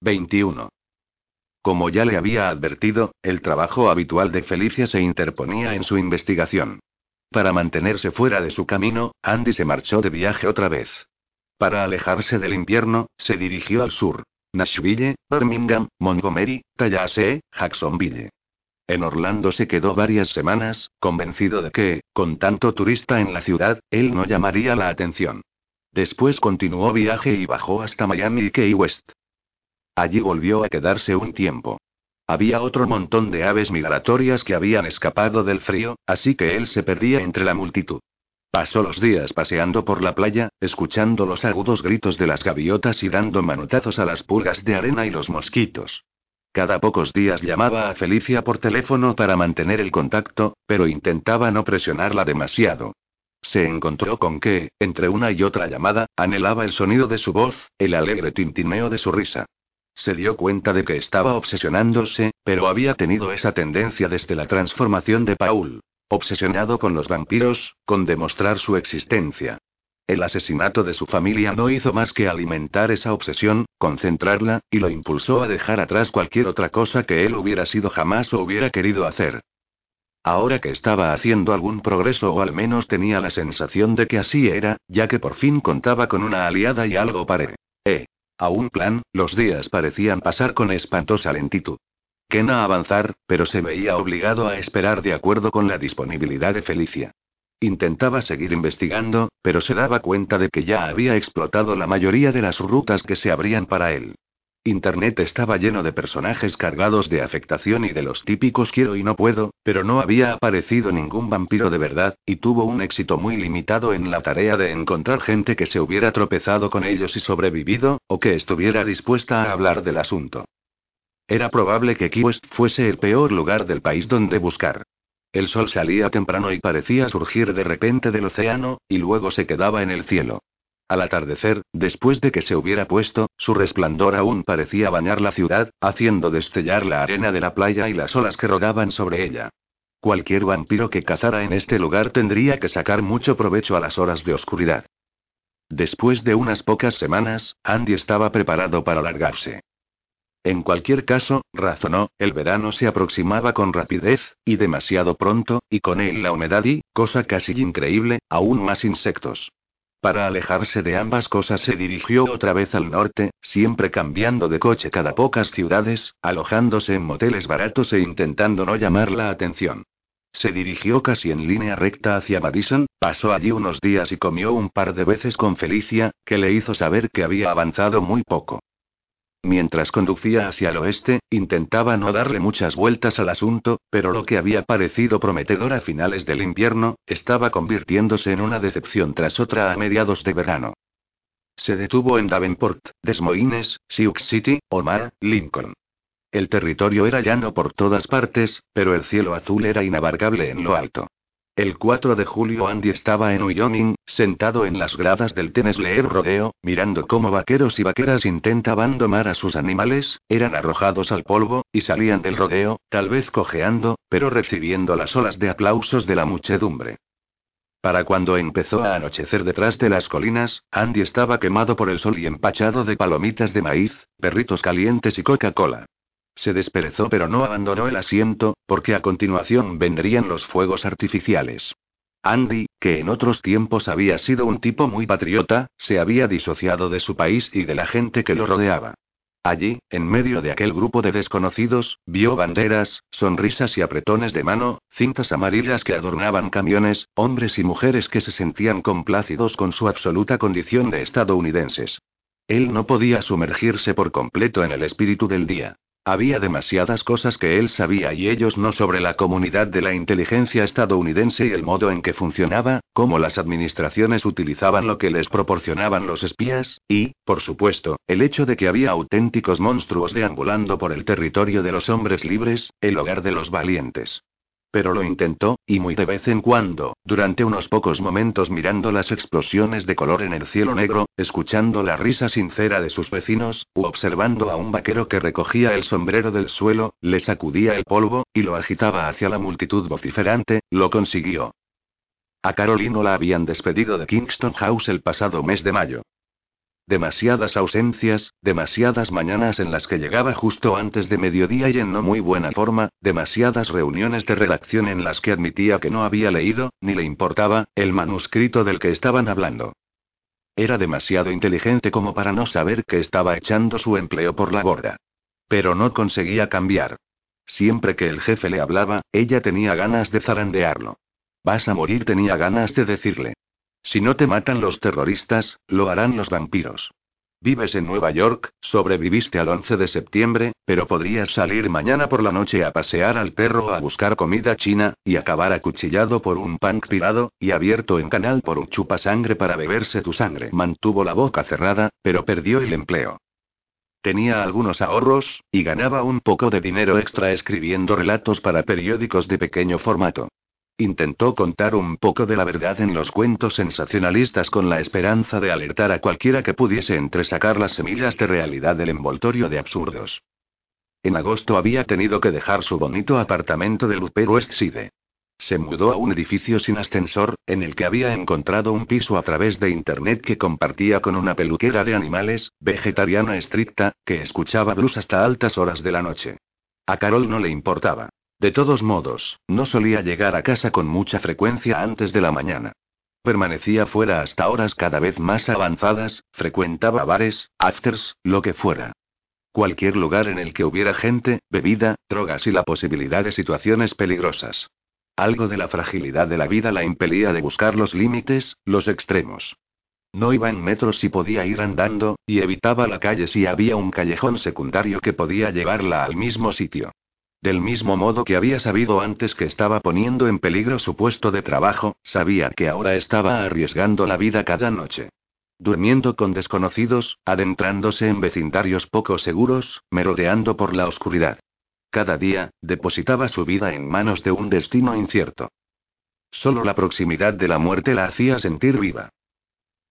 21. Como ya le había advertido, el trabajo habitual de Felicia se interponía en su investigación. Para mantenerse fuera de su camino, Andy se marchó de viaje otra vez. Para alejarse del invierno, se dirigió al sur. Nashville, Birmingham, Montgomery, Tallahassee, Jacksonville. En Orlando se quedó varias semanas, convencido de que, con tanto turista en la ciudad, él no llamaría la atención. Después continuó viaje y bajó hasta Miami y Key West. Allí volvió a quedarse un tiempo. Había otro montón de aves migratorias que habían escapado del frío, así que él se perdía entre la multitud. Pasó los días paseando por la playa, escuchando los agudos gritos de las gaviotas y dando manotazos a las pulgas de arena y los mosquitos. Cada pocos días llamaba a Felicia por teléfono para mantener el contacto, pero intentaba no presionarla demasiado. Se encontró con que, entre una y otra llamada, anhelaba el sonido de su voz, el alegre tintineo de su risa. Se dio cuenta de que estaba obsesionándose, pero había tenido esa tendencia desde la transformación de Paul. Obsesionado con los vampiros, con demostrar su existencia. El asesinato de su familia no hizo más que alimentar esa obsesión, concentrarla, y lo impulsó a dejar atrás cualquier otra cosa que él hubiera sido jamás o hubiera querido hacer. Ahora que estaba haciendo algún progreso o al menos tenía la sensación de que así era, ya que por fin contaba con una aliada y algo para... Eh. A un plan, los días parecían pasar con espantosa lentitud. Kena avanzar, pero se veía obligado a esperar de acuerdo con la disponibilidad de Felicia. Intentaba seguir investigando, pero se daba cuenta de que ya había explotado la mayoría de las rutas que se abrían para él. Internet estaba lleno de personajes cargados de afectación y de los típicos quiero y no puedo, pero no había aparecido ningún vampiro de verdad, y tuvo un éxito muy limitado en la tarea de encontrar gente que se hubiera tropezado con ellos y sobrevivido, o que estuviera dispuesta a hablar del asunto. Era probable que Key West fuese el peor lugar del país donde buscar. El sol salía temprano y parecía surgir de repente del océano, y luego se quedaba en el cielo. Al atardecer, después de que se hubiera puesto, su resplandor aún parecía bañar la ciudad, haciendo destellar la arena de la playa y las olas que rodaban sobre ella. Cualquier vampiro que cazara en este lugar tendría que sacar mucho provecho a las horas de oscuridad. Después de unas pocas semanas, Andy estaba preparado para largarse. En cualquier caso, razonó, el verano se aproximaba con rapidez, y demasiado pronto, y con él la humedad y, cosa casi increíble, aún más insectos. Para alejarse de ambas cosas se dirigió otra vez al norte, siempre cambiando de coche cada pocas ciudades, alojándose en moteles baratos e intentando no llamar la atención. Se dirigió casi en línea recta hacia Madison, pasó allí unos días y comió un par de veces con Felicia, que le hizo saber que había avanzado muy poco. Mientras conducía hacia el oeste, intentaba no darle muchas vueltas al asunto, pero lo que había parecido prometedor a finales del invierno, estaba convirtiéndose en una decepción tras otra a mediados de verano. Se detuvo en Davenport, Des Moines, Sioux City, Omar, Lincoln. El territorio era llano por todas partes, pero el cielo azul era inabarcable en lo alto. El 4 de julio Andy estaba en Wyoming, sentado en las gradas del Tennessee Rodeo, mirando cómo vaqueros y vaqueras intentaban domar a sus animales, eran arrojados al polvo, y salían del rodeo, tal vez cojeando, pero recibiendo las olas de aplausos de la muchedumbre. Para cuando empezó a anochecer detrás de las colinas, Andy estaba quemado por el sol y empachado de palomitas de maíz, perritos calientes y Coca-Cola. Se desperezó pero no abandonó el asiento, porque a continuación vendrían los fuegos artificiales. Andy, que en otros tiempos había sido un tipo muy patriota, se había disociado de su país y de la gente que lo rodeaba. Allí, en medio de aquel grupo de desconocidos, vio banderas, sonrisas y apretones de mano, cintas amarillas que adornaban camiones, hombres y mujeres que se sentían complácidos con su absoluta condición de estadounidenses. Él no podía sumergirse por completo en el espíritu del día. Había demasiadas cosas que él sabía y ellos no sobre la comunidad de la inteligencia estadounidense y el modo en que funcionaba, cómo las administraciones utilizaban lo que les proporcionaban los espías, y, por supuesto, el hecho de que había auténticos monstruos deambulando por el territorio de los hombres libres, el hogar de los valientes. Pero lo intentó, y muy de vez en cuando, durante unos pocos momentos mirando las explosiones de color en el cielo negro, escuchando la risa sincera de sus vecinos, u observando a un vaquero que recogía el sombrero del suelo, le sacudía el polvo, y lo agitaba hacia la multitud vociferante, lo consiguió. A Carolino la habían despedido de Kingston House el pasado mes de mayo. Demasiadas ausencias, demasiadas mañanas en las que llegaba justo antes de mediodía y en no muy buena forma, demasiadas reuniones de redacción en las que admitía que no había leído, ni le importaba, el manuscrito del que estaban hablando. Era demasiado inteligente como para no saber que estaba echando su empleo por la borda. Pero no conseguía cambiar. Siempre que el jefe le hablaba, ella tenía ganas de zarandearlo. Vas a morir tenía ganas de decirle. Si no te matan los terroristas, lo harán los vampiros. Vives en Nueva York, sobreviviste al 11 de septiembre, pero podrías salir mañana por la noche a pasear al perro a buscar comida china, y acabar acuchillado por un punk tirado, y abierto en canal por un chupasangre para beberse tu sangre. Mantuvo la boca cerrada, pero perdió el empleo. Tenía algunos ahorros, y ganaba un poco de dinero extra escribiendo relatos para periódicos de pequeño formato. Intentó contar un poco de la verdad en los cuentos sensacionalistas con la esperanza de alertar a cualquiera que pudiese entresacar las semillas de realidad del envoltorio de absurdos. En agosto había tenido que dejar su bonito apartamento del Upper West Side. Se mudó a un edificio sin ascensor, en el que había encontrado un piso a través de internet que compartía con una peluquera de animales, vegetariana estricta, que escuchaba blues hasta altas horas de la noche. A Carol no le importaba. De todos modos, no solía llegar a casa con mucha frecuencia antes de la mañana. Permanecía fuera hasta horas cada vez más avanzadas, frecuentaba bares, afters, lo que fuera. Cualquier lugar en el que hubiera gente, bebida, drogas y la posibilidad de situaciones peligrosas. Algo de la fragilidad de la vida la impelía de buscar los límites, los extremos. No iba en metro si podía ir andando, y evitaba la calle si había un callejón secundario que podía llevarla al mismo sitio. Del mismo modo que había sabido antes que estaba poniendo en peligro su puesto de trabajo, sabía que ahora estaba arriesgando la vida cada noche. Durmiendo con desconocidos, adentrándose en vecindarios poco seguros, merodeando por la oscuridad. Cada día, depositaba su vida en manos de un destino incierto. Solo la proximidad de la muerte la hacía sentir viva.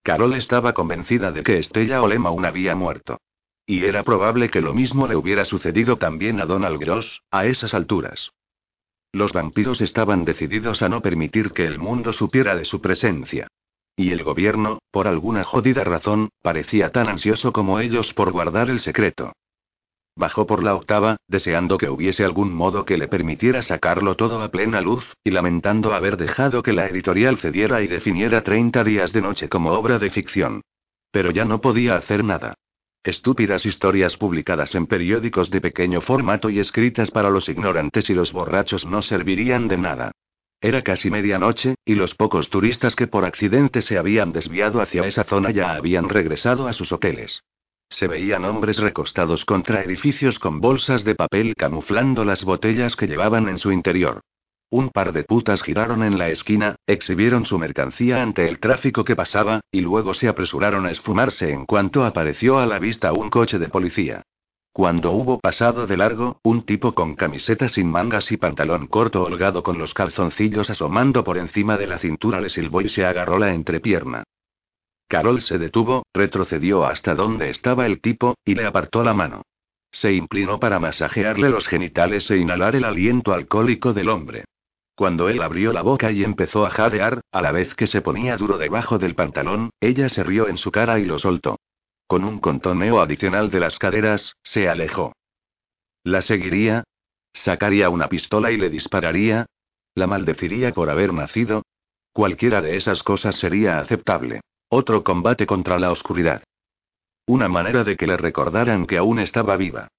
Carol estaba convencida de que Estella Olema aún había muerto. Y era probable que lo mismo le hubiera sucedido también a Donald Gross, a esas alturas. Los vampiros estaban decididos a no permitir que el mundo supiera de su presencia. Y el gobierno, por alguna jodida razón, parecía tan ansioso como ellos por guardar el secreto. Bajó por la octava, deseando que hubiese algún modo que le permitiera sacarlo todo a plena luz, y lamentando haber dejado que la editorial cediera y definiera 30 días de noche como obra de ficción. Pero ya no podía hacer nada. Estúpidas historias publicadas en periódicos de pequeño formato y escritas para los ignorantes y los borrachos no servirían de nada. Era casi medianoche, y los pocos turistas que por accidente se habían desviado hacia esa zona ya habían regresado a sus hoteles. Se veían hombres recostados contra edificios con bolsas de papel camuflando las botellas que llevaban en su interior. Un par de putas giraron en la esquina, exhibieron su mercancía ante el tráfico que pasaba, y luego se apresuraron a esfumarse en cuanto apareció a la vista un coche de policía. Cuando hubo pasado de largo, un tipo con camiseta sin mangas y pantalón corto holgado con los calzoncillos asomando por encima de la cintura le silbó y se agarró la entrepierna. Carol se detuvo, retrocedió hasta donde estaba el tipo, y le apartó la mano. Se inclinó para masajearle los genitales e inhalar el aliento alcohólico del hombre. Cuando él abrió la boca y empezó a jadear, a la vez que se ponía duro debajo del pantalón, ella se rió en su cara y lo soltó. Con un contoneo adicional de las caderas, se alejó. ¿La seguiría? ¿Sacaría una pistola y le dispararía? ¿La maldeciría por haber nacido? Cualquiera de esas cosas sería aceptable. Otro combate contra la oscuridad. Una manera de que le recordaran que aún estaba viva.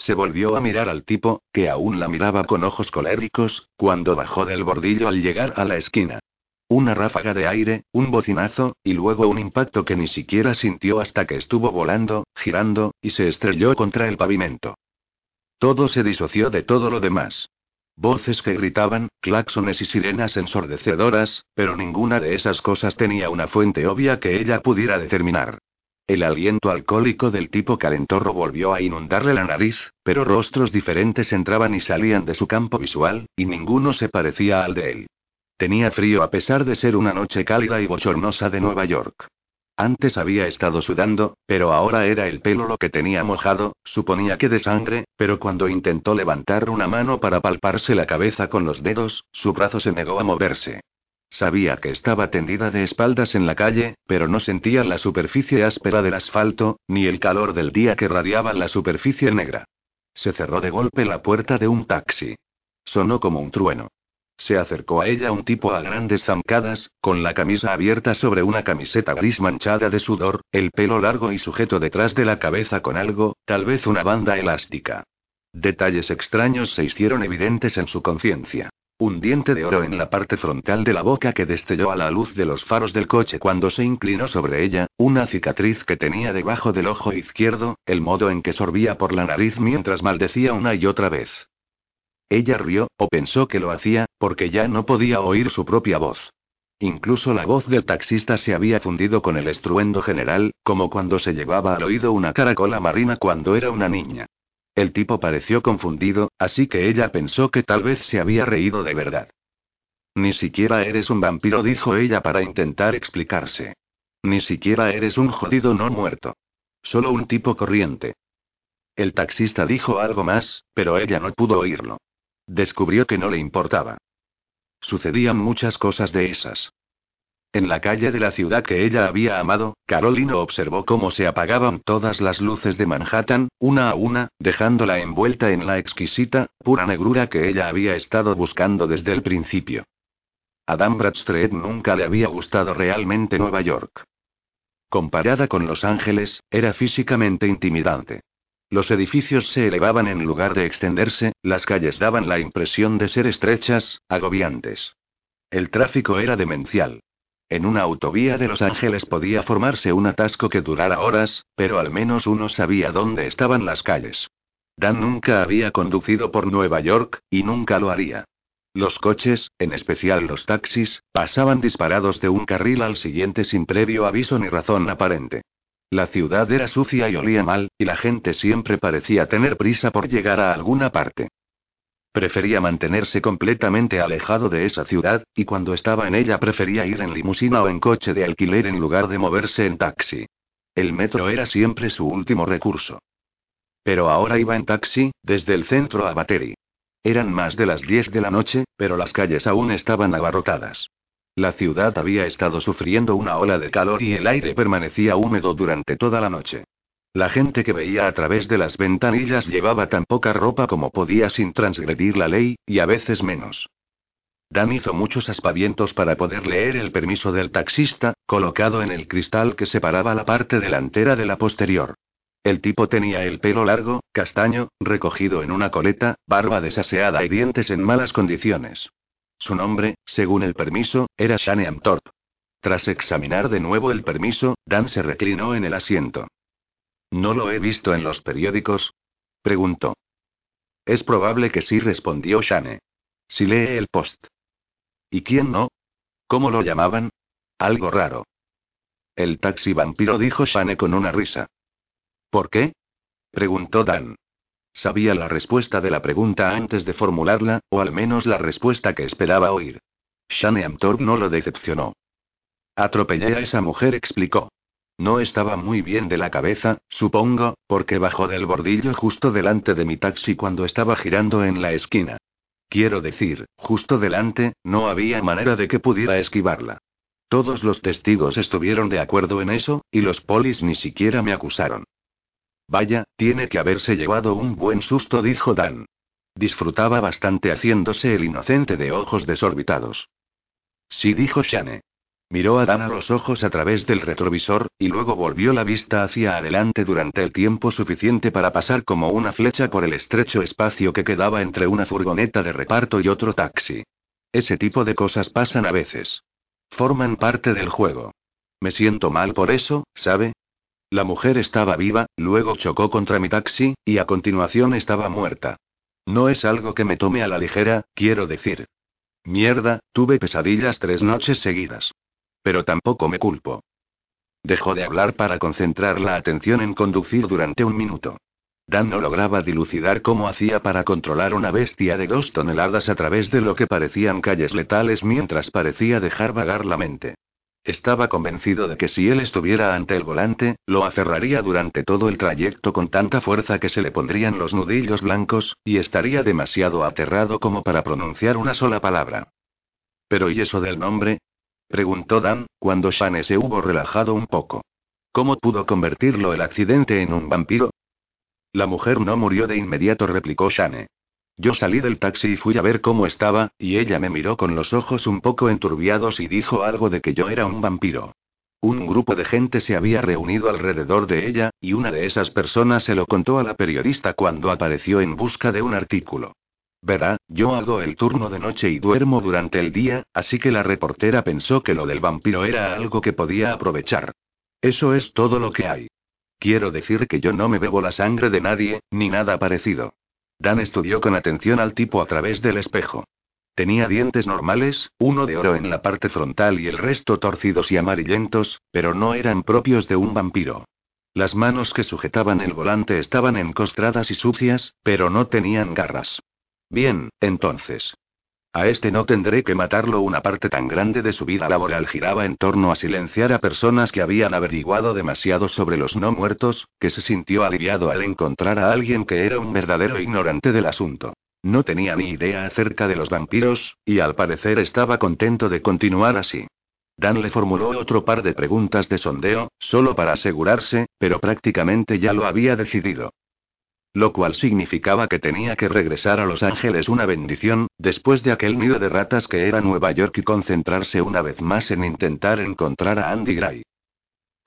Se volvió a mirar al tipo, que aún la miraba con ojos coléricos, cuando bajó del bordillo al llegar a la esquina. Una ráfaga de aire, un bocinazo, y luego un impacto que ni siquiera sintió hasta que estuvo volando, girando, y se estrelló contra el pavimento. Todo se disoció de todo lo demás. Voces que gritaban, claxones y sirenas ensordecedoras, pero ninguna de esas cosas tenía una fuente obvia que ella pudiera determinar. El aliento alcohólico del tipo calentorro volvió a inundarle la nariz, pero rostros diferentes entraban y salían de su campo visual, y ninguno se parecía al de él. Tenía frío a pesar de ser una noche cálida y bochornosa de Nueva York. Antes había estado sudando, pero ahora era el pelo lo que tenía mojado, suponía que de sangre, pero cuando intentó levantar una mano para palparse la cabeza con los dedos, su brazo se negó a moverse. Sabía que estaba tendida de espaldas en la calle, pero no sentía la superficie áspera del asfalto, ni el calor del día que radiaba la superficie negra. Se cerró de golpe la puerta de un taxi. Sonó como un trueno. Se acercó a ella un tipo a grandes zancadas, con la camisa abierta sobre una camiseta gris manchada de sudor, el pelo largo y sujeto detrás de la cabeza con algo, tal vez una banda elástica. Detalles extraños se hicieron evidentes en su conciencia. Un diente de oro en la parte frontal de la boca que destelló a la luz de los faros del coche cuando se inclinó sobre ella, una cicatriz que tenía debajo del ojo izquierdo, el modo en que sorbía por la nariz mientras maldecía una y otra vez. Ella rió, o pensó que lo hacía, porque ya no podía oír su propia voz. Incluso la voz del taxista se había fundido con el estruendo general, como cuando se llevaba al oído una caracola marina cuando era una niña. El tipo pareció confundido, así que ella pensó que tal vez se había reído de verdad. Ni siquiera eres un vampiro, dijo ella para intentar explicarse. Ni siquiera eres un jodido no muerto. Solo un tipo corriente. El taxista dijo algo más, pero ella no pudo oírlo. Descubrió que no le importaba. Sucedían muchas cosas de esas. En la calle de la ciudad que ella había amado, Carolino observó cómo se apagaban todas las luces de Manhattan, una a una, dejándola envuelta en la exquisita, pura negrura que ella había estado buscando desde el principio. Adam Bradstreet nunca le había gustado realmente Nueva York. Comparada con Los Ángeles, era físicamente intimidante. Los edificios se elevaban en lugar de extenderse, las calles daban la impresión de ser estrechas, agobiantes. El tráfico era demencial. En una autovía de Los Ángeles podía formarse un atasco que durara horas, pero al menos uno sabía dónde estaban las calles. Dan nunca había conducido por Nueva York, y nunca lo haría. Los coches, en especial los taxis, pasaban disparados de un carril al siguiente sin previo aviso ni razón aparente. La ciudad era sucia y olía mal, y la gente siempre parecía tener prisa por llegar a alguna parte. Prefería mantenerse completamente alejado de esa ciudad, y cuando estaba en ella prefería ir en limusina o en coche de alquiler en lugar de moverse en taxi. El metro era siempre su último recurso. Pero ahora iba en taxi, desde el centro a Battery. Eran más de las 10 de la noche, pero las calles aún estaban abarrotadas. La ciudad había estado sufriendo una ola de calor y el aire permanecía húmedo durante toda la noche. La gente que veía a través de las ventanillas llevaba tan poca ropa como podía sin transgredir la ley, y a veces menos. Dan hizo muchos aspavientos para poder leer el permiso del taxista, colocado en el cristal que separaba la parte delantera de la posterior. El tipo tenía el pelo largo, castaño, recogido en una coleta, barba desaseada y dientes en malas condiciones. Su nombre, según el permiso, era Shane Amthorpe. Tras examinar de nuevo el permiso, Dan se reclinó en el asiento. ¿No lo he visto en los periódicos? preguntó. Es probable que sí, respondió Shane. Si lee el post. ¿Y quién no? ¿Cómo lo llamaban? Algo raro. El taxi vampiro dijo Shane con una risa. ¿Por qué? preguntó Dan. Sabía la respuesta de la pregunta antes de formularla, o al menos la respuesta que esperaba oír. Shane Amthorpe no lo decepcionó. Atropellé a esa mujer, explicó. No estaba muy bien de la cabeza, supongo, porque bajó del bordillo justo delante de mi taxi cuando estaba girando en la esquina. Quiero decir, justo delante, no había manera de que pudiera esquivarla. Todos los testigos estuvieron de acuerdo en eso, y los polis ni siquiera me acusaron. Vaya, tiene que haberse llevado un buen susto, dijo Dan. Disfrutaba bastante haciéndose el inocente de ojos desorbitados. Sí, dijo Shane. Miró a Dan a los ojos a través del retrovisor, y luego volvió la vista hacia adelante durante el tiempo suficiente para pasar como una flecha por el estrecho espacio que quedaba entre una furgoneta de reparto y otro taxi. Ese tipo de cosas pasan a veces. Forman parte del juego. Me siento mal por eso, ¿sabe? La mujer estaba viva, luego chocó contra mi taxi, y a continuación estaba muerta. No es algo que me tome a la ligera, quiero decir. Mierda, tuve pesadillas tres noches seguidas. Pero tampoco me culpo. Dejó de hablar para concentrar la atención en conducir durante un minuto. Dan no lograba dilucidar cómo hacía para controlar una bestia de dos toneladas a través de lo que parecían calles letales mientras parecía dejar vagar la mente. Estaba convencido de que si él estuviera ante el volante, lo aferraría durante todo el trayecto con tanta fuerza que se le pondrían los nudillos blancos, y estaría demasiado aterrado como para pronunciar una sola palabra. ¿Pero y eso del nombre? Preguntó Dan, cuando Shane se hubo relajado un poco. ¿Cómo pudo convertirlo el accidente en un vampiro? La mujer no murió de inmediato, replicó Shane. Yo salí del taxi y fui a ver cómo estaba, y ella me miró con los ojos un poco enturbiados y dijo algo de que yo era un vampiro. Un grupo de gente se había reunido alrededor de ella, y una de esas personas se lo contó a la periodista cuando apareció en busca de un artículo. Verá, yo hago el turno de noche y duermo durante el día, así que la reportera pensó que lo del vampiro era algo que podía aprovechar. Eso es todo lo que hay. Quiero decir que yo no me bebo la sangre de nadie, ni nada parecido. Dan estudió con atención al tipo a través del espejo. Tenía dientes normales, uno de oro en la parte frontal y el resto torcidos y amarillentos, pero no eran propios de un vampiro. Las manos que sujetaban el volante estaban encostradas y sucias, pero no tenían garras. Bien, entonces. A este no tendré que matarlo. Una parte tan grande de su vida laboral giraba en torno a silenciar a personas que habían averiguado demasiado sobre los no muertos, que se sintió aliviado al encontrar a alguien que era un verdadero ignorante del asunto. No tenía ni idea acerca de los vampiros, y al parecer estaba contento de continuar así. Dan le formuló otro par de preguntas de sondeo, solo para asegurarse, pero prácticamente ya lo había decidido. Lo cual significaba que tenía que regresar a Los Ángeles una bendición, después de aquel nido de ratas que era Nueva York y concentrarse una vez más en intentar encontrar a Andy Gray.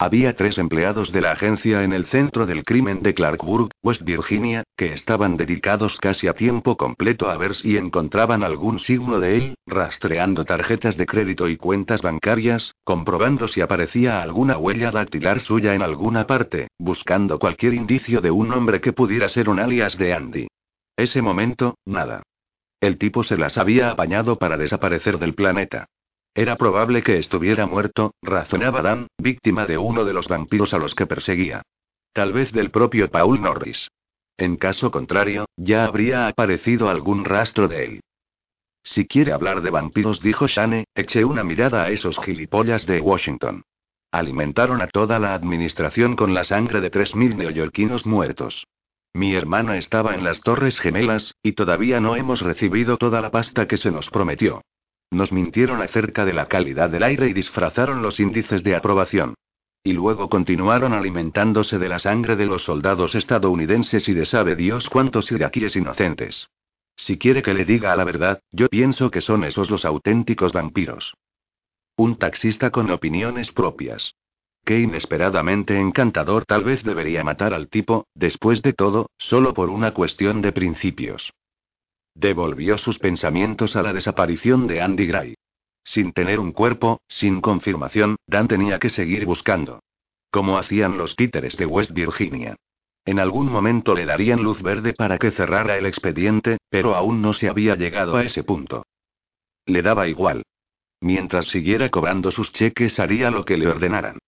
Había tres empleados de la agencia en el centro del crimen de Clarkburg, West Virginia, que estaban dedicados casi a tiempo completo a ver si encontraban algún signo de él, rastreando tarjetas de crédito y cuentas bancarias, comprobando si aparecía alguna huella dactilar suya en alguna parte, buscando cualquier indicio de un hombre que pudiera ser un alias de Andy. Ese momento, nada. El tipo se las había apañado para desaparecer del planeta. Era probable que estuviera muerto, razonaba Dan, víctima de uno de los vampiros a los que perseguía. Tal vez del propio Paul Norris. En caso contrario, ya habría aparecido algún rastro de él. Si quiere hablar de vampiros, dijo Shane, eché una mirada a esos gilipollas de Washington. Alimentaron a toda la administración con la sangre de 3.000 neoyorquinos muertos. Mi hermana estaba en las Torres Gemelas, y todavía no hemos recibido toda la pasta que se nos prometió. Nos mintieron acerca de la calidad del aire y disfrazaron los índices de aprobación. Y luego continuaron alimentándose de la sangre de los soldados estadounidenses y de sabe Dios cuántos iraquíes inocentes. Si quiere que le diga la verdad, yo pienso que son esos los auténticos vampiros. Un taxista con opiniones propias. Qué inesperadamente encantador tal vez debería matar al tipo, después de todo, solo por una cuestión de principios. Devolvió sus pensamientos a la desaparición de Andy Gray. Sin tener un cuerpo, sin confirmación, Dan tenía que seguir buscando. Como hacían los títeres de West Virginia. En algún momento le darían luz verde para que cerrara el expediente, pero aún no se había llegado a ese punto. Le daba igual. Mientras siguiera cobrando sus cheques haría lo que le ordenaran.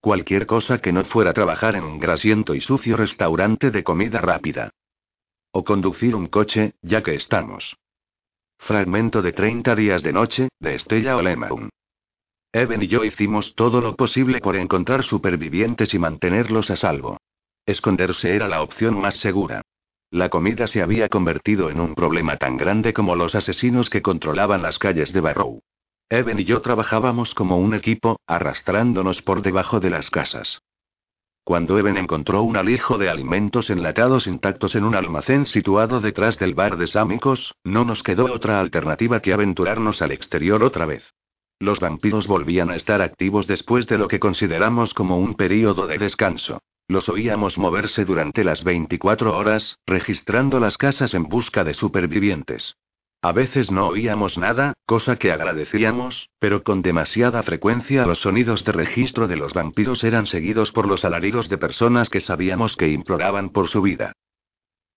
Cualquier cosa que no fuera trabajar en un grasiento y sucio restaurante de comida rápida. O conducir un coche, ya que estamos. Fragmento de 30 días de noche, de Estella Olemaun. Evan y yo hicimos todo lo posible por encontrar supervivientes y mantenerlos a salvo. Esconderse era la opción más segura. La comida se había convertido en un problema tan grande como los asesinos que controlaban las calles de Barrow. Evan y yo trabajábamos como un equipo, arrastrándonos por debajo de las casas. Cuando Eben encontró un alijo de alimentos enlatados intactos en un almacén situado detrás del bar de Sámicos, no nos quedó otra alternativa que aventurarnos al exterior otra vez. Los vampiros volvían a estar activos después de lo que consideramos como un período de descanso. Los oíamos moverse durante las 24 horas, registrando las casas en busca de supervivientes. A veces no oíamos nada, cosa que agradecíamos, pero con demasiada frecuencia los sonidos de registro de los vampiros eran seguidos por los alaridos de personas que sabíamos que imploraban por su vida.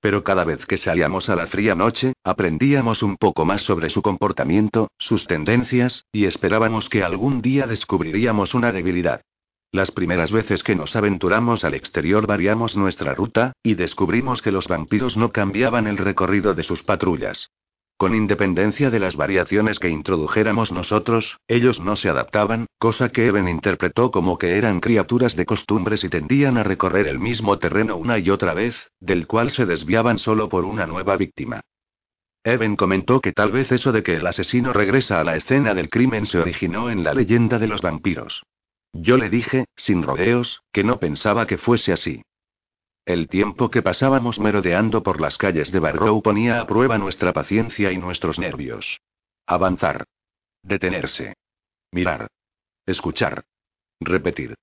Pero cada vez que salíamos a la fría noche, aprendíamos un poco más sobre su comportamiento, sus tendencias, y esperábamos que algún día descubriríamos una debilidad. Las primeras veces que nos aventuramos al exterior variamos nuestra ruta, y descubrimos que los vampiros no cambiaban el recorrido de sus patrullas. Con independencia de las variaciones que introdujéramos nosotros, ellos no se adaptaban, cosa que Eben interpretó como que eran criaturas de costumbres y tendían a recorrer el mismo terreno una y otra vez, del cual se desviaban solo por una nueva víctima. Evan comentó que tal vez eso de que el asesino regresa a la escena del crimen se originó en la leyenda de los vampiros. Yo le dije, sin rodeos, que no pensaba que fuese así. El tiempo que pasábamos merodeando por las calles de Barrow ponía a prueba nuestra paciencia y nuestros nervios. Avanzar. Detenerse. Mirar. Escuchar. Repetir.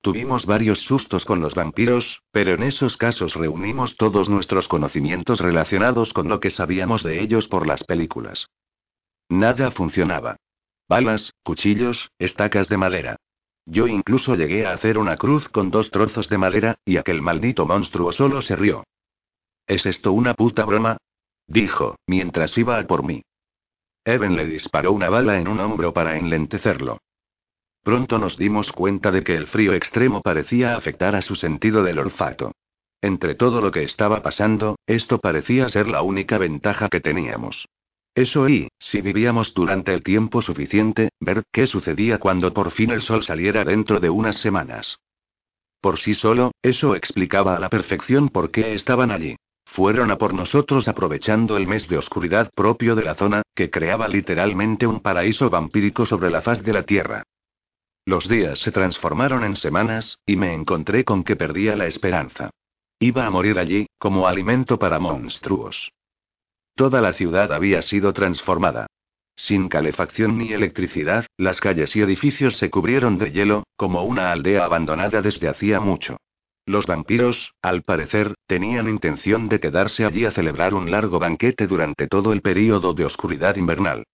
Tuvimos varios sustos con los vampiros, pero en esos casos reunimos todos nuestros conocimientos relacionados con lo que sabíamos de ellos por las películas. Nada funcionaba. Balas, cuchillos, estacas de madera. Yo incluso llegué a hacer una cruz con dos trozos de madera, y aquel maldito monstruo solo se rió. ¿Es esto una puta broma? dijo, mientras iba a por mí. Evan le disparó una bala en un hombro para enlentecerlo. Pronto nos dimos cuenta de que el frío extremo parecía afectar a su sentido del olfato. Entre todo lo que estaba pasando, esto parecía ser la única ventaja que teníamos. Eso y, si vivíamos durante el tiempo suficiente, ver qué sucedía cuando por fin el sol saliera dentro de unas semanas. Por sí solo, eso explicaba a la perfección por qué estaban allí. Fueron a por nosotros aprovechando el mes de oscuridad propio de la zona, que creaba literalmente un paraíso vampírico sobre la faz de la Tierra. Los días se transformaron en semanas, y me encontré con que perdía la esperanza. Iba a morir allí, como alimento para monstruos. Toda la ciudad había sido transformada. Sin calefacción ni electricidad, las calles y edificios se cubrieron de hielo, como una aldea abandonada desde hacía mucho. Los vampiros, al parecer, tenían intención de quedarse allí a celebrar un largo banquete durante todo el período de oscuridad invernal.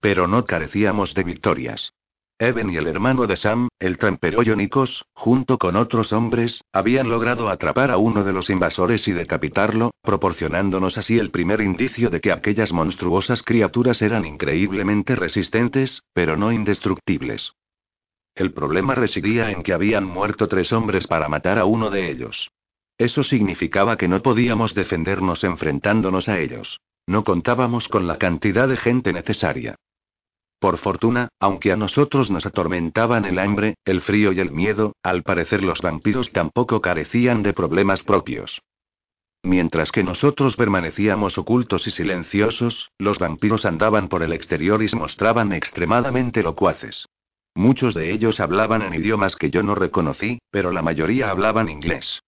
Pero no carecíamos de victorias. Evan y el hermano de Sam, el tramperollo Nikos, junto con otros hombres, habían logrado atrapar a uno de los invasores y decapitarlo, proporcionándonos así el primer indicio de que aquellas monstruosas criaturas eran increíblemente resistentes, pero no indestructibles. El problema residía en que habían muerto tres hombres para matar a uno de ellos. Eso significaba que no podíamos defendernos enfrentándonos a ellos. No contábamos con la cantidad de gente necesaria. Por fortuna, aunque a nosotros nos atormentaban el hambre, el frío y el miedo, al parecer los vampiros tampoco carecían de problemas propios. Mientras que nosotros permanecíamos ocultos y silenciosos, los vampiros andaban por el exterior y se mostraban extremadamente locuaces. Muchos de ellos hablaban en idiomas que yo no reconocí, pero la mayoría hablaban inglés.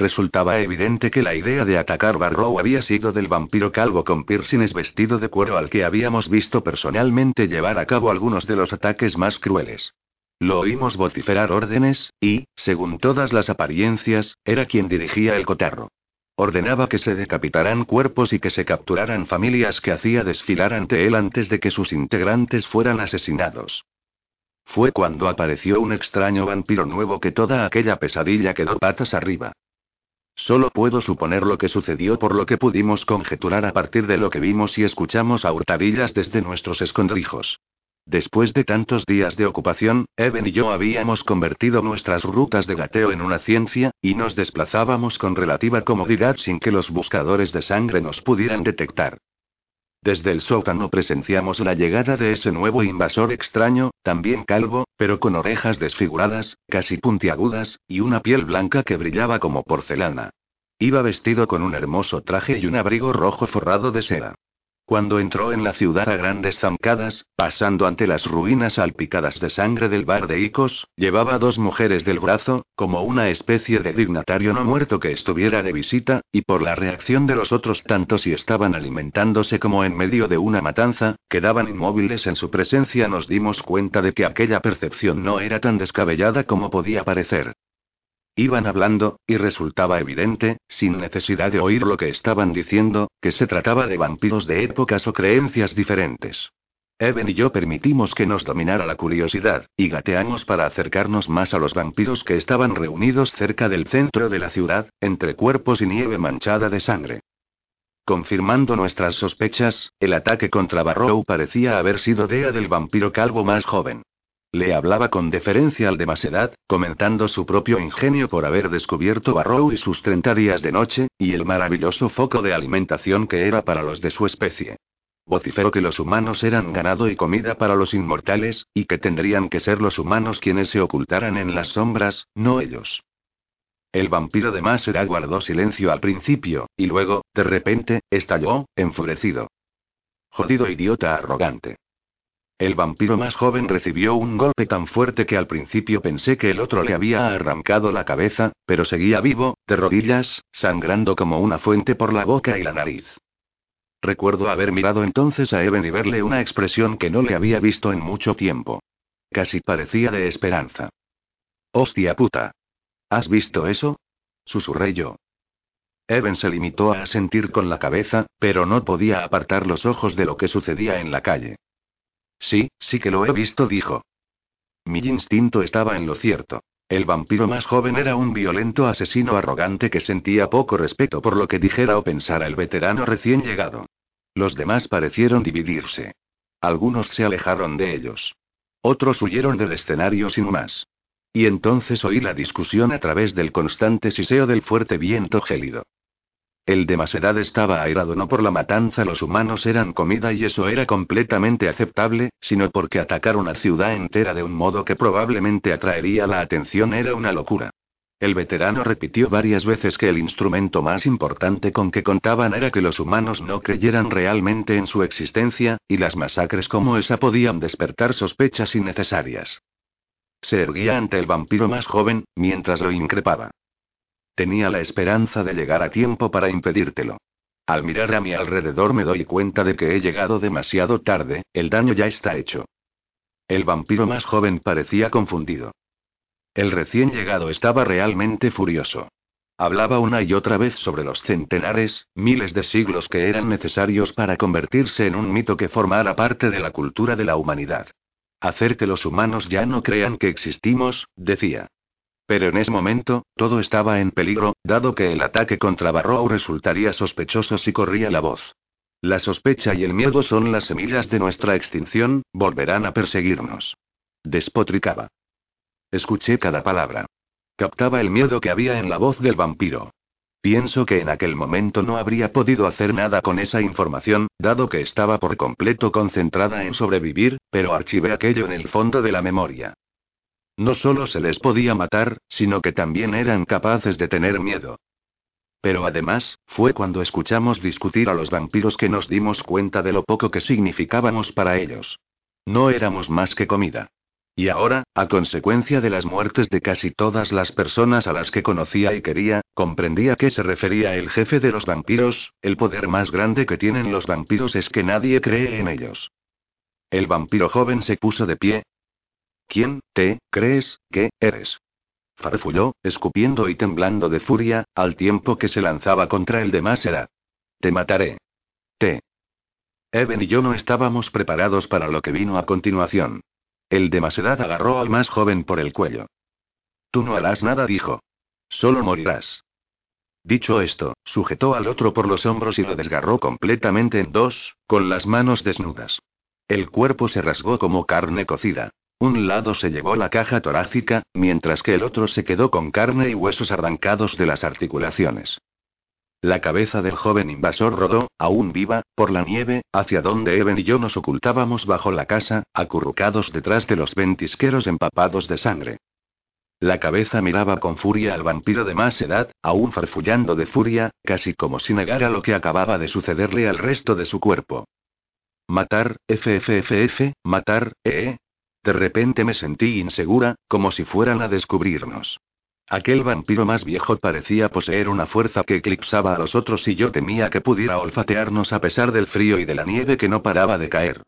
Resultaba evidente que la idea de atacar Barrow había sido del vampiro calvo con piercings vestido de cuero al que habíamos visto personalmente llevar a cabo algunos de los ataques más crueles. Lo oímos vociferar órdenes, y, según todas las apariencias, era quien dirigía el cotarro. Ordenaba que se decapitaran cuerpos y que se capturaran familias que hacía desfilar ante él antes de que sus integrantes fueran asesinados. Fue cuando apareció un extraño vampiro nuevo que toda aquella pesadilla quedó patas arriba. Solo puedo suponer lo que sucedió por lo que pudimos conjeturar a partir de lo que vimos y escuchamos a hurtadillas desde nuestros escondrijos. Después de tantos días de ocupación, Evan y yo habíamos convertido nuestras rutas de gateo en una ciencia, y nos desplazábamos con relativa comodidad sin que los buscadores de sangre nos pudieran detectar. Desde el sótano presenciamos la llegada de ese nuevo invasor extraño, también calvo, pero con orejas desfiguradas, casi puntiagudas, y una piel blanca que brillaba como porcelana. Iba vestido con un hermoso traje y un abrigo rojo forrado de seda. Cuando entró en la ciudad a grandes zancadas, pasando ante las ruinas salpicadas de sangre del bar de Icos, llevaba dos mujeres del brazo, como una especie de dignatario no muerto que estuviera de visita, y por la reacción de los otros tanto si estaban alimentándose como en medio de una matanza, quedaban inmóviles en su presencia nos dimos cuenta de que aquella percepción no era tan descabellada como podía parecer. Iban hablando, y resultaba evidente, sin necesidad de oír lo que estaban diciendo, que se trataba de vampiros de épocas o creencias diferentes. Evan y yo permitimos que nos dominara la curiosidad, y gateamos para acercarnos más a los vampiros que estaban reunidos cerca del centro de la ciudad, entre cuerpos y nieve manchada de sangre. Confirmando nuestras sospechas, el ataque contra Barrow parecía haber sido dea del vampiro calvo más joven. Le hablaba con deferencia al de más edad, comentando su propio ingenio por haber descubierto Barrow y sus 30 días de noche, y el maravilloso foco de alimentación que era para los de su especie. Vociferó que los humanos eran ganado y comida para los inmortales, y que tendrían que ser los humanos quienes se ocultaran en las sombras, no ellos. El vampiro de Masera guardó silencio al principio, y luego, de repente, estalló, enfurecido. Jodido idiota arrogante. El vampiro más joven recibió un golpe tan fuerte que al principio pensé que el otro le había arrancado la cabeza, pero seguía vivo, de rodillas, sangrando como una fuente por la boca y la nariz. Recuerdo haber mirado entonces a Eben y verle una expresión que no le había visto en mucho tiempo. Casi parecía de esperanza. Hostia puta. ¿Has visto eso? Susurré yo. Eben se limitó a asentir con la cabeza, pero no podía apartar los ojos de lo que sucedía en la calle. Sí, sí que lo he visto, dijo. Mi instinto estaba en lo cierto. El vampiro más joven era un violento asesino arrogante que sentía poco respeto por lo que dijera o pensara el veterano recién llegado. Los demás parecieron dividirse. Algunos se alejaron de ellos. Otros huyeron del escenario sin más. Y entonces oí la discusión a través del constante siseo del fuerte viento gélido. El de Masedad estaba airado no por la matanza, los humanos eran comida y eso era completamente aceptable, sino porque atacar una ciudad entera de un modo que probablemente atraería la atención era una locura. El veterano repitió varias veces que el instrumento más importante con que contaban era que los humanos no creyeran realmente en su existencia, y las masacres como esa podían despertar sospechas innecesarias. Se erguía ante el vampiro más joven, mientras lo increpaba. Tenía la esperanza de llegar a tiempo para impedírtelo. Al mirar a mi alrededor me doy cuenta de que he llegado demasiado tarde, el daño ya está hecho. El vampiro más joven parecía confundido. El recién llegado estaba realmente furioso. Hablaba una y otra vez sobre los centenares, miles de siglos que eran necesarios para convertirse en un mito que formara parte de la cultura de la humanidad. Hacer que los humanos ya no crean que existimos, decía. Pero en ese momento, todo estaba en peligro, dado que el ataque contra Barrow resultaría sospechoso si corría la voz. La sospecha y el miedo son las semillas de nuestra extinción, volverán a perseguirnos. Despotricaba. Escuché cada palabra. Captaba el miedo que había en la voz del vampiro. Pienso que en aquel momento no habría podido hacer nada con esa información, dado que estaba por completo concentrada en sobrevivir, pero archivé aquello en el fondo de la memoria. No solo se les podía matar, sino que también eran capaces de tener miedo. Pero además, fue cuando escuchamos discutir a los vampiros que nos dimos cuenta de lo poco que significábamos para ellos. No éramos más que comida. Y ahora, a consecuencia de las muertes de casi todas las personas a las que conocía y quería, comprendía que se refería el jefe de los vampiros, el poder más grande que tienen los vampiros es que nadie cree en ellos. El vampiro joven se puso de pie, ¿Quién te crees que eres? Farfulló, escupiendo y temblando de furia, al tiempo que se lanzaba contra el de Masera. Te mataré. Te. Eben y yo no estábamos preparados para lo que vino a continuación. El de Masedad agarró al más joven por el cuello. Tú no harás nada, dijo. Solo morirás. Dicho esto, sujetó al otro por los hombros y lo desgarró completamente en dos, con las manos desnudas. El cuerpo se rasgó como carne cocida. Un lado se llevó la caja torácica, mientras que el otro se quedó con carne y huesos arrancados de las articulaciones. La cabeza del joven invasor rodó, aún viva, por la nieve, hacia donde Eben y yo nos ocultábamos bajo la casa, acurrucados detrás de los ventisqueros empapados de sangre. La cabeza miraba con furia al vampiro de más edad, aún farfullando de furia, casi como si negara lo que acababa de sucederle al resto de su cuerpo. Matar, FFFF, matar, eh, de repente me sentí insegura, como si fueran a descubrirnos. Aquel vampiro más viejo parecía poseer una fuerza que eclipsaba a los otros y yo temía que pudiera olfatearnos a pesar del frío y de la nieve que no paraba de caer.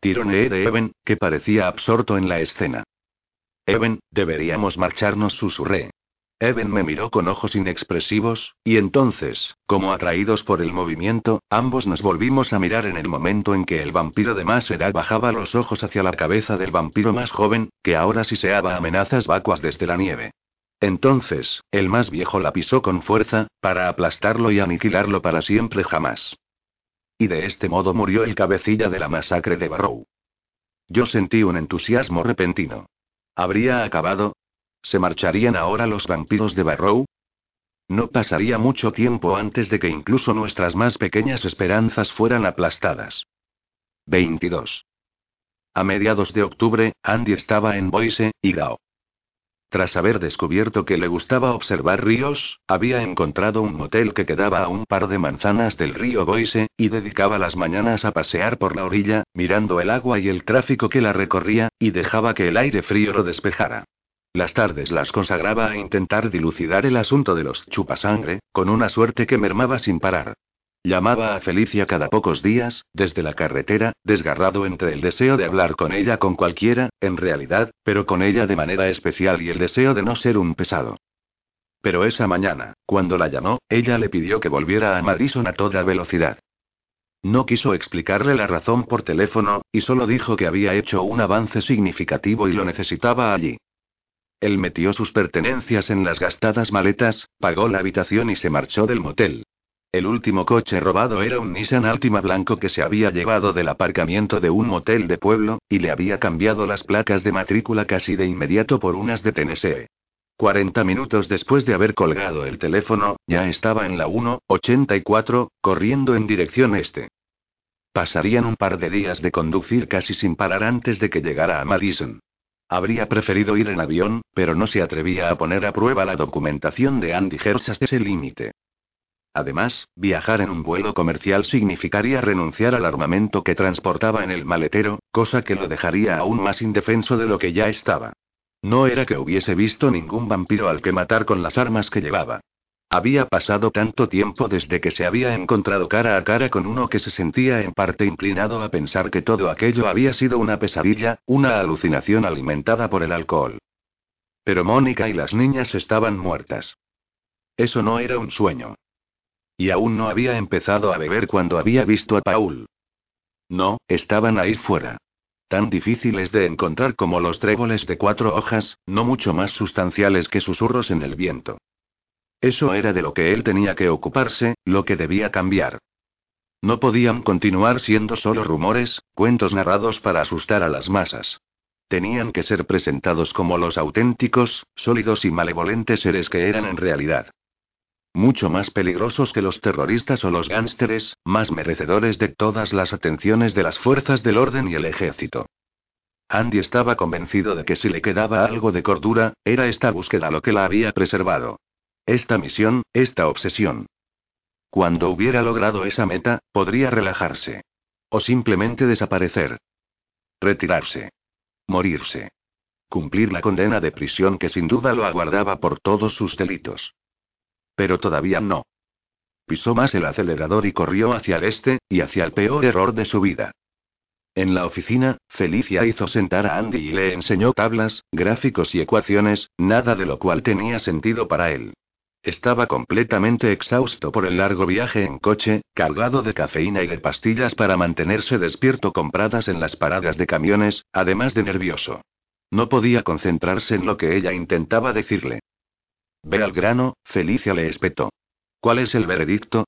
Tironeé de Eben, que parecía absorto en la escena. Eben, deberíamos marcharnos, susurré. Eben me miró con ojos inexpresivos, y entonces, como atraídos por el movimiento, ambos nos volvimos a mirar en el momento en que el vampiro de más edad bajaba los ojos hacia la cabeza del vampiro más joven, que ahora siseaba amenazas vacuas desde la nieve. Entonces, el más viejo la pisó con fuerza, para aplastarlo y aniquilarlo para siempre jamás. Y de este modo murió el cabecilla de la masacre de Barrow. Yo sentí un entusiasmo repentino. ¿Habría acabado? ¿Se marcharían ahora los vampiros de Barrow? No pasaría mucho tiempo antes de que incluso nuestras más pequeñas esperanzas fueran aplastadas. 22. A mediados de octubre, Andy estaba en Boise, Idaho. tras haber descubierto que le gustaba observar ríos, había encontrado un motel que quedaba a un par de manzanas del río Boise, y dedicaba las mañanas a pasear por la orilla, mirando el agua y el tráfico que la recorría, y dejaba que el aire frío lo despejara. Las tardes las consagraba a intentar dilucidar el asunto de los chupasangre, con una suerte que mermaba sin parar. Llamaba a Felicia cada pocos días, desde la carretera, desgarrado entre el deseo de hablar con ella con cualquiera, en realidad, pero con ella de manera especial y el deseo de no ser un pesado. Pero esa mañana, cuando la llamó, ella le pidió que volviera a Madison a toda velocidad. No quiso explicarle la razón por teléfono, y solo dijo que había hecho un avance significativo y lo necesitaba allí. Él metió sus pertenencias en las gastadas maletas, pagó la habitación y se marchó del motel. El último coche robado era un Nissan Altima blanco que se había llevado del aparcamiento de un motel de pueblo, y le había cambiado las placas de matrícula casi de inmediato por unas de Tennessee. Cuarenta minutos después de haber colgado el teléfono, ya estaba en la 1.84, corriendo en dirección este. Pasarían un par de días de conducir casi sin parar antes de que llegara a Madison. Habría preferido ir en avión, pero no se atrevía a poner a prueba la documentación de Andy Hersh hasta ese límite. Además, viajar en un vuelo comercial significaría renunciar al armamento que transportaba en el maletero, cosa que lo dejaría aún más indefenso de lo que ya estaba. No era que hubiese visto ningún vampiro al que matar con las armas que llevaba. Había pasado tanto tiempo desde que se había encontrado cara a cara con uno que se sentía en parte inclinado a pensar que todo aquello había sido una pesadilla, una alucinación alimentada por el alcohol. Pero Mónica y las niñas estaban muertas. Eso no era un sueño. Y aún no había empezado a beber cuando había visto a Paul. No, estaban ahí fuera. Tan difíciles de encontrar como los tréboles de cuatro hojas, no mucho más sustanciales que susurros en el viento. Eso era de lo que él tenía que ocuparse, lo que debía cambiar. No podían continuar siendo solo rumores, cuentos narrados para asustar a las masas. Tenían que ser presentados como los auténticos, sólidos y malevolentes seres que eran en realidad. Mucho más peligrosos que los terroristas o los gánsteres, más merecedores de todas las atenciones de las fuerzas del orden y el ejército. Andy estaba convencido de que si le quedaba algo de cordura, era esta búsqueda lo que la había preservado. Esta misión, esta obsesión. Cuando hubiera logrado esa meta, podría relajarse. O simplemente desaparecer. Retirarse. Morirse. Cumplir la condena de prisión que sin duda lo aguardaba por todos sus delitos. Pero todavía no. Pisó más el acelerador y corrió hacia el este, y hacia el peor error de su vida. En la oficina, Felicia hizo sentar a Andy y le enseñó tablas, gráficos y ecuaciones, nada de lo cual tenía sentido para él. Estaba completamente exhausto por el largo viaje en coche, cargado de cafeína y de pastillas para mantenerse despierto compradas en las paradas de camiones, además de nervioso. No podía concentrarse en lo que ella intentaba decirle. Ve al grano, Felicia le espetó. ¿Cuál es el veredicto?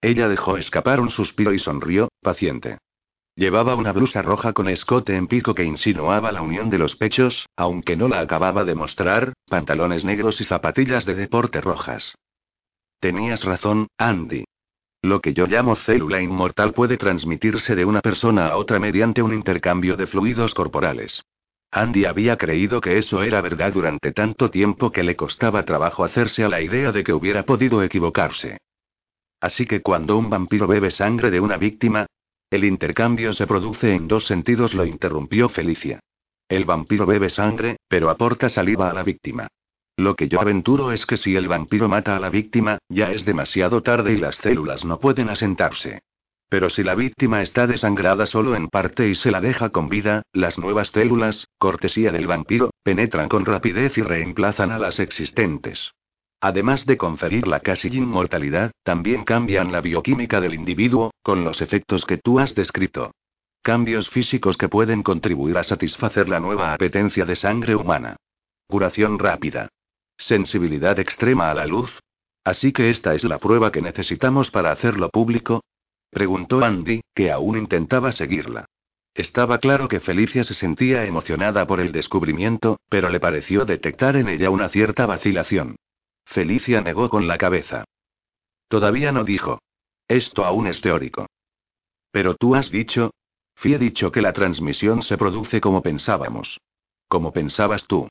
Ella dejó escapar un suspiro y sonrió, paciente. Llevaba una blusa roja con escote en pico que insinuaba la unión de los pechos, aunque no la acababa de mostrar, pantalones negros y zapatillas de deporte rojas. Tenías razón, Andy. Lo que yo llamo célula inmortal puede transmitirse de una persona a otra mediante un intercambio de fluidos corporales. Andy había creído que eso era verdad durante tanto tiempo que le costaba trabajo hacerse a la idea de que hubiera podido equivocarse. Así que cuando un vampiro bebe sangre de una víctima, el intercambio se produce en dos sentidos, lo interrumpió Felicia. El vampiro bebe sangre, pero aporta saliva a la víctima. Lo que yo aventuro es que si el vampiro mata a la víctima, ya es demasiado tarde y las células no pueden asentarse. Pero si la víctima está desangrada solo en parte y se la deja con vida, las nuevas células, cortesía del vampiro, penetran con rapidez y reemplazan a las existentes. Además de conferir la casi inmortalidad, también cambian la bioquímica del individuo, con los efectos que tú has descrito. Cambios físicos que pueden contribuir a satisfacer la nueva apetencia de sangre humana. Curación rápida. Sensibilidad extrema a la luz. Así que esta es la prueba que necesitamos para hacerlo público, Preguntó Andy, que aún intentaba seguirla. Estaba claro que Felicia se sentía emocionada por el descubrimiento, pero le pareció detectar en ella una cierta vacilación. Felicia negó con la cabeza. Todavía no dijo. Esto aún es teórico. Pero tú has dicho. Fui dicho que la transmisión se produce como pensábamos. Como pensabas tú.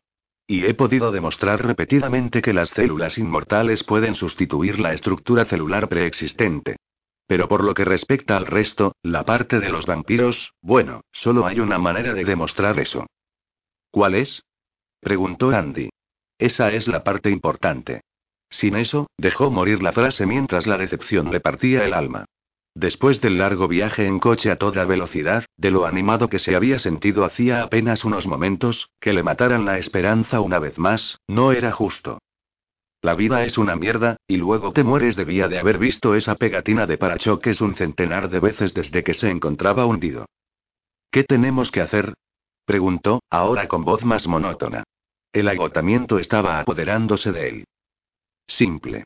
Y he podido demostrar repetidamente que las células inmortales pueden sustituir la estructura celular preexistente. Pero por lo que respecta al resto, la parte de los vampiros, bueno, solo hay una manera de demostrar eso. ¿Cuál es? preguntó Andy. Esa es la parte importante. Sin eso, dejó morir la frase mientras la decepción le partía el alma. Después del largo viaje en coche a toda velocidad, de lo animado que se había sentido hacía apenas unos momentos, que le mataran la esperanza una vez más, no era justo. La vida es una mierda, y luego te mueres debía de haber visto esa pegatina de parachoques un centenar de veces desde que se encontraba hundido. ¿Qué tenemos que hacer? preguntó, ahora con voz más monótona. El agotamiento estaba apoderándose de él. Simple.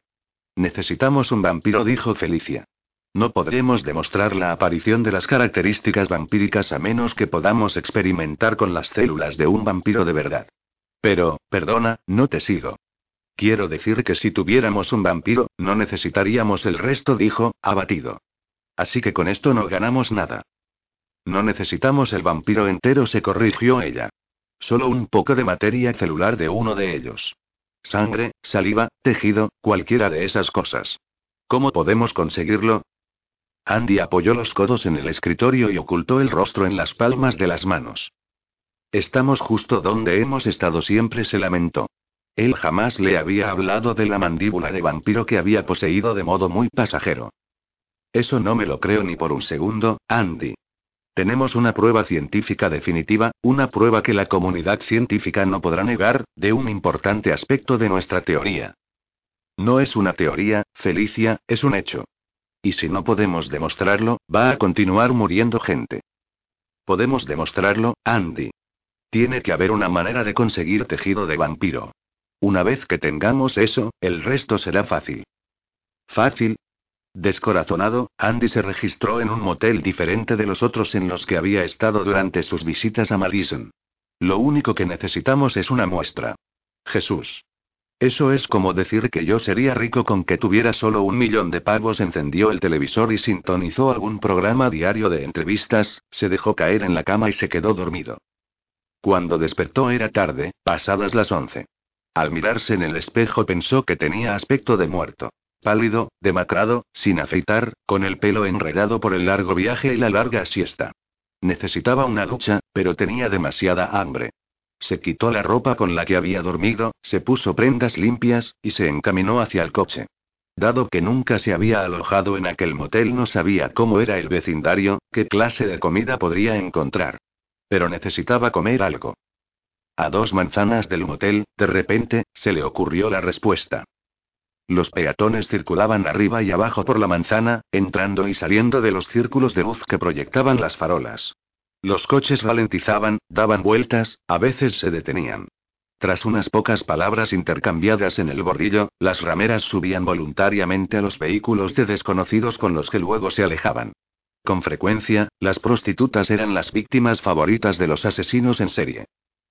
Necesitamos un vampiro, dijo Felicia. No podremos demostrar la aparición de las características vampíricas a menos que podamos experimentar con las células de un vampiro de verdad. Pero, perdona, no te sigo. Quiero decir que si tuviéramos un vampiro, no necesitaríamos el resto, dijo, abatido. Así que con esto no ganamos nada. No necesitamos el vampiro entero, se corrigió ella. Solo un poco de materia celular de uno de ellos. Sangre, saliva, tejido, cualquiera de esas cosas. ¿Cómo podemos conseguirlo? Andy apoyó los codos en el escritorio y ocultó el rostro en las palmas de las manos. Estamos justo donde hemos estado siempre, se lamentó. Él jamás le había hablado de la mandíbula de vampiro que había poseído de modo muy pasajero. Eso no me lo creo ni por un segundo, Andy. Tenemos una prueba científica definitiva, una prueba que la comunidad científica no podrá negar, de un importante aspecto de nuestra teoría. No es una teoría, Felicia, es un hecho. Y si no podemos demostrarlo, va a continuar muriendo gente. Podemos demostrarlo, Andy. Tiene que haber una manera de conseguir tejido de vampiro. Una vez que tengamos eso, el resto será fácil. ¿Fácil? Descorazonado, Andy se registró en un motel diferente de los otros en los que había estado durante sus visitas a Madison. Lo único que necesitamos es una muestra. Jesús. Eso es como decir que yo sería rico con que tuviera solo un millón de pavos. Encendió el televisor y sintonizó algún programa diario de entrevistas, se dejó caer en la cama y se quedó dormido. Cuando despertó era tarde, pasadas las once. Al mirarse en el espejo pensó que tenía aspecto de muerto. Pálido, demacrado, sin afeitar, con el pelo enredado por el largo viaje y la larga siesta. Necesitaba una ducha, pero tenía demasiada hambre. Se quitó la ropa con la que había dormido, se puso prendas limpias, y se encaminó hacia el coche. Dado que nunca se había alojado en aquel motel, no sabía cómo era el vecindario, qué clase de comida podría encontrar. Pero necesitaba comer algo. A dos manzanas del motel, de repente, se le ocurrió la respuesta. Los peatones circulaban arriba y abajo por la manzana, entrando y saliendo de los círculos de luz que proyectaban las farolas. Los coches ralentizaban, daban vueltas, a veces se detenían. Tras unas pocas palabras intercambiadas en el bordillo, las rameras subían voluntariamente a los vehículos de desconocidos con los que luego se alejaban. Con frecuencia, las prostitutas eran las víctimas favoritas de los asesinos en serie.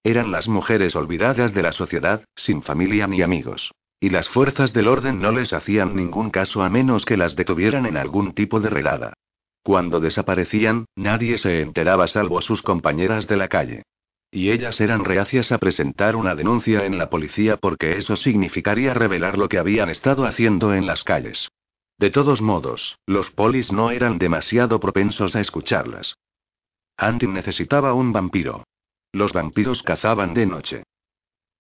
Eran las mujeres olvidadas de la sociedad, sin familia ni amigos. Y las fuerzas del orden no les hacían ningún caso a menos que las detuvieran en algún tipo de redada. Cuando desaparecían, nadie se enteraba salvo sus compañeras de la calle. Y ellas eran reacias a presentar una denuncia en la policía porque eso significaría revelar lo que habían estado haciendo en las calles. De todos modos, los polis no eran demasiado propensos a escucharlas. Andy necesitaba un vampiro. Los vampiros cazaban de noche.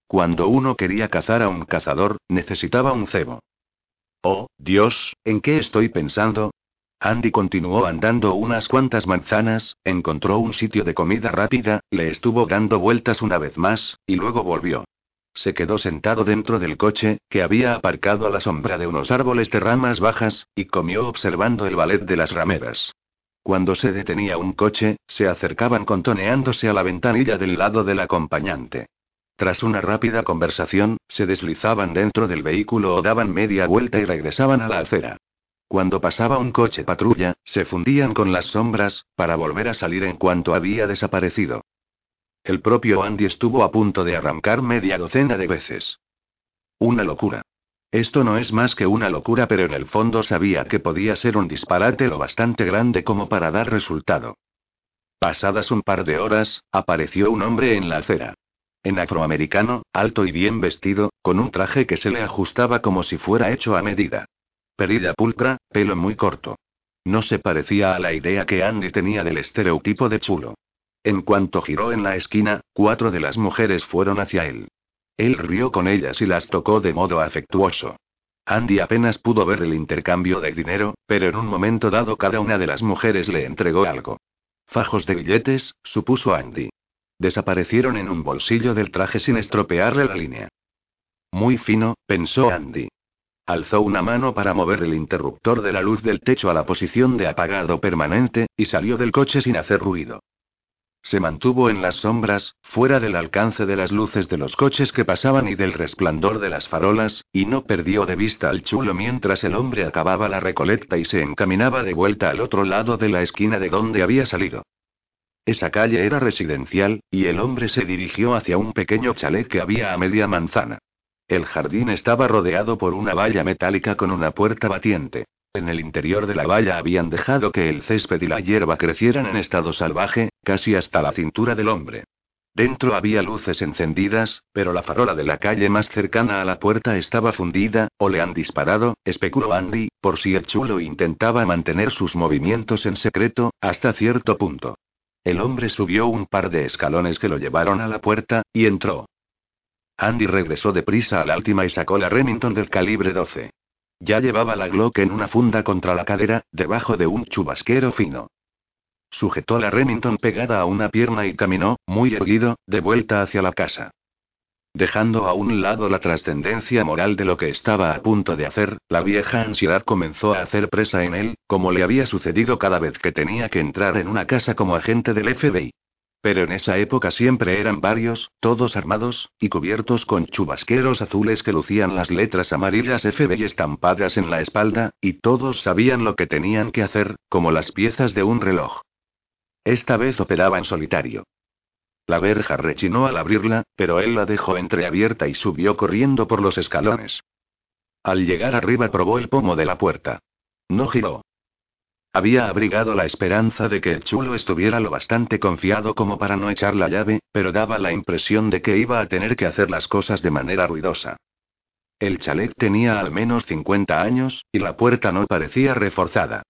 Cuando uno quería cazar a un cazador, necesitaba un cebo. Oh, Dios, ¿en qué estoy pensando? Andy continuó andando unas cuantas manzanas, encontró un sitio de comida rápida, le estuvo dando vueltas una vez más, y luego volvió. Se quedó sentado dentro del coche, que había aparcado a la sombra de unos árboles de ramas bajas, y comió observando el ballet de las rameras. Cuando se detenía un coche, se acercaban contoneándose a la ventanilla del lado del acompañante. Tras una rápida conversación, se deslizaban dentro del vehículo o daban media vuelta y regresaban a la acera. Cuando pasaba un coche patrulla, se fundían con las sombras, para volver a salir en cuanto había desaparecido. El propio Andy estuvo a punto de arrancar media docena de veces. Una locura. Esto no es más que una locura, pero en el fondo sabía que podía ser un disparate lo bastante grande como para dar resultado. Pasadas un par de horas, apareció un hombre en la acera. En afroamericano, alto y bien vestido, con un traje que se le ajustaba como si fuera hecho a medida. Perilla pulcra, pelo muy corto. No se parecía a la idea que Andy tenía del estereotipo de chulo. En cuanto giró en la esquina, cuatro de las mujeres fueron hacia él. Él rió con ellas y las tocó de modo afectuoso. Andy apenas pudo ver el intercambio de dinero, pero en un momento dado cada una de las mujeres le entregó algo. Fajos de billetes, supuso Andy. Desaparecieron en un bolsillo del traje sin estropearle la línea. Muy fino, pensó Andy. Alzó una mano para mover el interruptor de la luz del techo a la posición de apagado permanente, y salió del coche sin hacer ruido. Se mantuvo en las sombras, fuera del alcance de las luces de los coches que pasaban y del resplandor de las farolas, y no perdió de vista al chulo mientras el hombre acababa la recolecta y se encaminaba de vuelta al otro lado de la esquina de donde había salido. Esa calle era residencial, y el hombre se dirigió hacia un pequeño chalet que había a media manzana. El jardín estaba rodeado por una valla metálica con una puerta batiente. En el interior de la valla habían dejado que el césped y la hierba crecieran en estado salvaje, casi hasta la cintura del hombre. Dentro había luces encendidas, pero la farola de la calle más cercana a la puerta estaba fundida, o le han disparado, especuló Andy, por si el chulo intentaba mantener sus movimientos en secreto, hasta cierto punto. El hombre subió un par de escalones que lo llevaron a la puerta, y entró. Andy regresó deprisa a la última y sacó la Remington del calibre 12. Ya llevaba la Glock en una funda contra la cadera, debajo de un chubasquero fino. Sujetó la Remington pegada a una pierna y caminó, muy erguido, de vuelta hacia la casa. Dejando a un lado la trascendencia moral de lo que estaba a punto de hacer, la vieja ansiedad comenzó a hacer presa en él, como le había sucedido cada vez que tenía que entrar en una casa como agente del FBI. Pero en esa época siempre eran varios, todos armados, y cubiertos con chubasqueros azules que lucían las letras amarillas FBI estampadas en la espalda, y todos sabían lo que tenían que hacer, como las piezas de un reloj. Esta vez operaba en solitario. La verja rechinó al abrirla, pero él la dejó entreabierta y subió corriendo por los escalones. Al llegar arriba probó el pomo de la puerta. No giró. Había abrigado la esperanza de que el chulo estuviera lo bastante confiado como para no echar la llave, pero daba la impresión de que iba a tener que hacer las cosas de manera ruidosa. El chalet tenía al menos 50 años, y la puerta no parecía reforzada.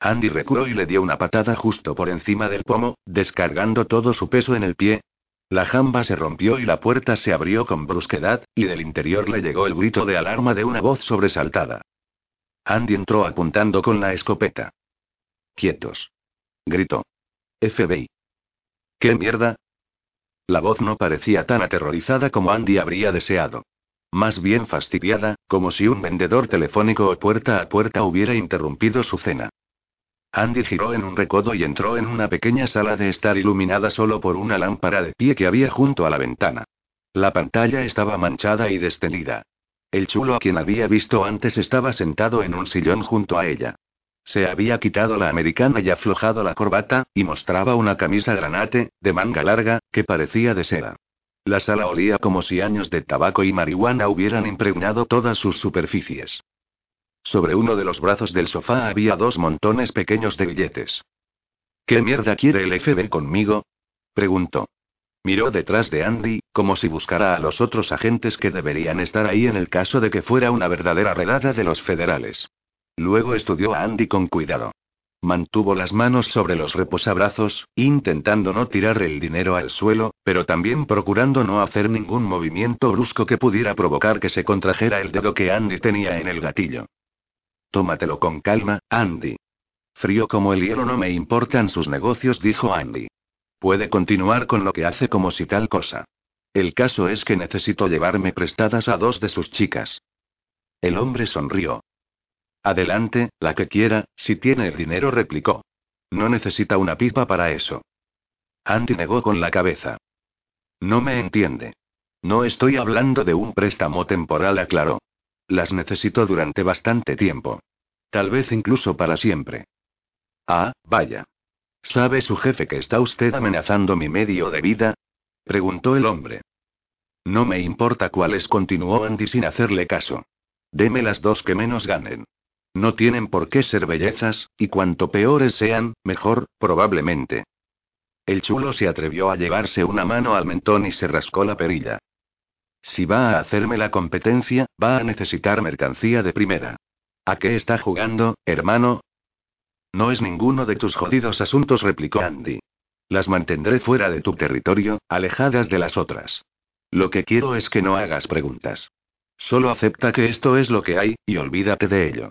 Andy reculó y le dio una patada justo por encima del pomo, descargando todo su peso en el pie. La jamba se rompió y la puerta se abrió con brusquedad, y del interior le llegó el grito de alarma de una voz sobresaltada. Andy entró apuntando con la escopeta. Quietos. Gritó. FBI. ¿Qué mierda? La voz no parecía tan aterrorizada como Andy habría deseado. Más bien fastidiada, como si un vendedor telefónico o puerta a puerta hubiera interrumpido su cena. Andy giró en un recodo y entró en una pequeña sala de estar iluminada solo por una lámpara de pie que había junto a la ventana. La pantalla estaba manchada y destendida. El chulo a quien había visto antes estaba sentado en un sillón junto a ella. Se había quitado la americana y aflojado la corbata, y mostraba una camisa granate, de manga larga, que parecía de seda. La sala olía como si años de tabaco y marihuana hubieran impregnado todas sus superficies. Sobre uno de los brazos del sofá había dos montones pequeños de billetes. ¿Qué mierda quiere el FB conmigo? preguntó. Miró detrás de Andy, como si buscara a los otros agentes que deberían estar ahí en el caso de que fuera una verdadera redada de los federales. Luego estudió a Andy con cuidado. Mantuvo las manos sobre los reposabrazos, intentando no tirar el dinero al suelo, pero también procurando no hacer ningún movimiento brusco que pudiera provocar que se contrajera el dedo que Andy tenía en el gatillo. Tómatelo con calma, Andy. Frío como el hielo no me importan sus negocios, dijo Andy. Puede continuar con lo que hace como si tal cosa. El caso es que necesito llevarme prestadas a dos de sus chicas. El hombre sonrió. Adelante, la que quiera, si tiene el dinero, replicó. No necesita una pipa para eso. Andy negó con la cabeza. No me entiende. No estoy hablando de un préstamo temporal, aclaró. Las necesito durante bastante tiempo. Tal vez incluso para siempre. Ah, vaya. ¿Sabe su jefe que está usted amenazando mi medio de vida? preguntó el hombre. No me importa cuáles, continuó Andy sin hacerle caso. Deme las dos que menos ganen. No tienen por qué ser bellezas, y cuanto peores sean, mejor, probablemente. El chulo se atrevió a llevarse una mano al mentón y se rascó la perilla. Si va a hacerme la competencia, va a necesitar mercancía de primera. ¿A qué está jugando, hermano? No es ninguno de tus jodidos asuntos, replicó Andy. Las mantendré fuera de tu territorio, alejadas de las otras. Lo que quiero es que no hagas preguntas. Solo acepta que esto es lo que hay, y olvídate de ello.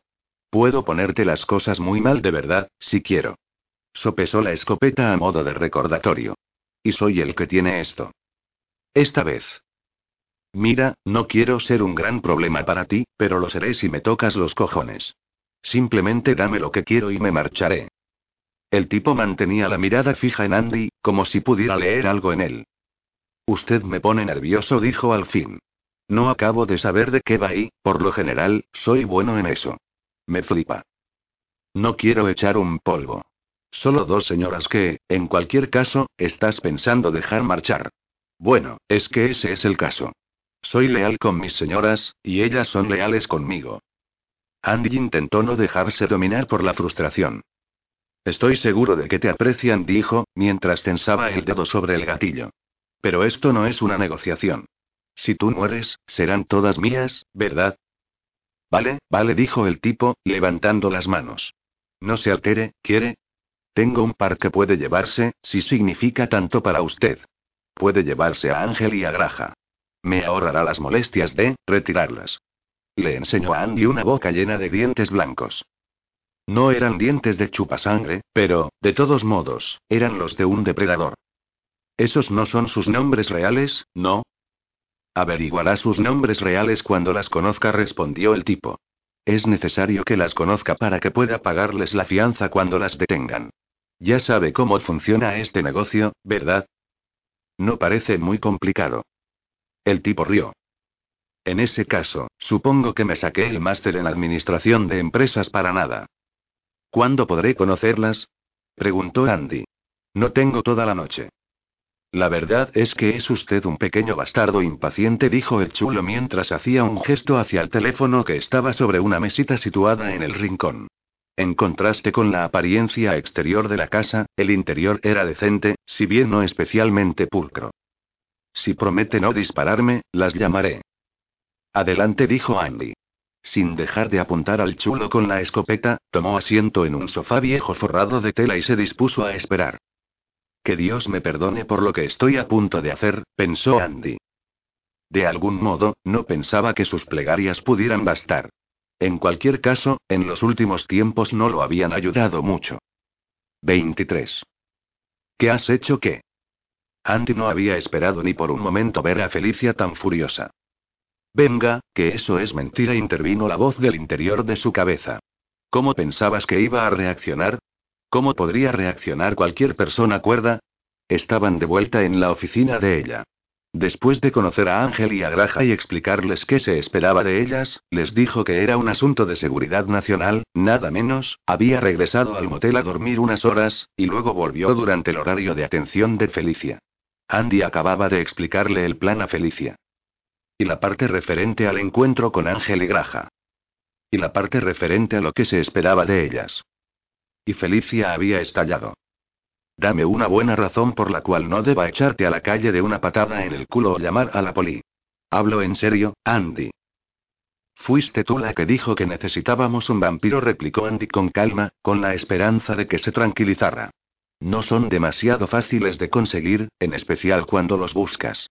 Puedo ponerte las cosas muy mal de verdad, si quiero. Sopesó la escopeta a modo de recordatorio. Y soy el que tiene esto. Esta vez. Mira, no quiero ser un gran problema para ti, pero lo seré si me tocas los cojones. Simplemente dame lo que quiero y me marcharé. El tipo mantenía la mirada fija en Andy, como si pudiera leer algo en él. Usted me pone nervioso, dijo al fin. No acabo de saber de qué va y, por lo general, soy bueno en eso. Me flipa. No quiero echar un polvo. Solo dos señoras que, en cualquier caso, estás pensando dejar marchar. Bueno, es que ese es el caso. Soy leal con mis señoras, y ellas son leales conmigo. Andy intentó no dejarse dominar por la frustración. Estoy seguro de que te aprecian, dijo, mientras tensaba el dedo sobre el gatillo. Pero esto no es una negociación. Si tú mueres, serán todas mías, ¿verdad? Vale, vale, dijo el tipo, levantando las manos. No se altere, ¿quiere? Tengo un par que puede llevarse, si significa tanto para usted. Puede llevarse a Ángel y a Graja. Me ahorrará las molestias de retirarlas. Le enseñó a Andy una boca llena de dientes blancos. No eran dientes de chupasangre, pero, de todos modos, eran los de un depredador. Esos no son sus nombres reales, ¿no? Averiguará sus nombres reales cuando las conozca, respondió el tipo. Es necesario que las conozca para que pueda pagarles la fianza cuando las detengan. Ya sabe cómo funciona este negocio, ¿verdad? No parece muy complicado. El tipo rió. En ese caso, supongo que me saqué el máster en administración de empresas para nada. ¿Cuándo podré conocerlas? preguntó Andy. No tengo toda la noche. La verdad es que es usted un pequeño bastardo impaciente, dijo el chulo mientras hacía un gesto hacia el teléfono que estaba sobre una mesita situada en el rincón. En contraste con la apariencia exterior de la casa, el interior era decente, si bien no especialmente pulcro. Si promete no dispararme, las llamaré. Adelante, dijo Andy. Sin dejar de apuntar al chulo con la escopeta, tomó asiento en un sofá viejo forrado de tela y se dispuso a esperar. Que Dios me perdone por lo que estoy a punto de hacer, pensó Andy. De algún modo, no pensaba que sus plegarias pudieran bastar. En cualquier caso, en los últimos tiempos no lo habían ayudado mucho. 23. ¿Qué has hecho qué? Andy no había esperado ni por un momento ver a Felicia tan furiosa. Venga, que eso es mentira, intervino la voz del interior de su cabeza. ¿Cómo pensabas que iba a reaccionar? ¿Cómo podría reaccionar cualquier persona cuerda? Estaban de vuelta en la oficina de ella. Después de conocer a Ángel y a Graja y explicarles qué se esperaba de ellas, les dijo que era un asunto de seguridad nacional, nada menos, había regresado al motel a dormir unas horas, y luego volvió durante el horario de atención de Felicia. Andy acababa de explicarle el plan a Felicia. Y la parte referente al encuentro con Ángel y Graja. Y la parte referente a lo que se esperaba de ellas. Y Felicia había estallado. Dame una buena razón por la cual no deba echarte a la calle de una patada en el culo o llamar a la poli. Hablo en serio, Andy. Fuiste tú la que dijo que necesitábamos un vampiro, replicó Andy con calma, con la esperanza de que se tranquilizara. No son demasiado fáciles de conseguir, en especial cuando los buscas.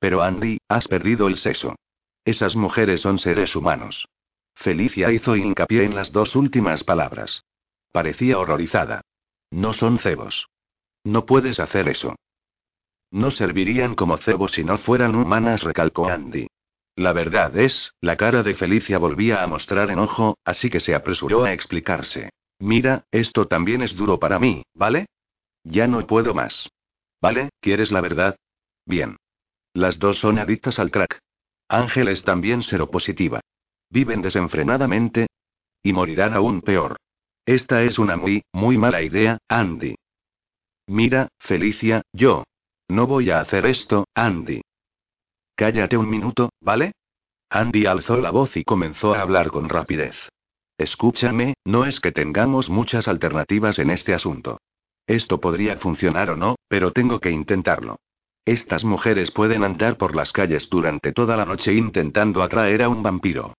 Pero Andy, has perdido el sexo. Esas mujeres son seres humanos. Felicia hizo hincapié en las dos últimas palabras. Parecía horrorizada. No son cebos. No puedes hacer eso. No servirían como cebos si no fueran humanas, recalcó Andy. La verdad es, la cara de Felicia volvía a mostrar enojo, así que se apresuró a explicarse. Mira, esto también es duro para mí, ¿vale? Ya no puedo más. ¿Vale? ¿Quieres la verdad? Bien. Las dos son adictas al crack. Ángel es también seropositiva. Viven desenfrenadamente. Y morirán aún peor. Esta es una muy, muy mala idea, Andy. Mira, Felicia, yo. No voy a hacer esto, Andy. Cállate un minuto, ¿vale? Andy alzó la voz y comenzó a hablar con rapidez. Escúchame, no es que tengamos muchas alternativas en este asunto. Esto podría funcionar o no, pero tengo que intentarlo. Estas mujeres pueden andar por las calles durante toda la noche intentando atraer a un vampiro.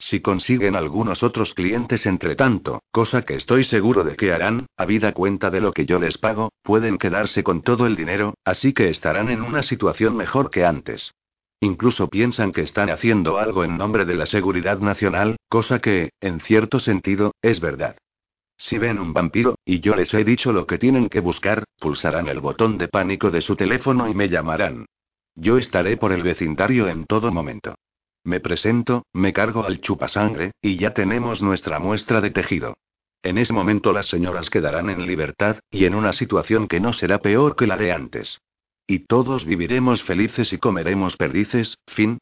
Si consiguen algunos otros clientes entre tanto, cosa que estoy seguro de que harán, habida cuenta de lo que yo les pago, pueden quedarse con todo el dinero, así que estarán en una situación mejor que antes. Incluso piensan que están haciendo algo en nombre de la seguridad nacional, cosa que, en cierto sentido, es verdad. Si ven un vampiro, y yo les he dicho lo que tienen que buscar, pulsarán el botón de pánico de su teléfono y me llamarán. Yo estaré por el vecindario en todo momento. Me presento, me cargo al chupasangre, y ya tenemos nuestra muestra de tejido. En ese momento las señoras quedarán en libertad, y en una situación que no será peor que la de antes. Y todos viviremos felices y comeremos perdices, fin.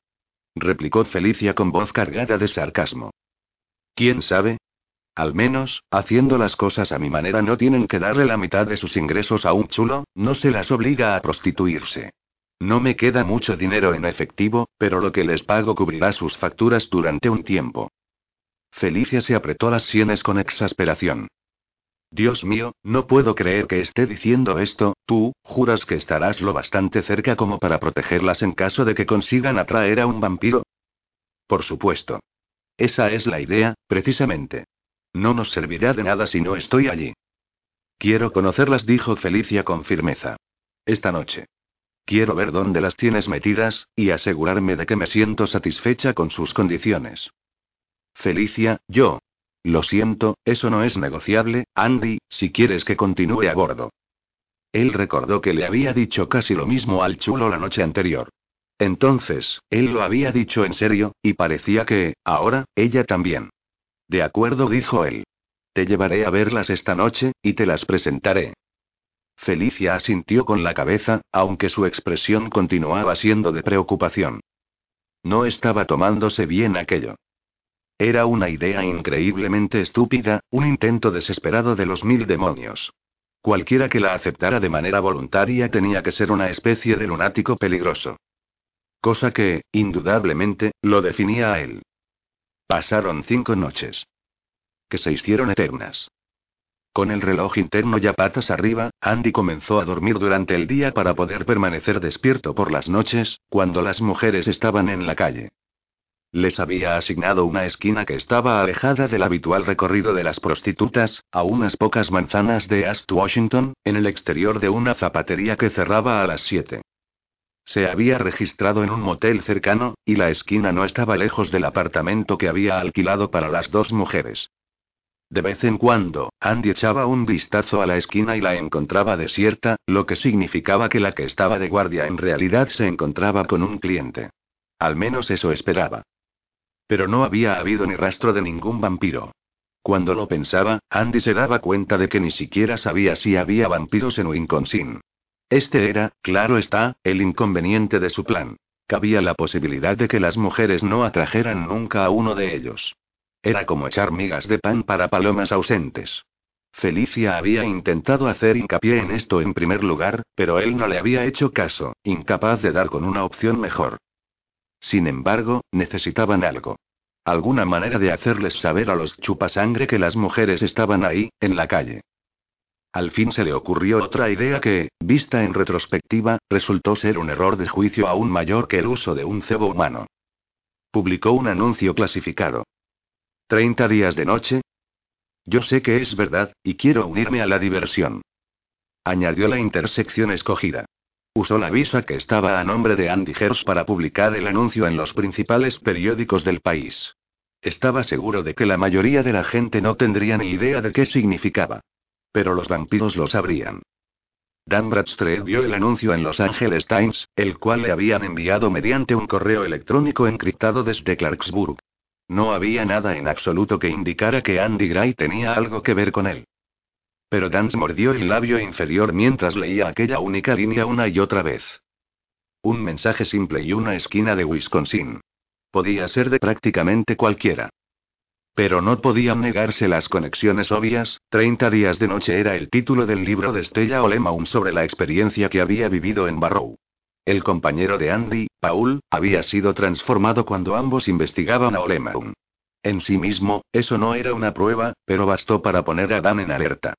replicó Felicia con voz cargada de sarcasmo. ¿Quién sabe? Al menos, haciendo las cosas a mi manera no tienen que darle la mitad de sus ingresos a un chulo, no se las obliga a prostituirse. No me queda mucho dinero en efectivo, pero lo que les pago cubrirá sus facturas durante un tiempo. Felicia se apretó las sienes con exasperación. Dios mío, no puedo creer que esté diciendo esto, tú, juras que estarás lo bastante cerca como para protegerlas en caso de que consigan atraer a un vampiro. Por supuesto. Esa es la idea, precisamente. No nos servirá de nada si no estoy allí. Quiero conocerlas, dijo Felicia con firmeza. Esta noche. Quiero ver dónde las tienes metidas, y asegurarme de que me siento satisfecha con sus condiciones. Felicia, yo. Lo siento, eso no es negociable, Andy, si quieres que continúe a bordo. Él recordó que le había dicho casi lo mismo al chulo la noche anterior. Entonces, él lo había dicho en serio, y parecía que, ahora, ella también. De acuerdo, dijo él. Te llevaré a verlas esta noche, y te las presentaré. Felicia asintió con la cabeza, aunque su expresión continuaba siendo de preocupación. No estaba tomándose bien aquello. Era una idea increíblemente estúpida, un intento desesperado de los mil demonios. Cualquiera que la aceptara de manera voluntaria tenía que ser una especie de lunático peligroso. Cosa que, indudablemente, lo definía a él. Pasaron cinco noches. Que se hicieron eternas. Con el reloj interno ya patas arriba, Andy comenzó a dormir durante el día para poder permanecer despierto por las noches, cuando las mujeres estaban en la calle. Les había asignado una esquina que estaba alejada del habitual recorrido de las prostitutas, a unas pocas manzanas de East Washington, en el exterior de una zapatería que cerraba a las 7. Se había registrado en un motel cercano, y la esquina no estaba lejos del apartamento que había alquilado para las dos mujeres. De vez en cuando, Andy echaba un vistazo a la esquina y la encontraba desierta, lo que significaba que la que estaba de guardia en realidad se encontraba con un cliente. Al menos eso esperaba. Pero no había habido ni rastro de ningún vampiro. Cuando lo pensaba, Andy se daba cuenta de que ni siquiera sabía si había vampiros en Wisconsin. Este era, claro está, el inconveniente de su plan. Cabía la posibilidad de que las mujeres no atrajeran nunca a uno de ellos. Era como echar migas de pan para palomas ausentes. Felicia había intentado hacer hincapié en esto en primer lugar, pero él no le había hecho caso, incapaz de dar con una opción mejor. Sin embargo, necesitaban algo. Alguna manera de hacerles saber a los chupasangre que las mujeres estaban ahí, en la calle. Al fin se le ocurrió otra idea que, vista en retrospectiva, resultó ser un error de juicio aún mayor que el uso de un cebo humano. Publicó un anuncio clasificado. ¿30 días de noche? Yo sé que es verdad, y quiero unirme a la diversión. Añadió la intersección escogida. Usó la visa que estaba a nombre de Andy Hers para publicar el anuncio en los principales periódicos del país. Estaba seguro de que la mayoría de la gente no tendría ni idea de qué significaba. Pero los vampiros lo sabrían. Dan Bradstreet vio el anuncio en Los Angeles Times, el cual le habían enviado mediante un correo electrónico encriptado desde Clarksburg. No había nada en absoluto que indicara que Andy Gray tenía algo que ver con él. Pero Dan mordió el labio inferior mientras leía aquella única línea una y otra vez. Un mensaje simple y una esquina de Wisconsin. Podía ser de prácticamente cualquiera. Pero no podían negarse las conexiones obvias, 30 días de noche era el título del libro de Stella Olemaun sobre la experiencia que había vivido en Barrow. El compañero de Andy, Paul, había sido transformado cuando ambos investigaban a Olemaun. En sí mismo, eso no era una prueba, pero bastó para poner a Dan en alerta.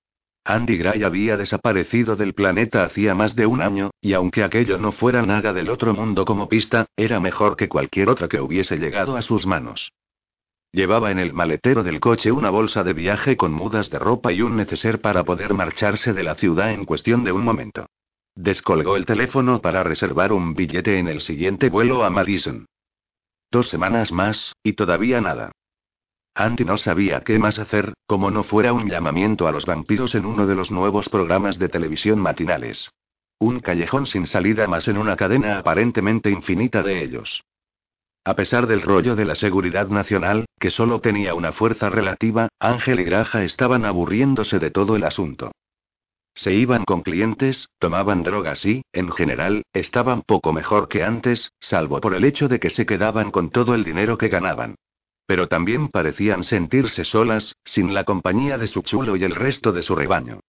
Andy Gray había desaparecido del planeta hacía más de un año, y aunque aquello no fuera nada del otro mundo como pista, era mejor que cualquier otra que hubiese llegado a sus manos. Llevaba en el maletero del coche una bolsa de viaje con mudas de ropa y un neceser para poder marcharse de la ciudad en cuestión de un momento. Descolgó el teléfono para reservar un billete en el siguiente vuelo a Madison. Dos semanas más, y todavía nada. Andy no sabía qué más hacer, como no fuera un llamamiento a los vampiros en uno de los nuevos programas de televisión matinales. Un callejón sin salida más en una cadena aparentemente infinita de ellos. A pesar del rollo de la seguridad nacional, que solo tenía una fuerza relativa, Ángel y Graja estaban aburriéndose de todo el asunto. Se iban con clientes, tomaban drogas y, en general, estaban poco mejor que antes, salvo por el hecho de que se quedaban con todo el dinero que ganaban. Pero también parecían sentirse solas, sin la compañía de su chulo y el resto de su rebaño.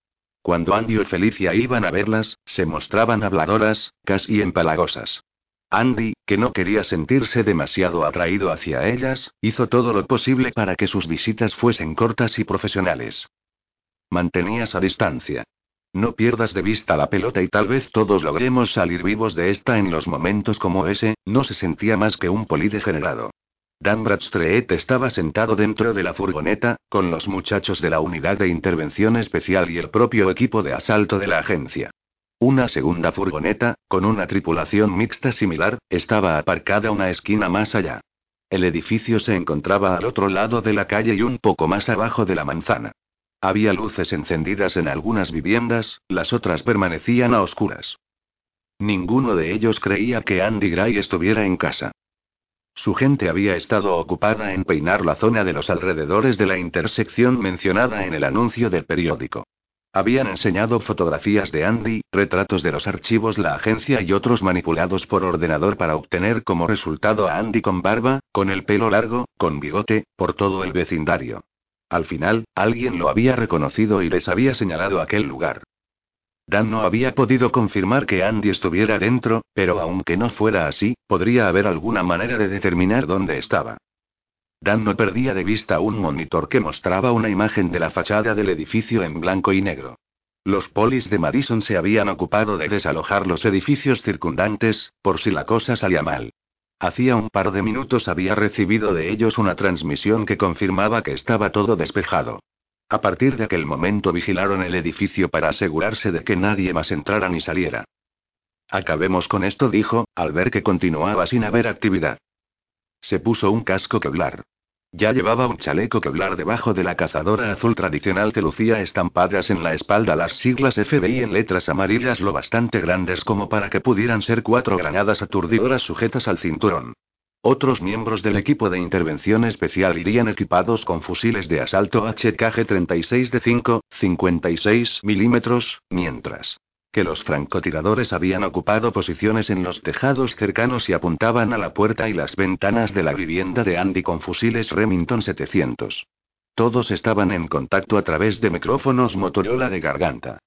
Cuando Andy y Felicia iban a verlas, se mostraban habladoras, casi empalagosas. Andy, que no quería sentirse demasiado atraído hacia ellas, hizo todo lo posible para que sus visitas fuesen cortas y profesionales. Mantenías a distancia. No pierdas de vista la pelota y tal vez todos logremos salir vivos de esta en los momentos como ese, no se sentía más que un polidegenerado. Dan Bradstreet estaba sentado dentro de la furgoneta, con los muchachos de la unidad de intervención especial y el propio equipo de asalto de la agencia. Una segunda furgoneta, con una tripulación mixta similar, estaba aparcada una esquina más allá. El edificio se encontraba al otro lado de la calle y un poco más abajo de la manzana. Había luces encendidas en algunas viviendas, las otras permanecían a oscuras. Ninguno de ellos creía que Andy Gray estuviera en casa. Su gente había estado ocupada en peinar la zona de los alrededores de la intersección mencionada en el anuncio del periódico. Habían enseñado fotografías de Andy, retratos de los archivos la agencia y otros manipulados por ordenador para obtener como resultado a Andy con barba, con el pelo largo, con bigote, por todo el vecindario. Al final, alguien lo había reconocido y les había señalado aquel lugar. Dan no había podido confirmar que Andy estuviera dentro, pero aunque no fuera así, podría haber alguna manera de determinar dónde estaba. Dan no perdía de vista un monitor que mostraba una imagen de la fachada del edificio en blanco y negro. Los polis de Madison se habían ocupado de desalojar los edificios circundantes, por si la cosa salía mal. Hacía un par de minutos había recibido de ellos una transmisión que confirmaba que estaba todo despejado. A partir de aquel momento vigilaron el edificio para asegurarse de que nadie más entrara ni saliera. Acabemos con esto, dijo, al ver que continuaba sin haber actividad. Se puso un casco Kevlar. Ya llevaba un chaleco Kevlar debajo de la cazadora azul tradicional que lucía estampadas en la espalda las siglas FBI en letras amarillas lo bastante grandes como para que pudieran ser cuatro granadas aturdidoras sujetas al cinturón. Otros miembros del equipo de intervención especial irían equipados con fusiles de asalto HKG-36 de 5, 56 milímetros, mientras que los francotiradores habían ocupado posiciones en los tejados cercanos y apuntaban a la puerta y las ventanas de la vivienda de Andy con fusiles Remington 700. Todos estaban en contacto a través de micrófonos Motorola de garganta.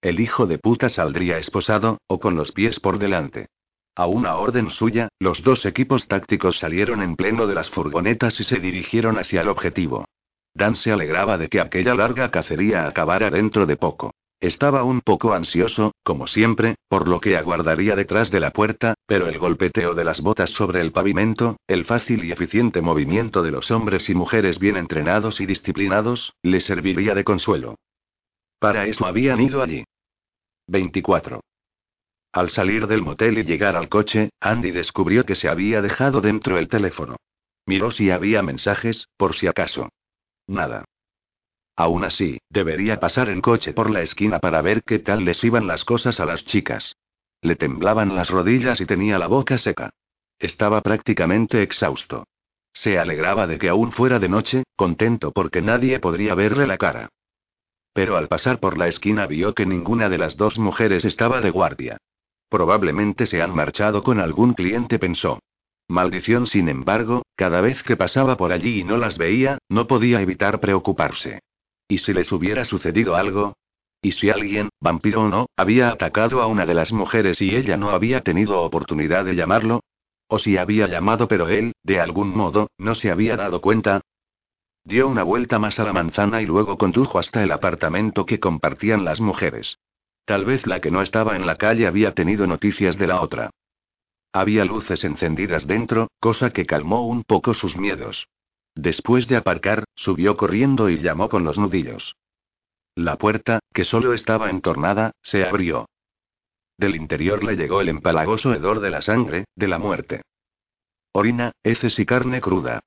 El hijo de puta saldría esposado, o con los pies por delante. A una orden suya, los dos equipos tácticos salieron en pleno de las furgonetas y se dirigieron hacia el objetivo. Dan se alegraba de que aquella larga cacería acabara dentro de poco. Estaba un poco ansioso, como siempre, por lo que aguardaría detrás de la puerta, pero el golpeteo de las botas sobre el pavimento, el fácil y eficiente movimiento de los hombres y mujeres bien entrenados y disciplinados, le serviría de consuelo. Para eso habían ido allí. 24. Al salir del motel y llegar al coche, Andy descubrió que se había dejado dentro el teléfono. Miró si había mensajes, por si acaso. Nada. Aún así, debería pasar en coche por la esquina para ver qué tal les iban las cosas a las chicas. Le temblaban las rodillas y tenía la boca seca. Estaba prácticamente exhausto. Se alegraba de que aún fuera de noche, contento porque nadie podría verle la cara. Pero al pasar por la esquina vio que ninguna de las dos mujeres estaba de guardia. Probablemente se han marchado con algún cliente, pensó. Maldición, sin embargo, cada vez que pasaba por allí y no las veía, no podía evitar preocuparse. ¿Y si les hubiera sucedido algo? ¿Y si alguien, vampiro o no, había atacado a una de las mujeres y ella no había tenido oportunidad de llamarlo? ¿O si había llamado pero él, de algún modo, no se había dado cuenta? dio una vuelta más a la manzana y luego condujo hasta el apartamento que compartían las mujeres. Tal vez la que no estaba en la calle había tenido noticias de la otra. Había luces encendidas dentro, cosa que calmó un poco sus miedos. Después de aparcar, subió corriendo y llamó con los nudillos. La puerta, que solo estaba entornada, se abrió. Del interior le llegó el empalagoso hedor de la sangre, de la muerte. Orina, heces y carne cruda.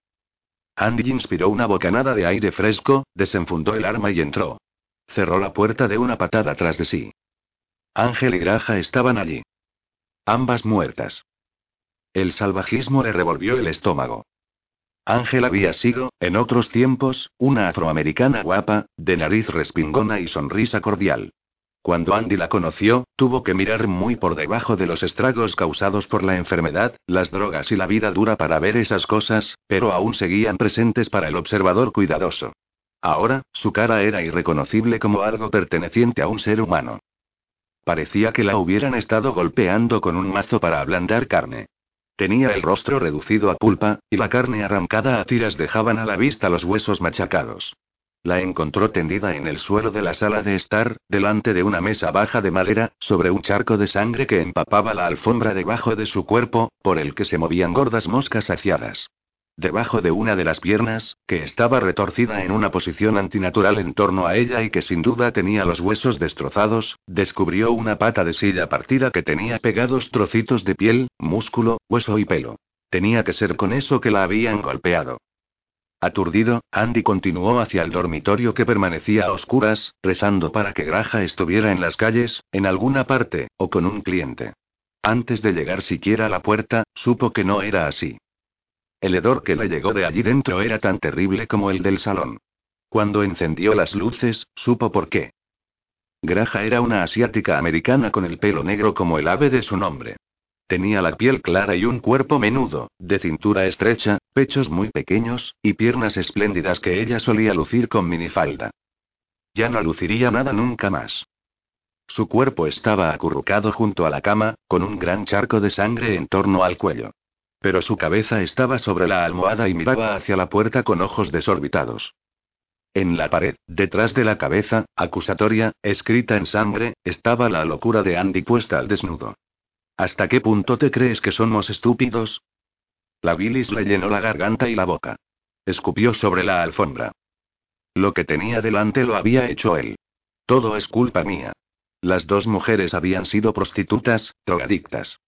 Andy inspiró una bocanada de aire fresco, desenfundó el arma y entró. Cerró la puerta de una patada tras de sí. Ángel y Graja estaban allí. Ambas muertas. El salvajismo le revolvió el estómago. Ángel había sido, en otros tiempos, una afroamericana guapa, de nariz respingona y sonrisa cordial. Cuando Andy la conoció, tuvo que mirar muy por debajo de los estragos causados por la enfermedad, las drogas y la vida dura para ver esas cosas, pero aún seguían presentes para el observador cuidadoso. Ahora, su cara era irreconocible como algo perteneciente a un ser humano. Parecía que la hubieran estado golpeando con un mazo para ablandar carne. Tenía el rostro reducido a pulpa, y la carne arrancada a tiras dejaban a la vista los huesos machacados. La encontró tendida en el suelo de la sala de estar, delante de una mesa baja de madera, sobre un charco de sangre que empapaba la alfombra debajo de su cuerpo, por el que se movían gordas moscas saciadas. Debajo de una de las piernas, que estaba retorcida en una posición antinatural en torno a ella y que sin duda tenía los huesos destrozados, descubrió una pata de silla partida que tenía pegados trocitos de piel, músculo, hueso y pelo. Tenía que ser con eso que la habían golpeado. Aturdido, Andy continuó hacia el dormitorio que permanecía a oscuras, rezando para que Graja estuviera en las calles, en alguna parte, o con un cliente. Antes de llegar siquiera a la puerta, supo que no era así. El hedor que le llegó de allí dentro era tan terrible como el del salón. Cuando encendió las luces, supo por qué. Graja era una asiática americana con el pelo negro como el ave de su nombre. Tenía la piel clara y un cuerpo menudo, de cintura estrecha, pechos muy pequeños, y piernas espléndidas que ella solía lucir con minifalda. Ya no luciría nada nunca más. Su cuerpo estaba acurrucado junto a la cama, con un gran charco de sangre en torno al cuello. Pero su cabeza estaba sobre la almohada y miraba hacia la puerta con ojos desorbitados. En la pared, detrás de la cabeza, acusatoria, escrita en sangre, estaba la locura de Andy puesta al desnudo. ¿Hasta qué punto te crees que somos estúpidos? La bilis le llenó la garganta y la boca. Escupió sobre la alfombra. Lo que tenía delante lo había hecho él. Todo es culpa mía. Las dos mujeres habían sido prostitutas, drogadictas.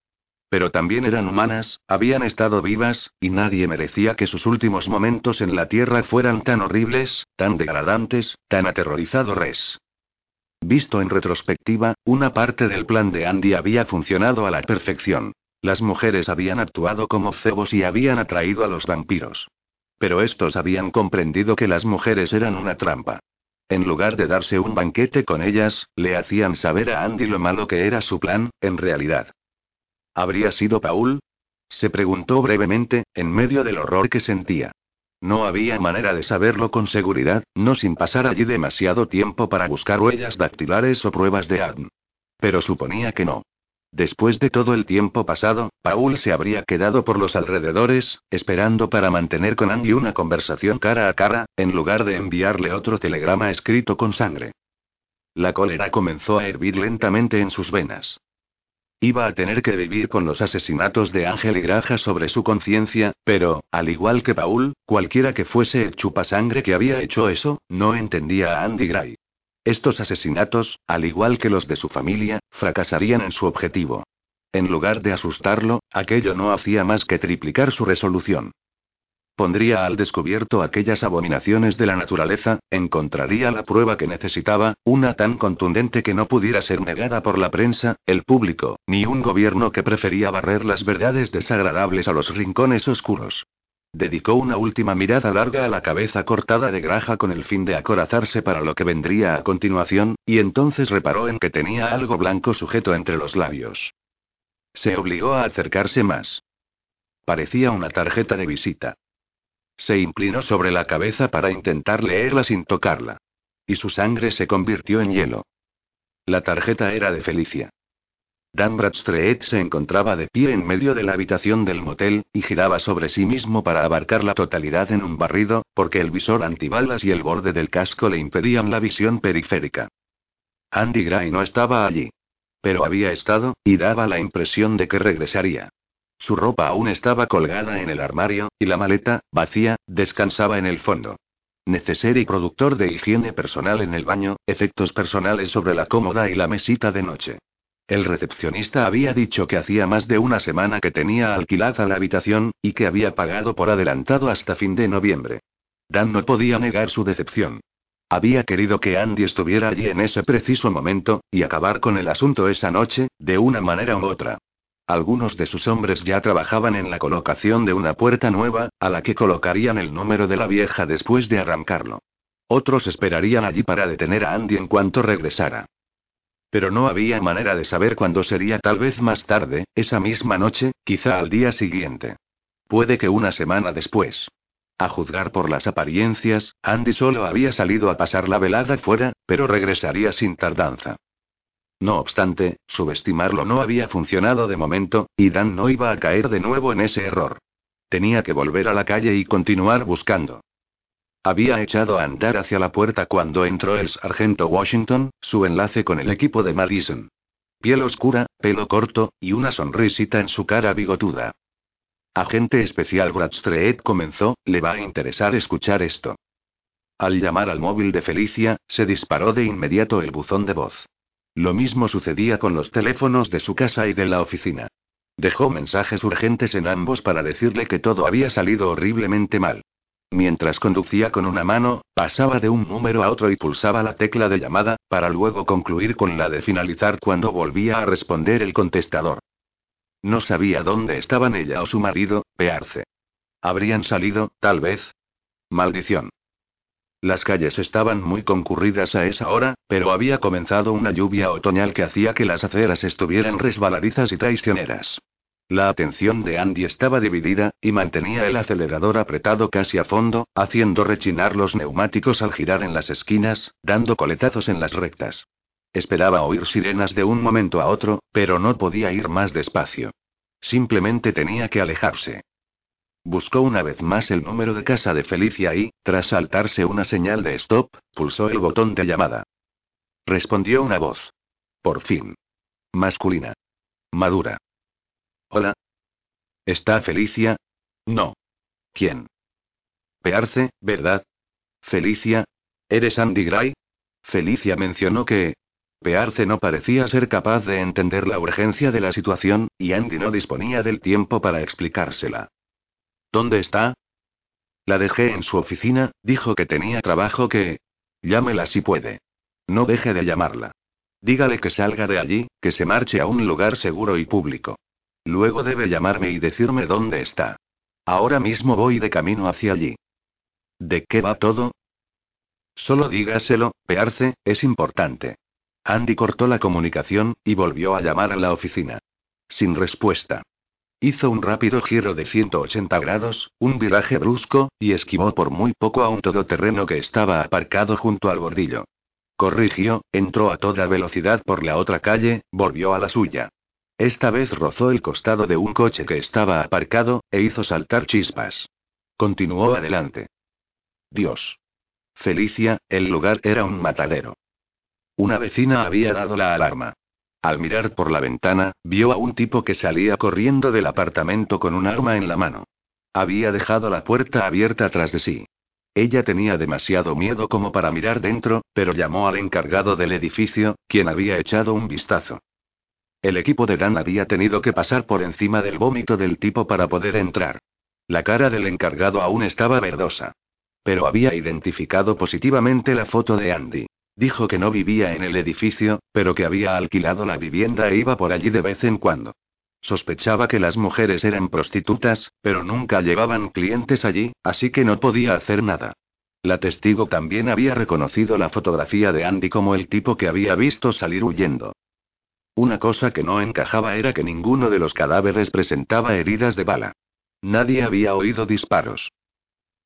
Pero también eran humanas, habían estado vivas, y nadie merecía que sus últimos momentos en la Tierra fueran tan horribles, tan degradantes, tan aterrorizadores. Visto en retrospectiva, una parte del plan de Andy había funcionado a la perfección. Las mujeres habían actuado como cebos y habían atraído a los vampiros. Pero estos habían comprendido que las mujeres eran una trampa. En lugar de darse un banquete con ellas, le hacían saber a Andy lo malo que era su plan, en realidad. ¿Habría sido Paul? Se preguntó brevemente, en medio del horror que sentía. No había manera de saberlo con seguridad, no sin pasar allí demasiado tiempo para buscar huellas dactilares o pruebas de ADN. Pero suponía que no. Después de todo el tiempo pasado, Paul se habría quedado por los alrededores, esperando para mantener con Andy una conversación cara a cara, en lugar de enviarle otro telegrama escrito con sangre. La cólera comenzó a hervir lentamente en sus venas. Iba a tener que vivir con los asesinatos de Ángel y Graja sobre su conciencia, pero, al igual que Paul, cualquiera que fuese el chupasangre que había hecho eso, no entendía a Andy Gray. Estos asesinatos, al igual que los de su familia, fracasarían en su objetivo. En lugar de asustarlo, aquello no hacía más que triplicar su resolución. Pondría al descubierto aquellas abominaciones de la naturaleza, encontraría la prueba que necesitaba, una tan contundente que no pudiera ser negada por la prensa, el público, ni un gobierno que prefería barrer las verdades desagradables a los rincones oscuros. Dedicó una última mirada larga a la cabeza cortada de Graja con el fin de acorazarse para lo que vendría a continuación, y entonces reparó en que tenía algo blanco sujeto entre los labios. Se obligó a acercarse más. Parecía una tarjeta de visita. Se inclinó sobre la cabeza para intentar leerla sin tocarla. Y su sangre se convirtió en hielo. La tarjeta era de Felicia. Dan Bradstreet se encontraba de pie en medio de la habitación del motel, y giraba sobre sí mismo para abarcar la totalidad en un barrido, porque el visor antibalas y el borde del casco le impedían la visión periférica. Andy Gray no estaba allí. Pero había estado, y daba la impresión de que regresaría. Su ropa aún estaba colgada en el armario, y la maleta, vacía, descansaba en el fondo. Neceser y productor de higiene personal en el baño, efectos personales sobre la cómoda y la mesita de noche. El recepcionista había dicho que hacía más de una semana que tenía alquilada la habitación, y que había pagado por adelantado hasta fin de noviembre. Dan no podía negar su decepción. Había querido que Andy estuviera allí en ese preciso momento, y acabar con el asunto esa noche, de una manera u otra. Algunos de sus hombres ya trabajaban en la colocación de una puerta nueva, a la que colocarían el número de la vieja después de arrancarlo. Otros esperarían allí para detener a Andy en cuanto regresara. Pero no había manera de saber cuándo sería tal vez más tarde, esa misma noche, quizá al día siguiente. Puede que una semana después. A juzgar por las apariencias, Andy solo había salido a pasar la velada fuera, pero regresaría sin tardanza. No obstante, subestimarlo no había funcionado de momento, y Dan no iba a caer de nuevo en ese error. Tenía que volver a la calle y continuar buscando. Había echado a andar hacia la puerta cuando entró el sargento Washington, su enlace con el equipo de Madison. Piel oscura, pelo corto, y una sonrisita en su cara bigotuda. Agente especial Bradstreet comenzó, le va a interesar escuchar esto. Al llamar al móvil de Felicia, se disparó de inmediato el buzón de voz. Lo mismo sucedía con los teléfonos de su casa y de la oficina. Dejó mensajes urgentes en ambos para decirle que todo había salido horriblemente mal. Mientras conducía con una mano, pasaba de un número a otro y pulsaba la tecla de llamada, para luego concluir con la de finalizar cuando volvía a responder el contestador. No sabía dónde estaban ella o su marido, Pearce. ¿Habrían salido, tal vez? Maldición. Las calles estaban muy concurridas a esa hora, pero había comenzado una lluvia otoñal que hacía que las aceras estuvieran resbaladizas y traicioneras. La atención de Andy estaba dividida, y mantenía el acelerador apretado casi a fondo, haciendo rechinar los neumáticos al girar en las esquinas, dando coletazos en las rectas. Esperaba oír sirenas de un momento a otro, pero no podía ir más despacio. Simplemente tenía que alejarse. Buscó una vez más el número de casa de Felicia y, tras saltarse una señal de stop, pulsó el botón de llamada. Respondió una voz. Por fin. Masculina. Madura. Hola. ¿Está Felicia? No. ¿Quién? Pearce, ¿verdad? Felicia. ¿Eres Andy Gray? Felicia mencionó que... Pearce no parecía ser capaz de entender la urgencia de la situación, y Andy no disponía del tiempo para explicársela. ¿Dónde está? La dejé en su oficina, dijo que tenía trabajo que... Llámela si puede. No deje de llamarla. Dígale que salga de allí, que se marche a un lugar seguro y público. Luego debe llamarme y decirme dónde está. Ahora mismo voy de camino hacia allí. ¿De qué va todo? Solo dígaselo, Pearce, es importante. Andy cortó la comunicación, y volvió a llamar a la oficina. Sin respuesta. Hizo un rápido giro de 180 grados, un viraje brusco, y esquivó por muy poco a un todoterreno que estaba aparcado junto al bordillo. Corrigió, entró a toda velocidad por la otra calle, volvió a la suya. Esta vez rozó el costado de un coche que estaba aparcado, e hizo saltar chispas. Continuó adelante. Dios. Felicia, el lugar era un matadero. Una vecina había dado la alarma. Al mirar por la ventana, vio a un tipo que salía corriendo del apartamento con un arma en la mano. Había dejado la puerta abierta tras de sí. Ella tenía demasiado miedo como para mirar dentro, pero llamó al encargado del edificio, quien había echado un vistazo. El equipo de Dan había tenido que pasar por encima del vómito del tipo para poder entrar. La cara del encargado aún estaba verdosa. Pero había identificado positivamente la foto de Andy. Dijo que no vivía en el edificio, pero que había alquilado la vivienda e iba por allí de vez en cuando. Sospechaba que las mujeres eran prostitutas, pero nunca llevaban clientes allí, así que no podía hacer nada. La testigo también había reconocido la fotografía de Andy como el tipo que había visto salir huyendo. Una cosa que no encajaba era que ninguno de los cadáveres presentaba heridas de bala. Nadie había oído disparos.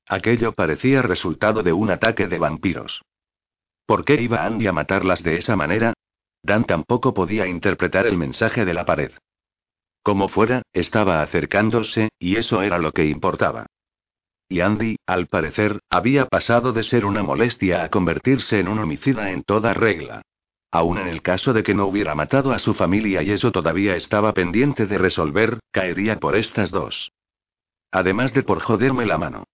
Aquello parecía resultado de un ataque de vampiros. ¿Por qué iba Andy a matarlas de esa manera? Dan tampoco podía interpretar el mensaje de la pared. Como fuera, estaba acercándose, y eso era lo que importaba. Y Andy, al parecer, había pasado de ser una molestia a convertirse en un homicida en toda regla. Aún en el caso de que no hubiera matado a su familia y eso todavía estaba pendiente de resolver, caería por estas dos. Además de por joderme la mano.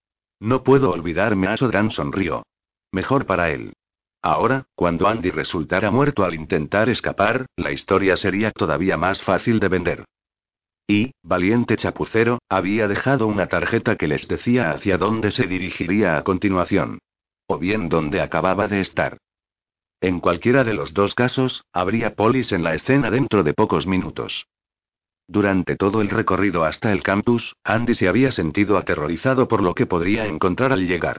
No puedo olvidarme a Sodran sonrió. Mejor para él. Ahora, cuando Andy resultara muerto al intentar escapar, la historia sería todavía más fácil de vender. Y, valiente chapucero, había dejado una tarjeta que les decía hacia dónde se dirigiría a continuación. O bien dónde acababa de estar. En cualquiera de los dos casos, habría polis en la escena dentro de pocos minutos. Durante todo el recorrido hasta el campus, Andy se había sentido aterrorizado por lo que podría encontrar al llegar.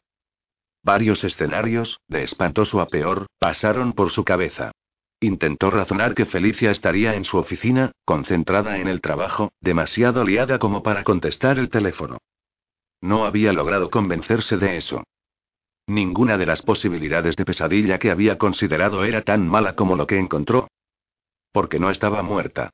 Varios escenarios, de espantoso a peor, pasaron por su cabeza. Intentó razonar que Felicia estaría en su oficina, concentrada en el trabajo, demasiado liada como para contestar el teléfono. No había logrado convencerse de eso. Ninguna de las posibilidades de pesadilla que había considerado era tan mala como lo que encontró. Porque no estaba muerta.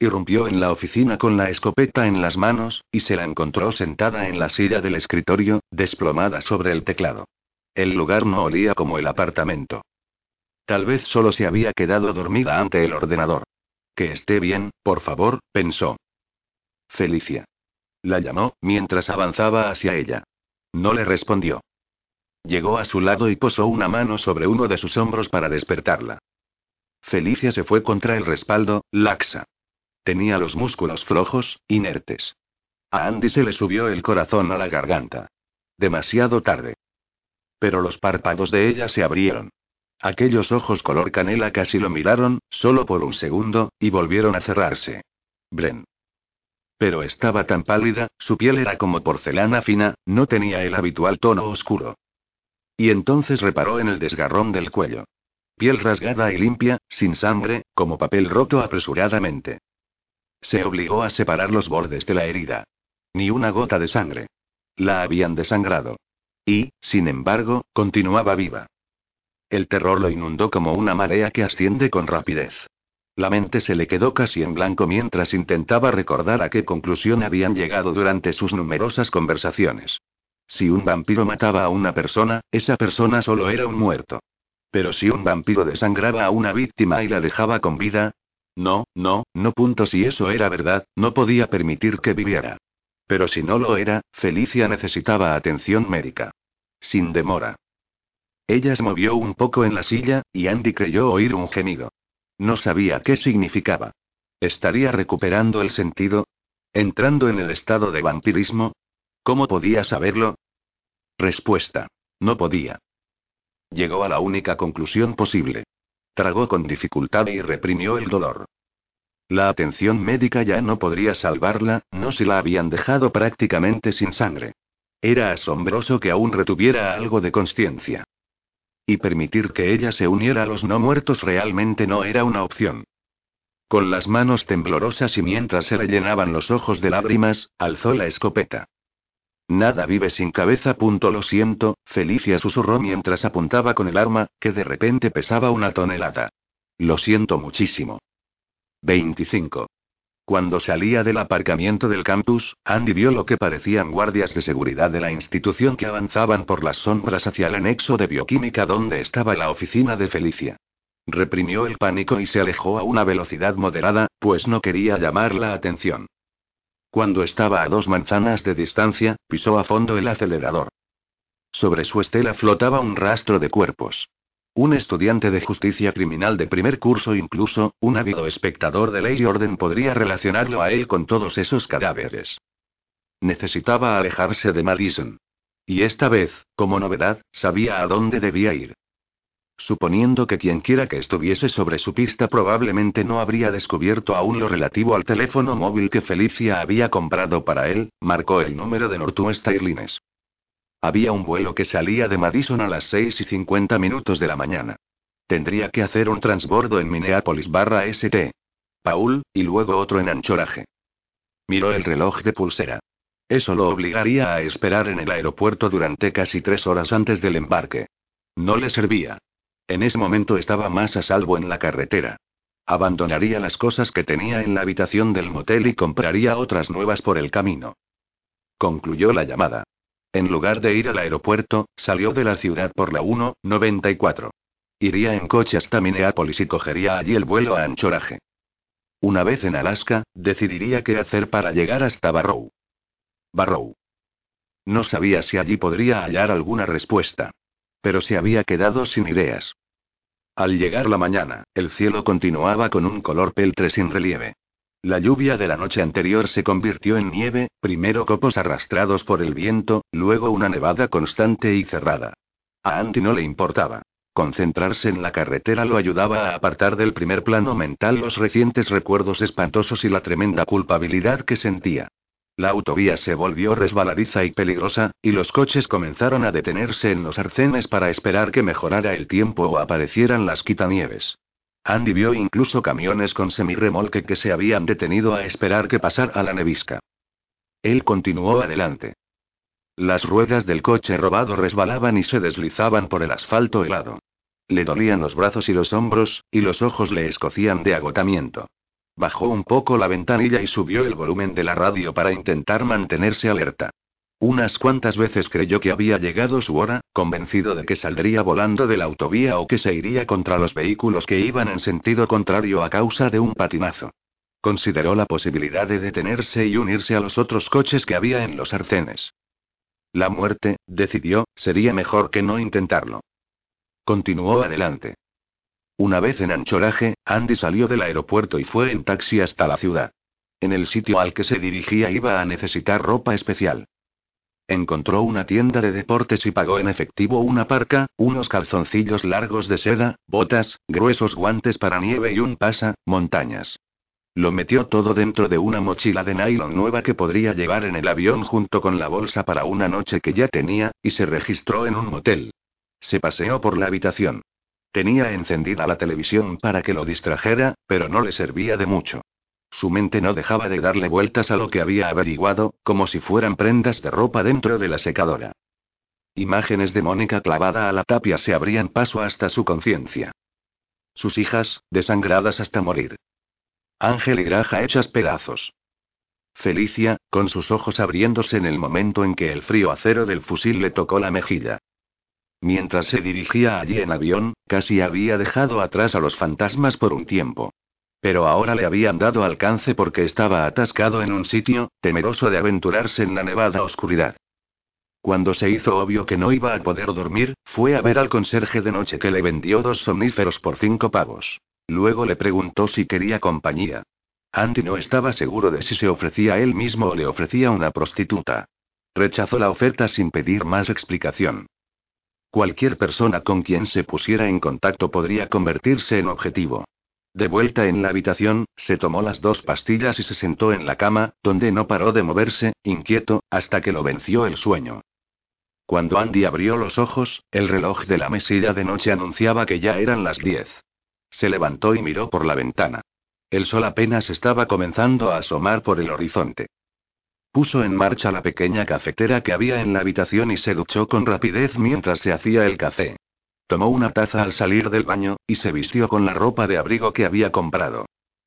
Irrumpió en la oficina con la escopeta en las manos, y se la encontró sentada en la silla del escritorio, desplomada sobre el teclado. El lugar no olía como el apartamento. Tal vez solo se había quedado dormida ante el ordenador. Que esté bien, por favor, pensó. Felicia. La llamó, mientras avanzaba hacia ella. No le respondió. Llegó a su lado y posó una mano sobre uno de sus hombros para despertarla. Felicia se fue contra el respaldo, laxa. Tenía los músculos flojos, inertes. A Andy se le subió el corazón a la garganta. Demasiado tarde. Pero los párpados de ella se abrieron. Aquellos ojos color canela casi lo miraron, solo por un segundo, y volvieron a cerrarse. Bren. Pero estaba tan pálida, su piel era como porcelana fina, no tenía el habitual tono oscuro. Y entonces reparó en el desgarrón del cuello. Piel rasgada y limpia, sin sangre, como papel roto apresuradamente. Se obligó a separar los bordes de la herida. Ni una gota de sangre. La habían desangrado. Y, sin embargo, continuaba viva. El terror lo inundó como una marea que asciende con rapidez. La mente se le quedó casi en blanco mientras intentaba recordar a qué conclusión habían llegado durante sus numerosas conversaciones. Si un vampiro mataba a una persona, esa persona solo era un muerto. Pero si un vampiro desangraba a una víctima y la dejaba con vida... No, no, no punto si eso era verdad, no podía permitir que viviera. Pero si no lo era, Felicia necesitaba atención médica. Sin demora. Ella se movió un poco en la silla, y Andy creyó oír un gemido. No sabía qué significaba. ¿Estaría recuperando el sentido? ¿Entrando en el estado de vampirismo? ¿Cómo podía saberlo? Respuesta. No podía. Llegó a la única conclusión posible. Tragó con dificultad y reprimió el dolor. La atención médica ya no podría salvarla, no si la habían dejado prácticamente sin sangre. Era asombroso que aún retuviera algo de conciencia. Y permitir que ella se uniera a los no muertos realmente no era una opción. Con las manos temblorosas y mientras se le llenaban los ojos de lágrimas, alzó la escopeta. Nada vive sin cabeza. Punto lo siento, Felicia susurró mientras apuntaba con el arma, que de repente pesaba una tonelada. Lo siento muchísimo. 25. Cuando salía del aparcamiento del campus, Andy vio lo que parecían guardias de seguridad de la institución que avanzaban por las sombras hacia el anexo de bioquímica donde estaba la oficina de Felicia. Reprimió el pánico y se alejó a una velocidad moderada, pues no quería llamar la atención. Cuando estaba a dos manzanas de distancia, pisó a fondo el acelerador. Sobre su estela flotaba un rastro de cuerpos. Un estudiante de justicia criminal de primer curso, incluso, un ávido espectador de ley y orden podría relacionarlo a él con todos esos cadáveres. Necesitaba alejarse de Madison. Y esta vez, como novedad, sabía a dónde debía ir. Suponiendo que quienquiera que estuviese sobre su pista probablemente no habría descubierto aún lo relativo al teléfono móvil que Felicia había comprado para él, marcó el número de Northwest Airlines. Había un vuelo que salía de Madison a las 6 y 50 minutos de la mañana. Tendría que hacer un transbordo en Minneapolis barra St. Paul, y luego otro en Anchoraje. Miró el reloj de pulsera. Eso lo obligaría a esperar en el aeropuerto durante casi tres horas antes del embarque. No le servía. En ese momento estaba más a salvo en la carretera. Abandonaría las cosas que tenía en la habitación del motel y compraría otras nuevas por el camino. Concluyó la llamada. En lugar de ir al aeropuerto, salió de la ciudad por la 1.94. Iría en coche hasta Minneapolis y cogería allí el vuelo a Anchorage. Una vez en Alaska, decidiría qué hacer para llegar hasta Barrow. Barrow. No sabía si allí podría hallar alguna respuesta. Pero se había quedado sin ideas. Al llegar la mañana, el cielo continuaba con un color peltre sin relieve. La lluvia de la noche anterior se convirtió en nieve, primero copos arrastrados por el viento, luego una nevada constante y cerrada. A Andy no le importaba. Concentrarse en la carretera lo ayudaba a apartar del primer plano mental los recientes recuerdos espantosos y la tremenda culpabilidad que sentía. La autovía se volvió resbaladiza y peligrosa, y los coches comenzaron a detenerse en los arcenes para esperar que mejorara el tiempo o aparecieran las quitanieves. Andy vio incluso camiones con semirremolque que se habían detenido a esperar que pasara la nevisca. Él continuó adelante. Las ruedas del coche robado resbalaban y se deslizaban por el asfalto helado. Le dolían los brazos y los hombros, y los ojos le escocían de agotamiento. Bajó un poco la ventanilla y subió el volumen de la radio para intentar mantenerse alerta. Unas cuantas veces creyó que había llegado su hora, convencido de que saldría volando de la autovía o que se iría contra los vehículos que iban en sentido contrario a causa de un patinazo. Consideró la posibilidad de detenerse y unirse a los otros coches que había en los arcenes. La muerte, decidió, sería mejor que no intentarlo. Continuó adelante. Una vez en Anchoraje, Andy salió del aeropuerto y fue en taxi hasta la ciudad. En el sitio al que se dirigía iba a necesitar ropa especial. Encontró una tienda de deportes y pagó en efectivo una parca, unos calzoncillos largos de seda, botas, gruesos guantes para nieve y un pasa, montañas. Lo metió todo dentro de una mochila de nylon nueva que podría llevar en el avión junto con la bolsa para una noche que ya tenía, y se registró en un motel. Se paseó por la habitación. Tenía encendida la televisión para que lo distrajera, pero no le servía de mucho. Su mente no dejaba de darle vueltas a lo que había averiguado, como si fueran prendas de ropa dentro de la secadora. Imágenes de Mónica clavada a la tapia se abrían paso hasta su conciencia. Sus hijas, desangradas hasta morir. Ángel y Graja hechas pedazos. Felicia, con sus ojos abriéndose en el momento en que el frío acero del fusil le tocó la mejilla. Mientras se dirigía allí en avión, casi había dejado atrás a los fantasmas por un tiempo. Pero ahora le habían dado alcance porque estaba atascado en un sitio, temeroso de aventurarse en la nevada oscuridad. Cuando se hizo obvio que no iba a poder dormir, fue a ver al conserje de noche que le vendió dos somníferos por cinco pavos. Luego le preguntó si quería compañía. Andy no estaba seguro de si se ofrecía él mismo o le ofrecía una prostituta. Rechazó la oferta sin pedir más explicación. Cualquier persona con quien se pusiera en contacto podría convertirse en objetivo. De vuelta en la habitación, se tomó las dos pastillas y se sentó en la cama, donde no paró de moverse, inquieto, hasta que lo venció el sueño. Cuando Andy abrió los ojos, el reloj de la mesilla de noche anunciaba que ya eran las diez. Se levantó y miró por la ventana. El sol apenas estaba comenzando a asomar por el horizonte. Puso en marcha la pequeña cafetera que había en la habitación y se duchó con rapidez mientras se hacía el café. Tomó una taza al salir del baño, y se vistió con la ropa de abrigo que había comprado.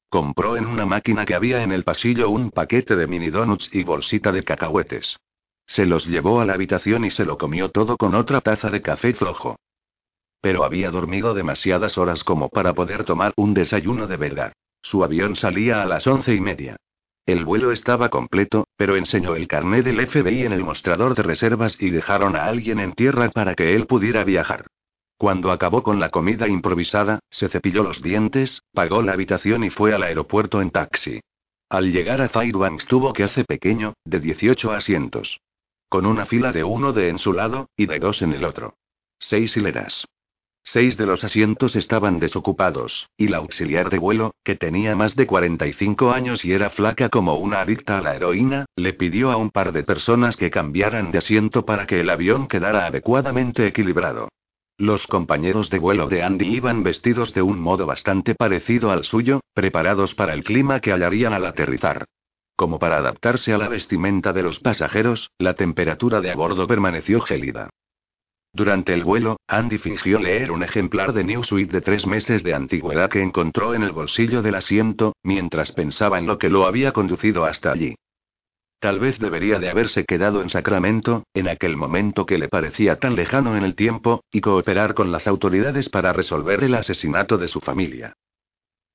Compró en una máquina que había en el pasillo un paquete de mini donuts y bolsita de cacahuetes. Se los llevó a la habitación y se lo comió todo con otra taza de café flojo. Pero había dormido demasiadas horas como para poder tomar un desayuno de verdad. Su avión salía a las once y media. El vuelo estaba completo, pero enseñó el carné del FBI en el mostrador de reservas y dejaron a alguien en tierra para que él pudiera viajar. Cuando acabó con la comida improvisada, se cepilló los dientes, pagó la habitación y fue al aeropuerto en taxi. Al llegar a Fairbanks tuvo que hace pequeño, de 18 asientos. Con una fila de uno de en su lado, y de dos en el otro. Seis hileras. Seis de los asientos estaban desocupados, y la auxiliar de vuelo, que tenía más de 45 años y era flaca como una adicta a la heroína, le pidió a un par de personas que cambiaran de asiento para que el avión quedara adecuadamente equilibrado. Los compañeros de vuelo de Andy iban vestidos de un modo bastante parecido al suyo, preparados para el clima que hallarían al aterrizar. Como para adaptarse a la vestimenta de los pasajeros, la temperatura de a bordo permaneció gélida. Durante el vuelo, Andy fingió leer un ejemplar de Newsweek de tres meses de antigüedad que encontró en el bolsillo del asiento, mientras pensaba en lo que lo había conducido hasta allí. Tal vez debería de haberse quedado en Sacramento, en aquel momento que le parecía tan lejano en el tiempo, y cooperar con las autoridades para resolver el asesinato de su familia.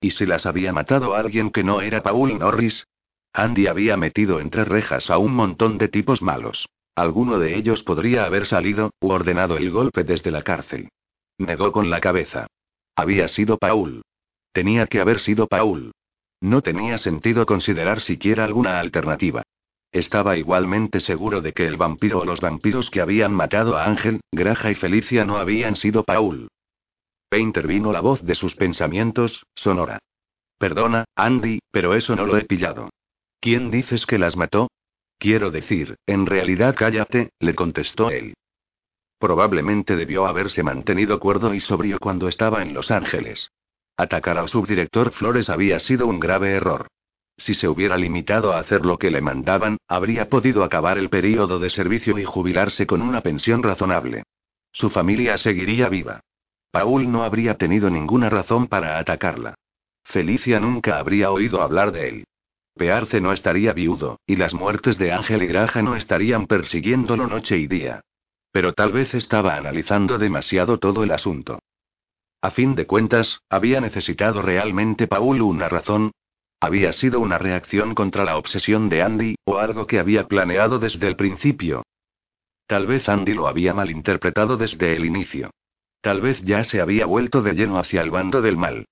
¿Y si las había matado alguien que no era Paul Norris? Andy había metido entre rejas a un montón de tipos malos. Alguno de ellos podría haber salido, u ordenado el golpe desde la cárcel. Negó con la cabeza. Había sido Paul. Tenía que haber sido Paul. No tenía sentido considerar siquiera alguna alternativa. Estaba igualmente seguro de que el vampiro o los vampiros que habían matado a Ángel, Graja y Felicia no habían sido Paul. E intervino la voz de sus pensamientos, sonora. Perdona, Andy, pero eso no lo he pillado. ¿Quién dices que las mató? Quiero decir, en realidad cállate, le contestó él. Probablemente debió haberse mantenido cuerdo y sobrio cuando estaba en Los Ángeles. Atacar al subdirector Flores había sido un grave error. Si se hubiera limitado a hacer lo que le mandaban, habría podido acabar el período de servicio y jubilarse con una pensión razonable. Su familia seguiría viva. Paul no habría tenido ninguna razón para atacarla. Felicia nunca habría oído hablar de él. Pearce no estaría viudo, y las muertes de Ángel y Graja no estarían persiguiéndolo noche y día. Pero tal vez estaba analizando demasiado todo el asunto. A fin de cuentas, ¿había necesitado realmente Paul una razón? ¿Había sido una reacción contra la obsesión de Andy, o algo que había planeado desde el principio? Tal vez Andy lo había malinterpretado desde el inicio. Tal vez ya se había vuelto de lleno hacia el bando del mal.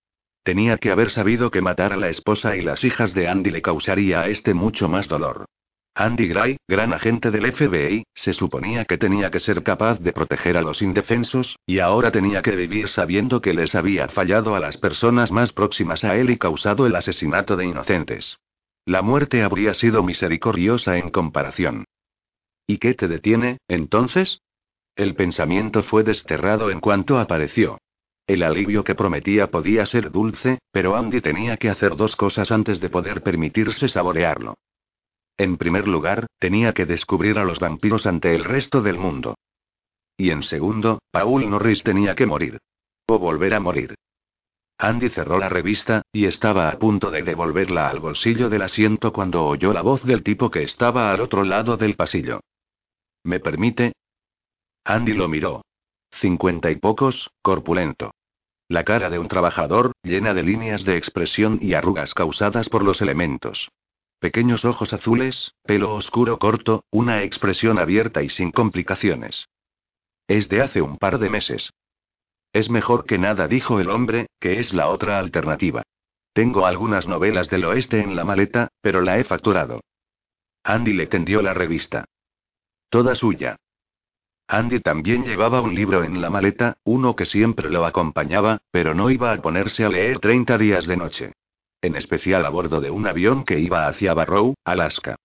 Tenía que haber sabido que matar a la esposa y las hijas de Andy le causaría a este mucho más dolor. Andy Gray, gran agente del FBI, se suponía que tenía que ser capaz de proteger a los indefensos, y ahora tenía que vivir sabiendo que les había fallado a las personas más próximas a él y causado el asesinato de inocentes. La muerte habría sido misericordiosa en comparación. ¿Y qué te detiene, entonces? El pensamiento fue desterrado en cuanto apareció. El alivio que prometía podía ser dulce, pero Andy tenía que hacer dos cosas antes de poder permitirse saborearlo. En primer lugar, tenía que descubrir a los vampiros ante el resto del mundo. Y en segundo, Paul Norris tenía que morir. O volver a morir. Andy cerró la revista, y estaba a punto de devolverla al bolsillo del asiento cuando oyó la voz del tipo que estaba al otro lado del pasillo. ¿Me permite? Andy lo miró. Cincuenta y pocos, corpulento. La cara de un trabajador, llena de líneas de expresión y arrugas causadas por los elementos. Pequeños ojos azules, pelo oscuro corto, una expresión abierta y sin complicaciones. Es de hace un par de meses. Es mejor que nada, dijo el hombre, que es la otra alternativa. Tengo algunas novelas del oeste en la maleta, pero la he facturado. Andy le tendió la revista. Toda suya. Andy también llevaba un libro en la maleta, uno que siempre lo acompañaba, pero no iba a ponerse a leer 30 días de noche. En especial a bordo de un avión que iba hacia Barrow, Alaska.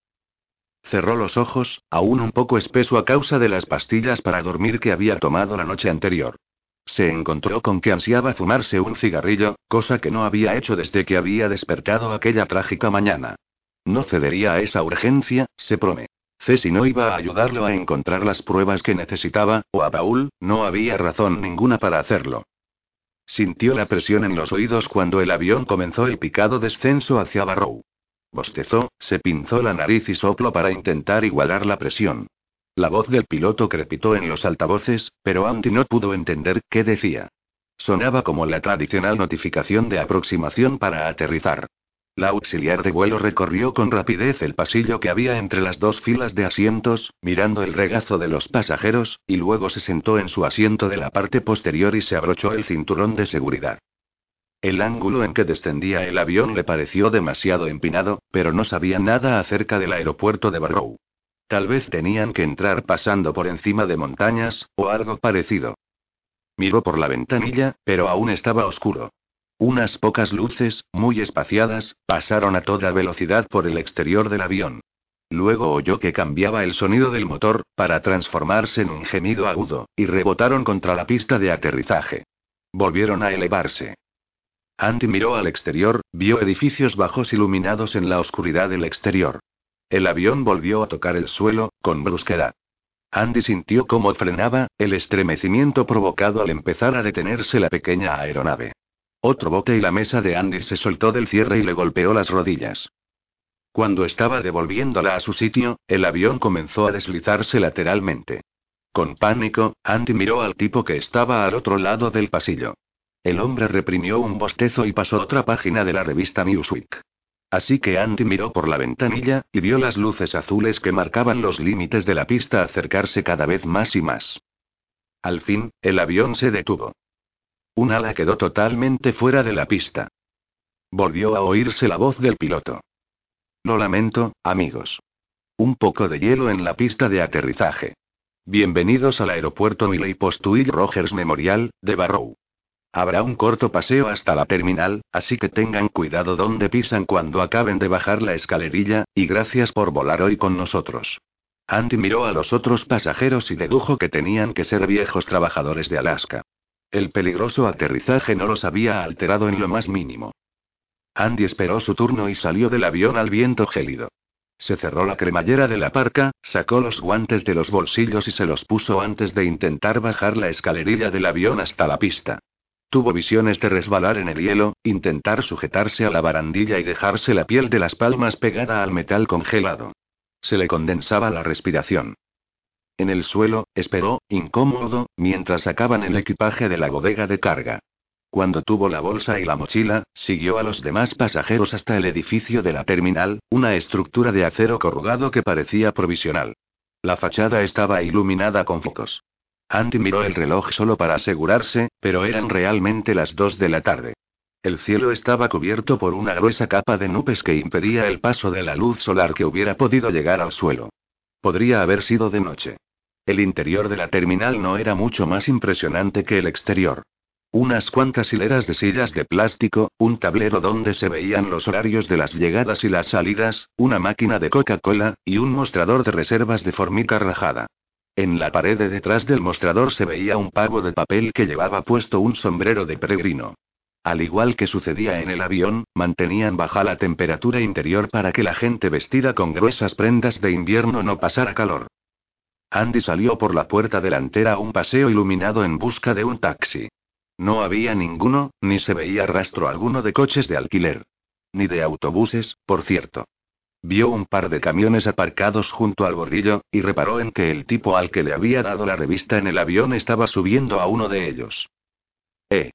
Cerró los ojos, aún un poco espeso a causa de las pastillas para dormir que había tomado la noche anterior. Se encontró con que ansiaba fumarse un cigarrillo, cosa que no había hecho desde que había despertado aquella trágica mañana. No cedería a esa urgencia, se prometió. Ceci no iba a ayudarlo a encontrar las pruebas que necesitaba, o a Paul, no había razón ninguna para hacerlo. Sintió la presión en los oídos cuando el avión comenzó el picado descenso hacia Barrow. Bostezó, se pinzó la nariz y sopló para intentar igualar la presión. La voz del piloto crepitó en los altavoces, pero Andy no pudo entender qué decía. Sonaba como la tradicional notificación de aproximación para aterrizar. La auxiliar de vuelo recorrió con rapidez el pasillo que había entre las dos filas de asientos, mirando el regazo de los pasajeros, y luego se sentó en su asiento de la parte posterior y se abrochó el cinturón de seguridad. El ángulo en que descendía el avión le pareció demasiado empinado, pero no sabía nada acerca del aeropuerto de Barrow. Tal vez tenían que entrar pasando por encima de montañas, o algo parecido. Miró por la ventanilla, pero aún estaba oscuro. Unas pocas luces, muy espaciadas, pasaron a toda velocidad por el exterior del avión. Luego oyó que cambiaba el sonido del motor, para transformarse en un gemido agudo, y rebotaron contra la pista de aterrizaje. Volvieron a elevarse. Andy miró al exterior, vio edificios bajos iluminados en la oscuridad del exterior. El avión volvió a tocar el suelo, con brusquedad. Andy sintió cómo frenaba, el estremecimiento provocado al empezar a detenerse la pequeña aeronave. Otro bote y la mesa de Andy se soltó del cierre y le golpeó las rodillas. Cuando estaba devolviéndola a su sitio, el avión comenzó a deslizarse lateralmente. Con pánico, Andy miró al tipo que estaba al otro lado del pasillo. El hombre reprimió un bostezo y pasó otra página de la revista Newsweek. Así que Andy miró por la ventanilla, y vio las luces azules que marcaban los límites de la pista acercarse cada vez más y más. Al fin, el avión se detuvo. Un ala quedó totalmente fuera de la pista. Volvió a oírse la voz del piloto. Lo lamento, amigos. Un poco de hielo en la pista de aterrizaje. Bienvenidos al aeropuerto Milley Postuil Rogers Memorial, de Barrow. Habrá un corto paseo hasta la terminal, así que tengan cuidado donde pisan cuando acaben de bajar la escalerilla, y gracias por volar hoy con nosotros. Andy miró a los otros pasajeros y dedujo que tenían que ser viejos trabajadores de Alaska. El peligroso aterrizaje no los había alterado en lo más mínimo. Andy esperó su turno y salió del avión al viento gélido. Se cerró la cremallera de la parca, sacó los guantes de los bolsillos y se los puso antes de intentar bajar la escalerilla del avión hasta la pista. Tuvo visiones de resbalar en el hielo, intentar sujetarse a la barandilla y dejarse la piel de las palmas pegada al metal congelado. Se le condensaba la respiración. En el suelo, esperó, incómodo, mientras sacaban el equipaje de la bodega de carga. Cuando tuvo la bolsa y la mochila, siguió a los demás pasajeros hasta el edificio de la terminal, una estructura de acero corrugado que parecía provisional. La fachada estaba iluminada con focos. Andy miró el reloj solo para asegurarse, pero eran realmente las dos de la tarde. El cielo estaba cubierto por una gruesa capa de nubes que impedía el paso de la luz solar que hubiera podido llegar al suelo. Podría haber sido de noche. El interior de la terminal no era mucho más impresionante que el exterior. Unas cuantas hileras de sillas de plástico, un tablero donde se veían los horarios de las llegadas y las salidas, una máquina de Coca-Cola, y un mostrador de reservas de formica rajada. En la pared de detrás del mostrador se veía un pavo de papel que llevaba puesto un sombrero de peregrino. Al igual que sucedía en el avión, mantenían baja la temperatura interior para que la gente vestida con gruesas prendas de invierno no pasara calor. Andy salió por la puerta delantera a un paseo iluminado en busca de un taxi. No había ninguno, ni se veía rastro alguno de coches de alquiler. Ni de autobuses, por cierto. Vio un par de camiones aparcados junto al bordillo, y reparó en que el tipo al que le había dado la revista en el avión estaba subiendo a uno de ellos. ¡Eh!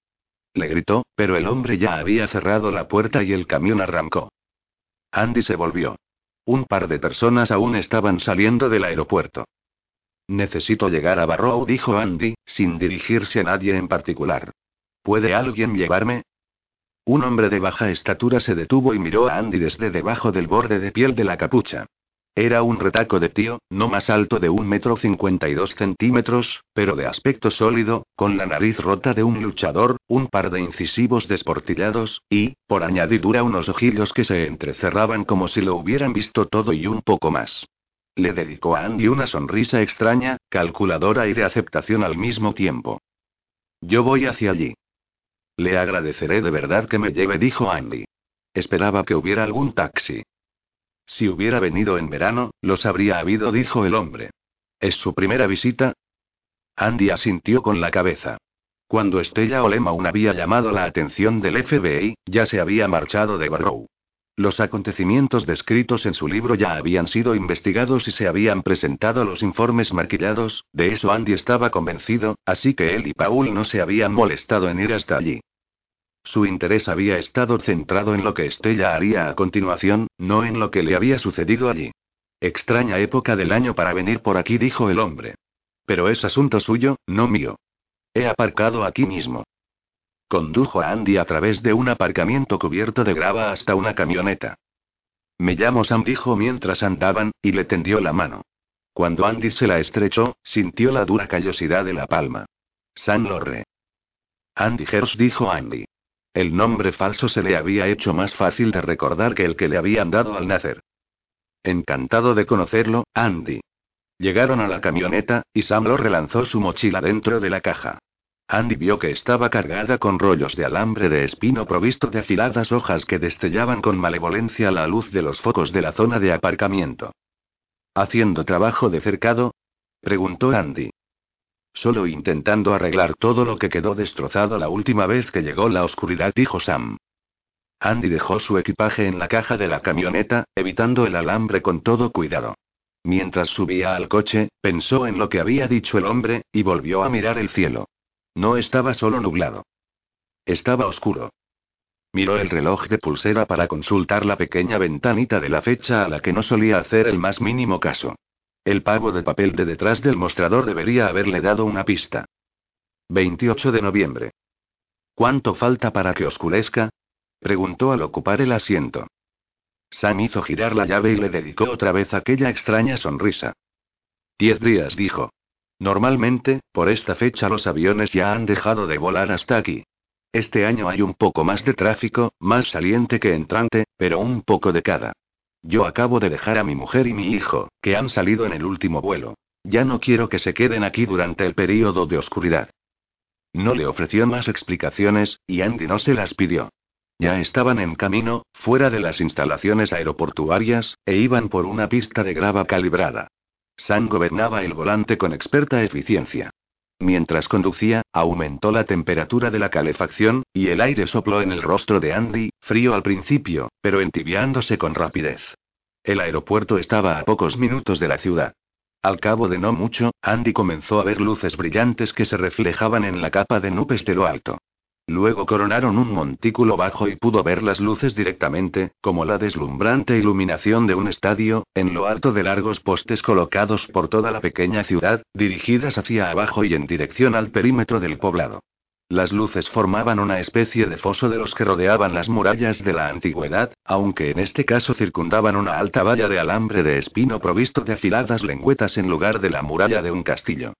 Le gritó, pero el hombre ya había cerrado la puerta y el camión arrancó. Andy se volvió. Un par de personas aún estaban saliendo del aeropuerto. Necesito llegar a Barrow, dijo Andy, sin dirigirse a nadie en particular. ¿Puede alguien llevarme? Un hombre de baja estatura se detuvo y miró a Andy desde debajo del borde de piel de la capucha. Era un retaco de tío, no más alto de un metro cincuenta y dos centímetros, pero de aspecto sólido, con la nariz rota de un luchador, un par de incisivos desportillados, y, por añadidura, unos ojillos que se entrecerraban como si lo hubieran visto todo y un poco más. Le dedicó a Andy una sonrisa extraña, calculadora y de aceptación al mismo tiempo. Yo voy hacia allí. Le agradeceré de verdad que me lleve, dijo Andy. Esperaba que hubiera algún taxi. Si hubiera venido en verano, los habría habido, dijo el hombre. ¿Es su primera visita? Andy asintió con la cabeza. Cuando Stella Olemaun había llamado la atención del FBI, ya se había marchado de Barrow. Los acontecimientos descritos en su libro ya habían sido investigados y se habían presentado los informes maquillados, de eso Andy estaba convencido, así que él y Paul no se habían molestado en ir hasta allí. Su interés había estado centrado en lo que Estella haría a continuación, no en lo que le había sucedido allí. Extraña época del año para venir por aquí, dijo el hombre. Pero es asunto suyo, no mío. He aparcado aquí mismo. Condujo a Andy a través de un aparcamiento cubierto de grava hasta una camioneta. Me llamo Sam, dijo mientras andaban, y le tendió la mano. Cuando Andy se la estrechó, sintió la dura callosidad de la palma. Sam Lorre. Andy Hers, dijo Andy. El nombre falso se le había hecho más fácil de recordar que el que le habían dado al nacer. Encantado de conocerlo, Andy. Llegaron a la camioneta, y Sam Lorre lanzó su mochila dentro de la caja. Andy vio que estaba cargada con rollos de alambre de espino provisto de afiladas hojas que destellaban con malevolencia la luz de los focos de la zona de aparcamiento. ¿Haciendo trabajo de cercado? Preguntó Andy. Solo intentando arreglar todo lo que quedó destrozado la última vez que llegó la oscuridad, dijo Sam. Andy dejó su equipaje en la caja de la camioneta, evitando el alambre con todo cuidado. Mientras subía al coche, pensó en lo que había dicho el hombre, y volvió a mirar el cielo. No estaba solo nublado. Estaba oscuro. Miró el reloj de pulsera para consultar la pequeña ventanita de la fecha a la que no solía hacer el más mínimo caso. El pavo de papel de detrás del mostrador debería haberle dado una pista. 28 de noviembre. ¿Cuánto falta para que oscurezca? preguntó al ocupar el asiento. Sam hizo girar la llave y le dedicó otra vez aquella extraña sonrisa. Diez días, dijo. Normalmente, por esta fecha los aviones ya han dejado de volar hasta aquí. Este año hay un poco más de tráfico, más saliente que entrante, pero un poco de cada. Yo acabo de dejar a mi mujer y mi hijo, que han salido en el último vuelo. Ya no quiero que se queden aquí durante el período de oscuridad. No le ofreció más explicaciones, y Andy no se las pidió. Ya estaban en camino, fuera de las instalaciones aeroportuarias, e iban por una pista de grava calibrada. Sam gobernaba el volante con experta eficiencia. Mientras conducía, aumentó la temperatura de la calefacción, y el aire sopló en el rostro de Andy, frío al principio, pero entibiándose con rapidez. El aeropuerto estaba a pocos minutos de la ciudad. Al cabo de no mucho, Andy comenzó a ver luces brillantes que se reflejaban en la capa de nubes de lo alto. Luego coronaron un montículo bajo y pudo ver las luces directamente, como la deslumbrante iluminación de un estadio, en lo alto de largos postes colocados por toda la pequeña ciudad, dirigidas hacia abajo y en dirección al perímetro del poblado. Las luces formaban una especie de foso de los que rodeaban las murallas de la antigüedad, aunque en este caso circundaban una alta valla de alambre de espino provisto de afiladas lengüetas en lugar de la muralla de un castillo.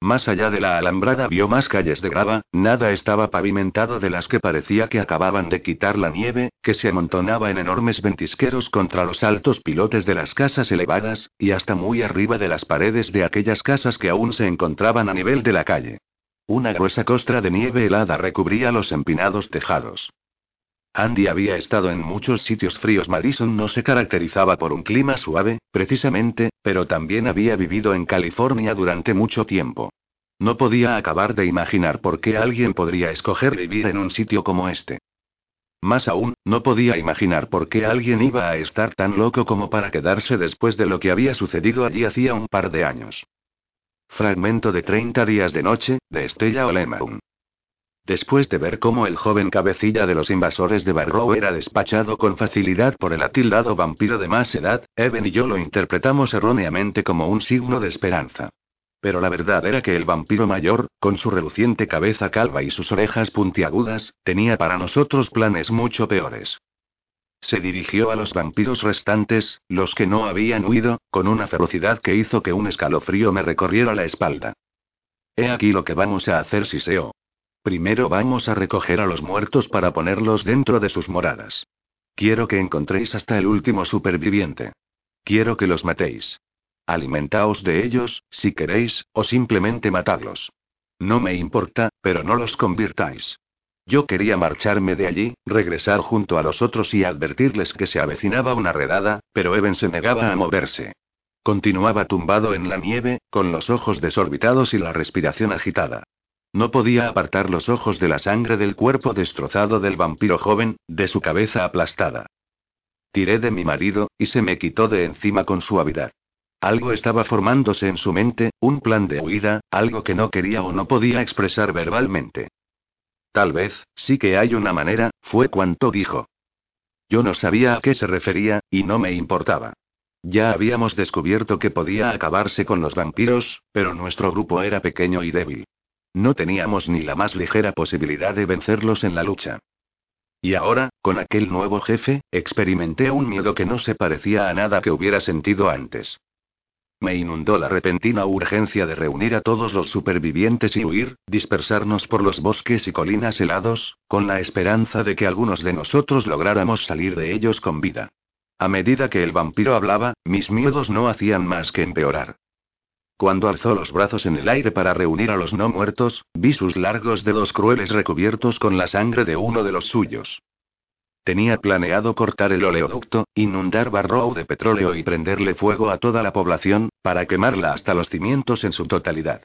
Más allá de la alambrada vio más calles de grava, nada estaba pavimentado de las que parecía que acababan de quitar la nieve, que se amontonaba en enormes ventisqueros contra los altos pilotes de las casas elevadas, y hasta muy arriba de las paredes de aquellas casas que aún se encontraban a nivel de la calle. Una gruesa costra de nieve helada recubría los empinados tejados. Andy había estado en muchos sitios fríos. Madison no se caracterizaba por un clima suave, precisamente, pero también había vivido en California durante mucho tiempo. No podía acabar de imaginar por qué alguien podría escoger vivir en un sitio como este. Más aún, no podía imaginar por qué alguien iba a estar tan loco como para quedarse después de lo que había sucedido allí hacía un par de años. Fragmento de 30 días de noche, de Estella Olemaun. Después de ver cómo el joven cabecilla de los invasores de Barrow era despachado con facilidad por el atildado vampiro de más edad, Evan y yo lo interpretamos erróneamente como un signo de esperanza. Pero la verdad era que el vampiro mayor, con su reluciente cabeza calva y sus orejas puntiagudas, tenía para nosotros planes mucho peores. Se dirigió a los vampiros restantes, los que no habían huido, con una ferocidad que hizo que un escalofrío me recorriera la espalda. He aquí lo que vamos a hacer, Siseo. Primero vamos a recoger a los muertos para ponerlos dentro de sus moradas. Quiero que encontréis hasta el último superviviente. Quiero que los matéis. Alimentaos de ellos, si queréis, o simplemente matadlos. No me importa, pero no los convirtáis. Yo quería marcharme de allí, regresar junto a los otros y advertirles que se avecinaba una redada, pero Eben se negaba a moverse. Continuaba tumbado en la nieve, con los ojos desorbitados y la respiración agitada. No podía apartar los ojos de la sangre del cuerpo destrozado del vampiro joven, de su cabeza aplastada. Tiré de mi marido, y se me quitó de encima con suavidad. Algo estaba formándose en su mente, un plan de huida, algo que no quería o no podía expresar verbalmente. Tal vez, sí que hay una manera, fue cuanto dijo. Yo no sabía a qué se refería, y no me importaba. Ya habíamos descubierto que podía acabarse con los vampiros, pero nuestro grupo era pequeño y débil. No teníamos ni la más ligera posibilidad de vencerlos en la lucha. Y ahora, con aquel nuevo jefe, experimenté un miedo que no se parecía a nada que hubiera sentido antes. Me inundó la repentina urgencia de reunir a todos los supervivientes y huir, dispersarnos por los bosques y colinas helados, con la esperanza de que algunos de nosotros lográramos salir de ellos con vida. A medida que el vampiro hablaba, mis miedos no hacían más que empeorar. Cuando alzó los brazos en el aire para reunir a los no muertos, vi sus largos dedos crueles recubiertos con la sangre de uno de los suyos. Tenía planeado cortar el oleoducto, inundar Barrow de petróleo y prenderle fuego a toda la población, para quemarla hasta los cimientos en su totalidad.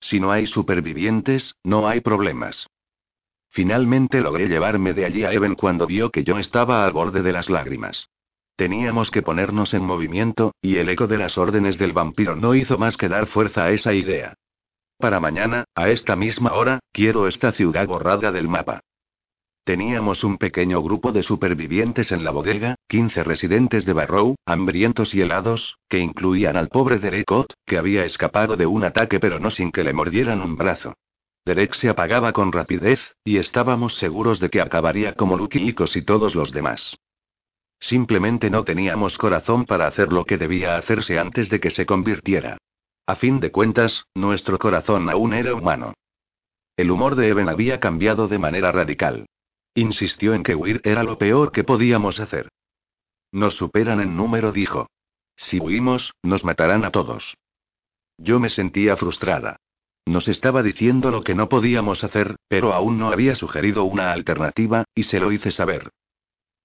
Si no hay supervivientes, no hay problemas. Finalmente logré llevarme de allí a Evan cuando vio que yo estaba al borde de las lágrimas. Teníamos que ponernos en movimiento, y el eco de las órdenes del vampiro no hizo más que dar fuerza a esa idea. Para mañana, a esta misma hora, quiero esta ciudad borrada del mapa. Teníamos un pequeño grupo de supervivientes en la bodega, 15 residentes de Barrow, hambrientos y helados, que incluían al pobre Derek Ott, que había escapado de un ataque pero no sin que le mordieran un brazo. Derek se apagaba con rapidez, y estábamos seguros de que acabaría como Lucky y todos los demás. Simplemente no teníamos corazón para hacer lo que debía hacerse antes de que se convirtiera. A fin de cuentas, nuestro corazón aún era humano. El humor de Eben había cambiado de manera radical. Insistió en que huir era lo peor que podíamos hacer. Nos superan en número, dijo. Si huimos, nos matarán a todos. Yo me sentía frustrada. Nos estaba diciendo lo que no podíamos hacer, pero aún no había sugerido una alternativa, y se lo hice saber.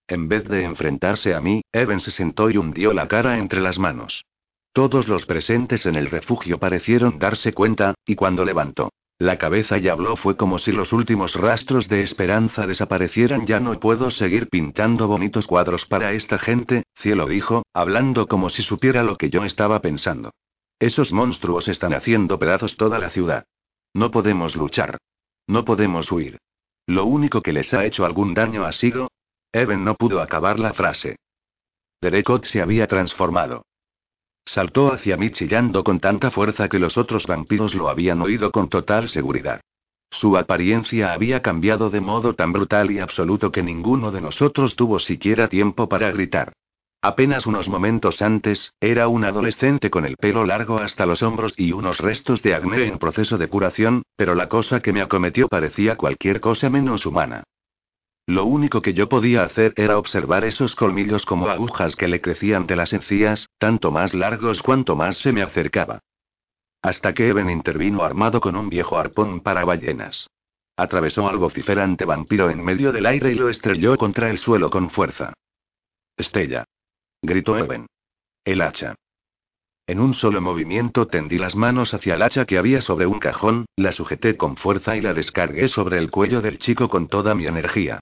En vez de enfrentarse a mí, Evan se sentó y hundió la cara entre las manos. Todos los presentes en el refugio parecieron darse cuenta, y cuando levantó la cabeza y habló fue como si los últimos rastros de esperanza desaparecieran. Ya no puedo seguir pintando bonitos cuadros para esta gente, cielo dijo, hablando como si supiera lo que yo estaba pensando. Esos monstruos están haciendo pedazos toda la ciudad. No podemos luchar. No podemos huir. Lo único que les ha hecho algún daño ha sido... Even no pudo acabar la frase. Derekot se había transformado. Saltó hacia mí chillando con tanta fuerza que los otros vampiros lo habían oído con total seguridad. Su apariencia había cambiado de modo tan brutal y absoluto que ninguno de nosotros tuvo siquiera tiempo para gritar. Apenas unos momentos antes, era un adolescente con el pelo largo hasta los hombros y unos restos de acné en proceso de curación, pero la cosa que me acometió parecía cualquier cosa menos humana. Lo único que yo podía hacer era observar esos colmillos como agujas que le crecían de las encías, tanto más largos cuanto más se me acercaba. Hasta que Eben intervino armado con un viejo arpón para ballenas. Atravesó al vociferante vampiro en medio del aire y lo estrelló contra el suelo con fuerza. Estella. Gritó Eben. El hacha. En un solo movimiento tendí las manos hacia el hacha que había sobre un cajón, la sujeté con fuerza y la descargué sobre el cuello del chico con toda mi energía.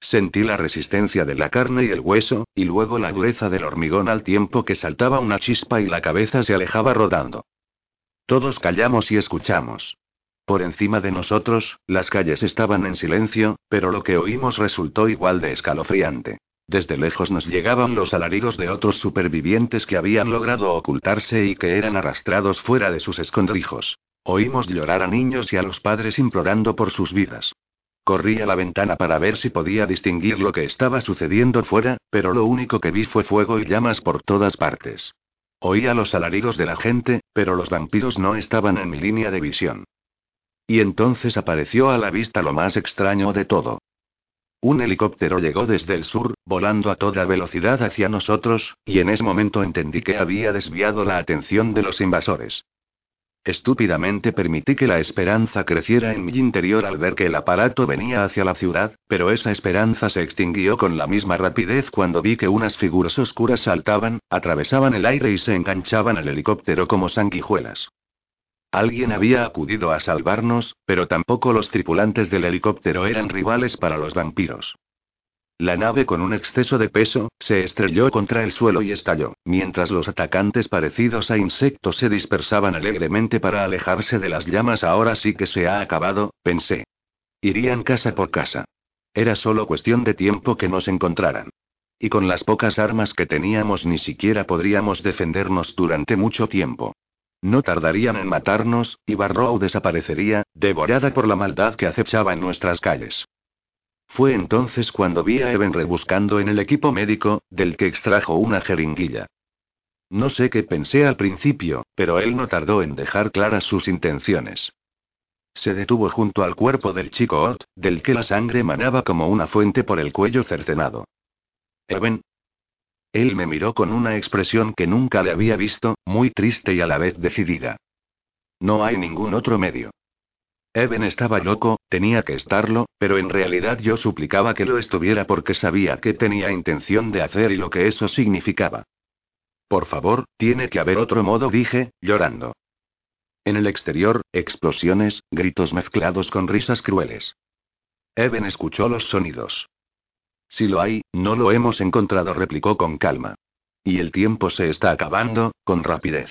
Sentí la resistencia de la carne y el hueso, y luego la dureza del hormigón al tiempo que saltaba una chispa y la cabeza se alejaba rodando. Todos callamos y escuchamos. Por encima de nosotros, las calles estaban en silencio, pero lo que oímos resultó igual de escalofriante. Desde lejos nos llegaban los alaridos de otros supervivientes que habían logrado ocultarse y que eran arrastrados fuera de sus escondrijos. Oímos llorar a niños y a los padres implorando por sus vidas. Corrí a la ventana para ver si podía distinguir lo que estaba sucediendo fuera, pero lo único que vi fue fuego y llamas por todas partes. Oía los alaridos de la gente, pero los vampiros no estaban en mi línea de visión. Y entonces apareció a la vista lo más extraño de todo. Un helicóptero llegó desde el sur, volando a toda velocidad hacia nosotros, y en ese momento entendí que había desviado la atención de los invasores. Estúpidamente permití que la esperanza creciera en mi interior al ver que el aparato venía hacia la ciudad, pero esa esperanza se extinguió con la misma rapidez cuando vi que unas figuras oscuras saltaban, atravesaban el aire y se enganchaban al helicóptero como sanguijuelas. Alguien había acudido a salvarnos, pero tampoco los tripulantes del helicóptero eran rivales para los vampiros. La nave con un exceso de peso, se estrelló contra el suelo y estalló, mientras los atacantes parecidos a insectos se dispersaban alegremente para alejarse de las llamas. Ahora sí que se ha acabado, pensé. Irían casa por casa. Era solo cuestión de tiempo que nos encontraran. Y con las pocas armas que teníamos ni siquiera podríamos defendernos durante mucho tiempo. No tardarían en matarnos, y Barrow desaparecería, devorada por la maldad que acechaba en nuestras calles. Fue entonces cuando vi a Eben rebuscando en el equipo médico, del que extrajo una jeringuilla. No sé qué pensé al principio, pero él no tardó en dejar claras sus intenciones. Se detuvo junto al cuerpo del chico Ott, del que la sangre manaba como una fuente por el cuello cercenado. Eben. Él me miró con una expresión que nunca le había visto, muy triste y a la vez decidida. No hay ningún otro medio. Eben estaba loco, tenía que estarlo, pero en realidad yo suplicaba que lo estuviera porque sabía que tenía intención de hacer y lo que eso significaba. Por favor, tiene que haber otro modo, dije, llorando. En el exterior, explosiones, gritos mezclados con risas crueles. Eben escuchó los sonidos. Si lo hay, no lo hemos encontrado, replicó con calma. Y el tiempo se está acabando, con rapidez.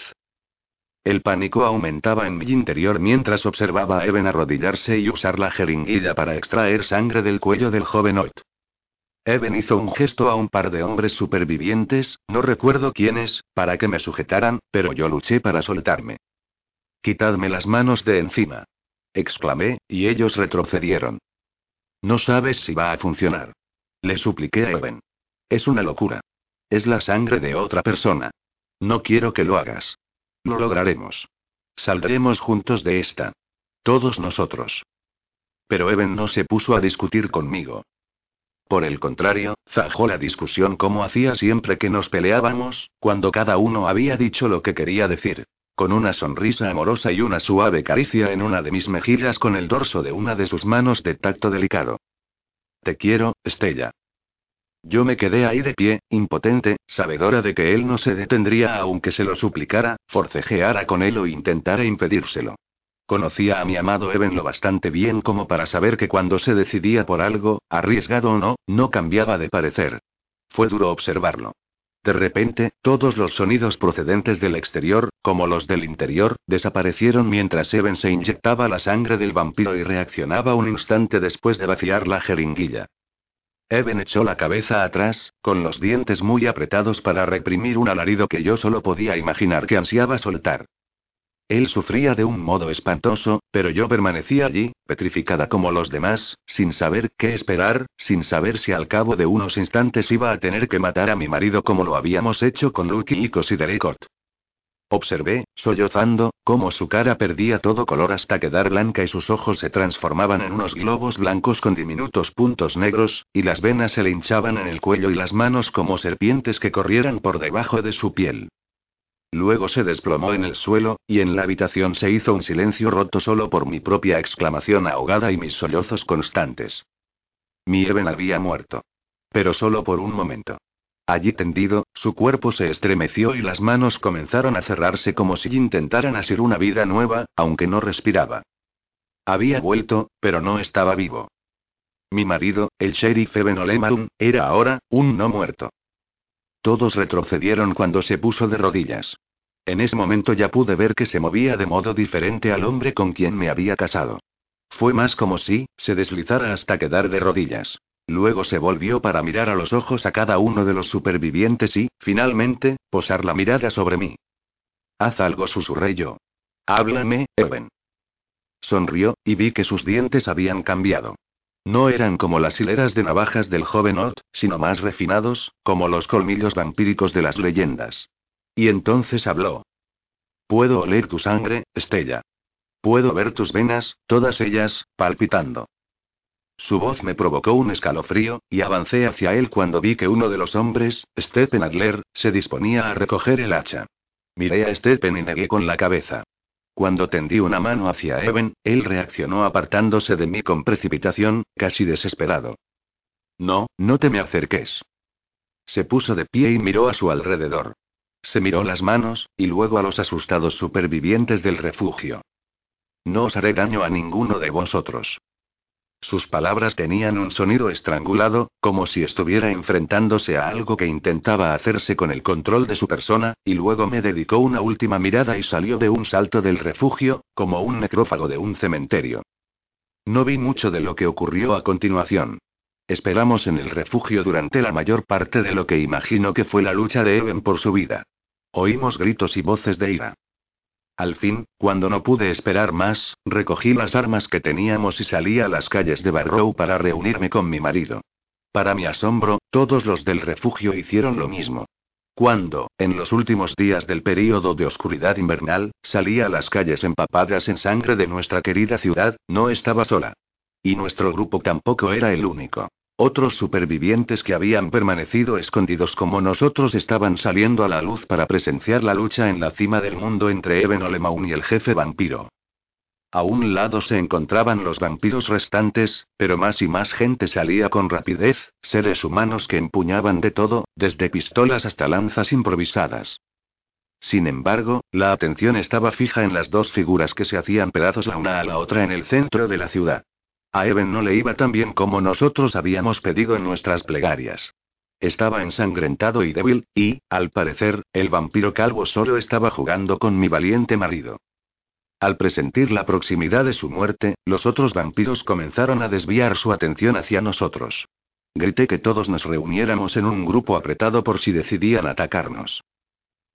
El pánico aumentaba en mi interior mientras observaba a Eben arrodillarse y usar la jeringuilla para extraer sangre del cuello del joven Oit. Eben hizo un gesto a un par de hombres supervivientes, no recuerdo quiénes, para que me sujetaran, pero yo luché para soltarme. Quitadme las manos de encima. Exclamé, y ellos retrocedieron. No sabes si va a funcionar. Le supliqué a Eben. Es una locura. Es la sangre de otra persona. No quiero que lo hagas. Lo lograremos. Saldremos juntos de esta. Todos nosotros. Pero Eben no se puso a discutir conmigo. Por el contrario, zajó la discusión como hacía siempre que nos peleábamos, cuando cada uno había dicho lo que quería decir. Con una sonrisa amorosa y una suave caricia en una de mis mejillas con el dorso de una de sus manos de tacto delicado. Te quiero, Estella. Yo me quedé ahí de pie, impotente, sabedora de que él no se detendría aunque se lo suplicara, forcejeara con él o intentara impedírselo. Conocía a mi amado Eben lo bastante bien como para saber que cuando se decidía por algo, arriesgado o no, no cambiaba de parecer. Fue duro observarlo. De repente, todos los sonidos procedentes del exterior, como los del interior, desaparecieron mientras Eben se inyectaba la sangre del vampiro y reaccionaba un instante después de vaciar la jeringuilla. Eben echó la cabeza atrás, con los dientes muy apretados para reprimir un alarido que yo solo podía imaginar que ansiaba soltar. Él sufría de un modo espantoso, pero yo permanecía allí, petrificada como los demás, sin saber qué esperar, sin saber si al cabo de unos instantes iba a tener que matar a mi marido como lo habíamos hecho con Lucky y Considericot. Observé, sollozando, cómo su cara perdía todo color hasta quedar blanca y sus ojos se transformaban en unos globos blancos con diminutos puntos negros, y las venas se le hinchaban en el cuello y las manos como serpientes que corrieran por debajo de su piel. Luego se desplomó en el suelo, y en la habitación se hizo un silencio roto solo por mi propia exclamación ahogada y mis sollozos constantes. Mi Eben había muerto. Pero solo por un momento. Allí tendido, su cuerpo se estremeció y las manos comenzaron a cerrarse como si intentaran asir una vida nueva, aunque no respiraba. Había vuelto, pero no estaba vivo. Mi marido, el sheriff Eben Olemarum, era ahora, un no muerto. Todos retrocedieron cuando se puso de rodillas. En ese momento ya pude ver que se movía de modo diferente al hombre con quien me había casado. Fue más como si, se deslizara hasta quedar de rodillas. Luego se volvió para mirar a los ojos a cada uno de los supervivientes y, finalmente, posar la mirada sobre mí. Haz algo, susurré yo. Háblame, Eben. Sonrió, y vi que sus dientes habían cambiado. No eran como las hileras de navajas del joven Ott, sino más refinados, como los colmillos vampíricos de las leyendas. Y entonces habló. Puedo oler tu sangre, Estella. Puedo ver tus venas, todas ellas, palpitando. Su voz me provocó un escalofrío, y avancé hacia él cuando vi que uno de los hombres, Stephen Adler, se disponía a recoger el hacha. Miré a Stephen y negué con la cabeza. Cuando tendí una mano hacia Eben, él reaccionó apartándose de mí con precipitación, casi desesperado. No, no te me acerques. Se puso de pie y miró a su alrededor. Se miró las manos, y luego a los asustados supervivientes del refugio. No os haré daño a ninguno de vosotros. Sus palabras tenían un sonido estrangulado, como si estuviera enfrentándose a algo que intentaba hacerse con el control de su persona, y luego me dedicó una última mirada y salió de un salto del refugio, como un necrófago de un cementerio. No vi mucho de lo que ocurrió a continuación. Esperamos en el refugio durante la mayor parte de lo que imagino que fue la lucha de Eben por su vida. Oímos gritos y voces de ira. Al fin, cuando no pude esperar más, recogí las armas que teníamos y salí a las calles de Barrow para reunirme con mi marido. Para mi asombro, todos los del refugio hicieron lo mismo. Cuando, en los últimos días del período de oscuridad invernal, salí a las calles empapadas en sangre de nuestra querida ciudad, no estaba sola. Y nuestro grupo tampoco era el único. Otros supervivientes que habían permanecido escondidos como nosotros estaban saliendo a la luz para presenciar la lucha en la cima del mundo entre Eben Olemaun y el jefe vampiro. A un lado se encontraban los vampiros restantes, pero más y más gente salía con rapidez, seres humanos que empuñaban de todo, desde pistolas hasta lanzas improvisadas. Sin embargo, la atención estaba fija en las dos figuras que se hacían pedazos la una a la otra en el centro de la ciudad. A Eben no le iba tan bien como nosotros habíamos pedido en nuestras plegarias. Estaba ensangrentado y débil, y, al parecer, el vampiro calvo solo estaba jugando con mi valiente marido. Al presentir la proximidad de su muerte, los otros vampiros comenzaron a desviar su atención hacia nosotros. Grité que todos nos reuniéramos en un grupo apretado por si decidían atacarnos.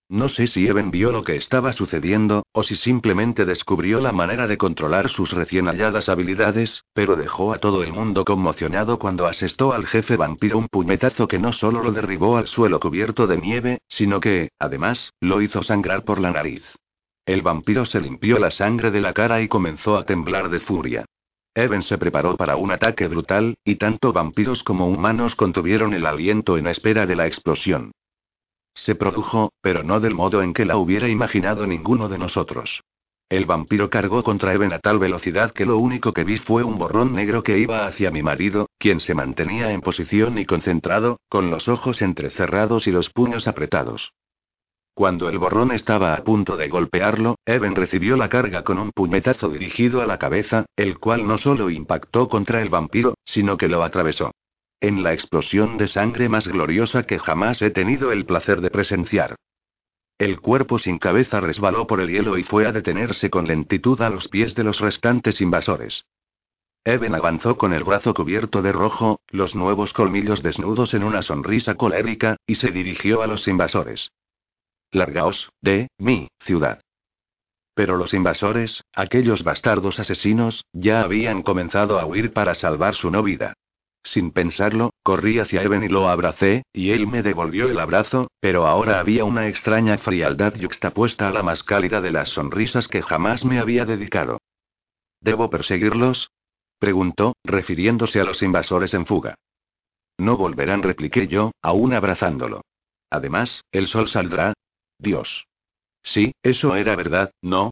No sé si Eben vio lo que estaba sucediendo, o si simplemente descubrió la manera de controlar sus recién halladas habilidades, pero dejó a todo el mundo conmocionado cuando asestó al jefe vampiro un puñetazo que no solo lo derribó al suelo cubierto de nieve, sino que, además, lo hizo sangrar por la nariz. El vampiro se limpió la sangre de la cara y comenzó a temblar de furia. Eben se preparó para un ataque brutal, y tanto vampiros como humanos contuvieron el aliento en espera de la explosión. Se produjo, pero no del modo en que la hubiera imaginado ninguno de nosotros. El vampiro cargó contra Eben a tal velocidad que lo único que vi fue un borrón negro que iba hacia mi marido, quien se mantenía en posición y concentrado, con los ojos entrecerrados y los puños apretados. Cuando el borrón estaba a punto de golpearlo, Eben recibió la carga con un puñetazo dirigido a la cabeza, el cual no solo impactó contra el vampiro, sino que lo atravesó. En la explosión de sangre más gloriosa que jamás he tenido el placer de presenciar. El cuerpo sin cabeza resbaló por el hielo y fue a detenerse con lentitud a los pies de los restantes invasores. Eben avanzó con el brazo cubierto de rojo, los nuevos colmillos desnudos en una sonrisa colérica, y se dirigió a los invasores. Largaos, de, mi, ciudad. Pero los invasores, aquellos bastardos asesinos, ya habían comenzado a huir para salvar su no vida. Sin pensarlo, corrí hacia Eben y lo abracé, y él me devolvió el abrazo, pero ahora había una extraña frialdad yuxtapuesta a la más cálida de las sonrisas que jamás me había dedicado. ¿Debo perseguirlos? preguntó, refiriéndose a los invasores en fuga. No volverán, repliqué yo, aún abrazándolo. Además, el sol saldrá, Dios. Sí, eso era verdad, ¿no?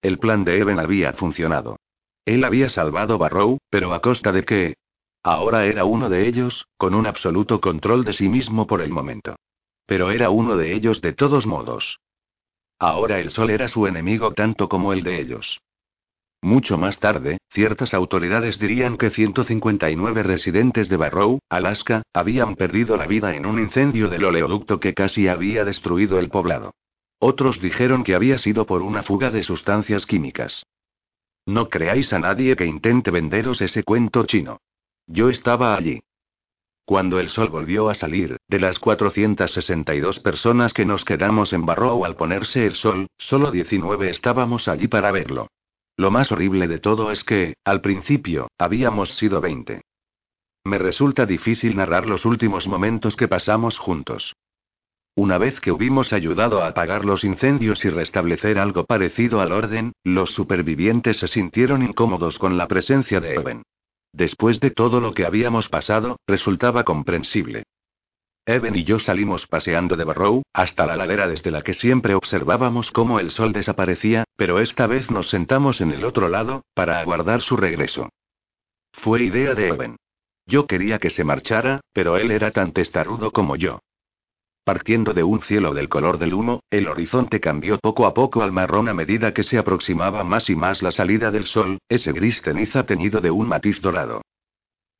El plan de Eben había funcionado. Él había salvado Barrow, pero a costa de qué? Ahora era uno de ellos, con un absoluto control de sí mismo por el momento. Pero era uno de ellos de todos modos. Ahora el sol era su enemigo tanto como el de ellos. Mucho más tarde, ciertas autoridades dirían que 159 residentes de Barrow, Alaska, habían perdido la vida en un incendio del oleoducto que casi había destruido el poblado. Otros dijeron que había sido por una fuga de sustancias químicas. No creáis a nadie que intente venderos ese cuento chino. Yo estaba allí. Cuando el sol volvió a salir, de las 462 personas que nos quedamos en Barrow al ponerse el sol, solo 19 estábamos allí para verlo. Lo más horrible de todo es que, al principio, habíamos sido 20. Me resulta difícil narrar los últimos momentos que pasamos juntos. Una vez que hubimos ayudado a apagar los incendios y restablecer algo parecido al orden, los supervivientes se sintieron incómodos con la presencia de Eben. Después de todo lo que habíamos pasado, resultaba comprensible. Eben y yo salimos paseando de Barrow, hasta la ladera desde la que siempre observábamos cómo el sol desaparecía, pero esta vez nos sentamos en el otro lado, para aguardar su regreso. Fue idea de Eben. Yo quería que se marchara, pero él era tan testarudo como yo. Partiendo de un cielo del color del humo, el horizonte cambió poco a poco al marrón a medida que se aproximaba más y más la salida del sol, ese gris ceniza teñido de un matiz dorado.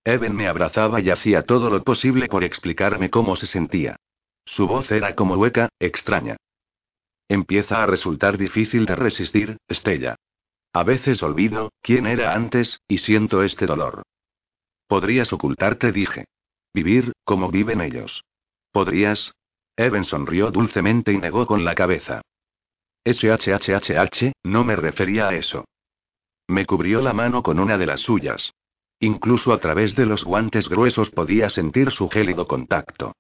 Eben me abrazaba y hacía todo lo posible por explicarme cómo se sentía. Su voz era como hueca, extraña. Empieza a resultar difícil de resistir, Estella. A veces olvido quién era antes, y siento este dolor. Podrías ocultarte, dije. Vivir, como viven ellos. ¿Podrías? Eben sonrió dulcemente y negó con la cabeza. SHHHH, no me refería a eso. Me cubrió la mano con una de las suyas. Incluso a través de los guantes gruesos podía sentir su gélido contacto.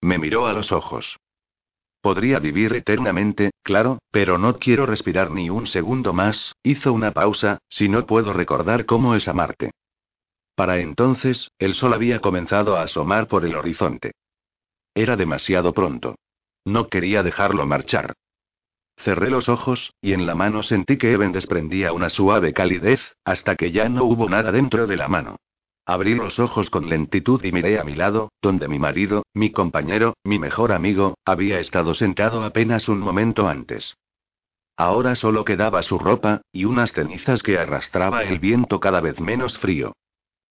Me miró a los ojos. Podría vivir eternamente, claro, pero no quiero respirar ni un segundo más, hizo una pausa, si no puedo recordar cómo es amarte. Para entonces, el sol había comenzado a asomar por el horizonte. Era demasiado pronto. No quería dejarlo marchar. Cerré los ojos, y en la mano sentí que Eben desprendía una suave calidez, hasta que ya no hubo nada dentro de la mano. Abrí los ojos con lentitud y miré a mi lado, donde mi marido, mi compañero, mi mejor amigo, había estado sentado apenas un momento antes. Ahora solo quedaba su ropa, y unas cenizas que arrastraba el viento cada vez menos frío.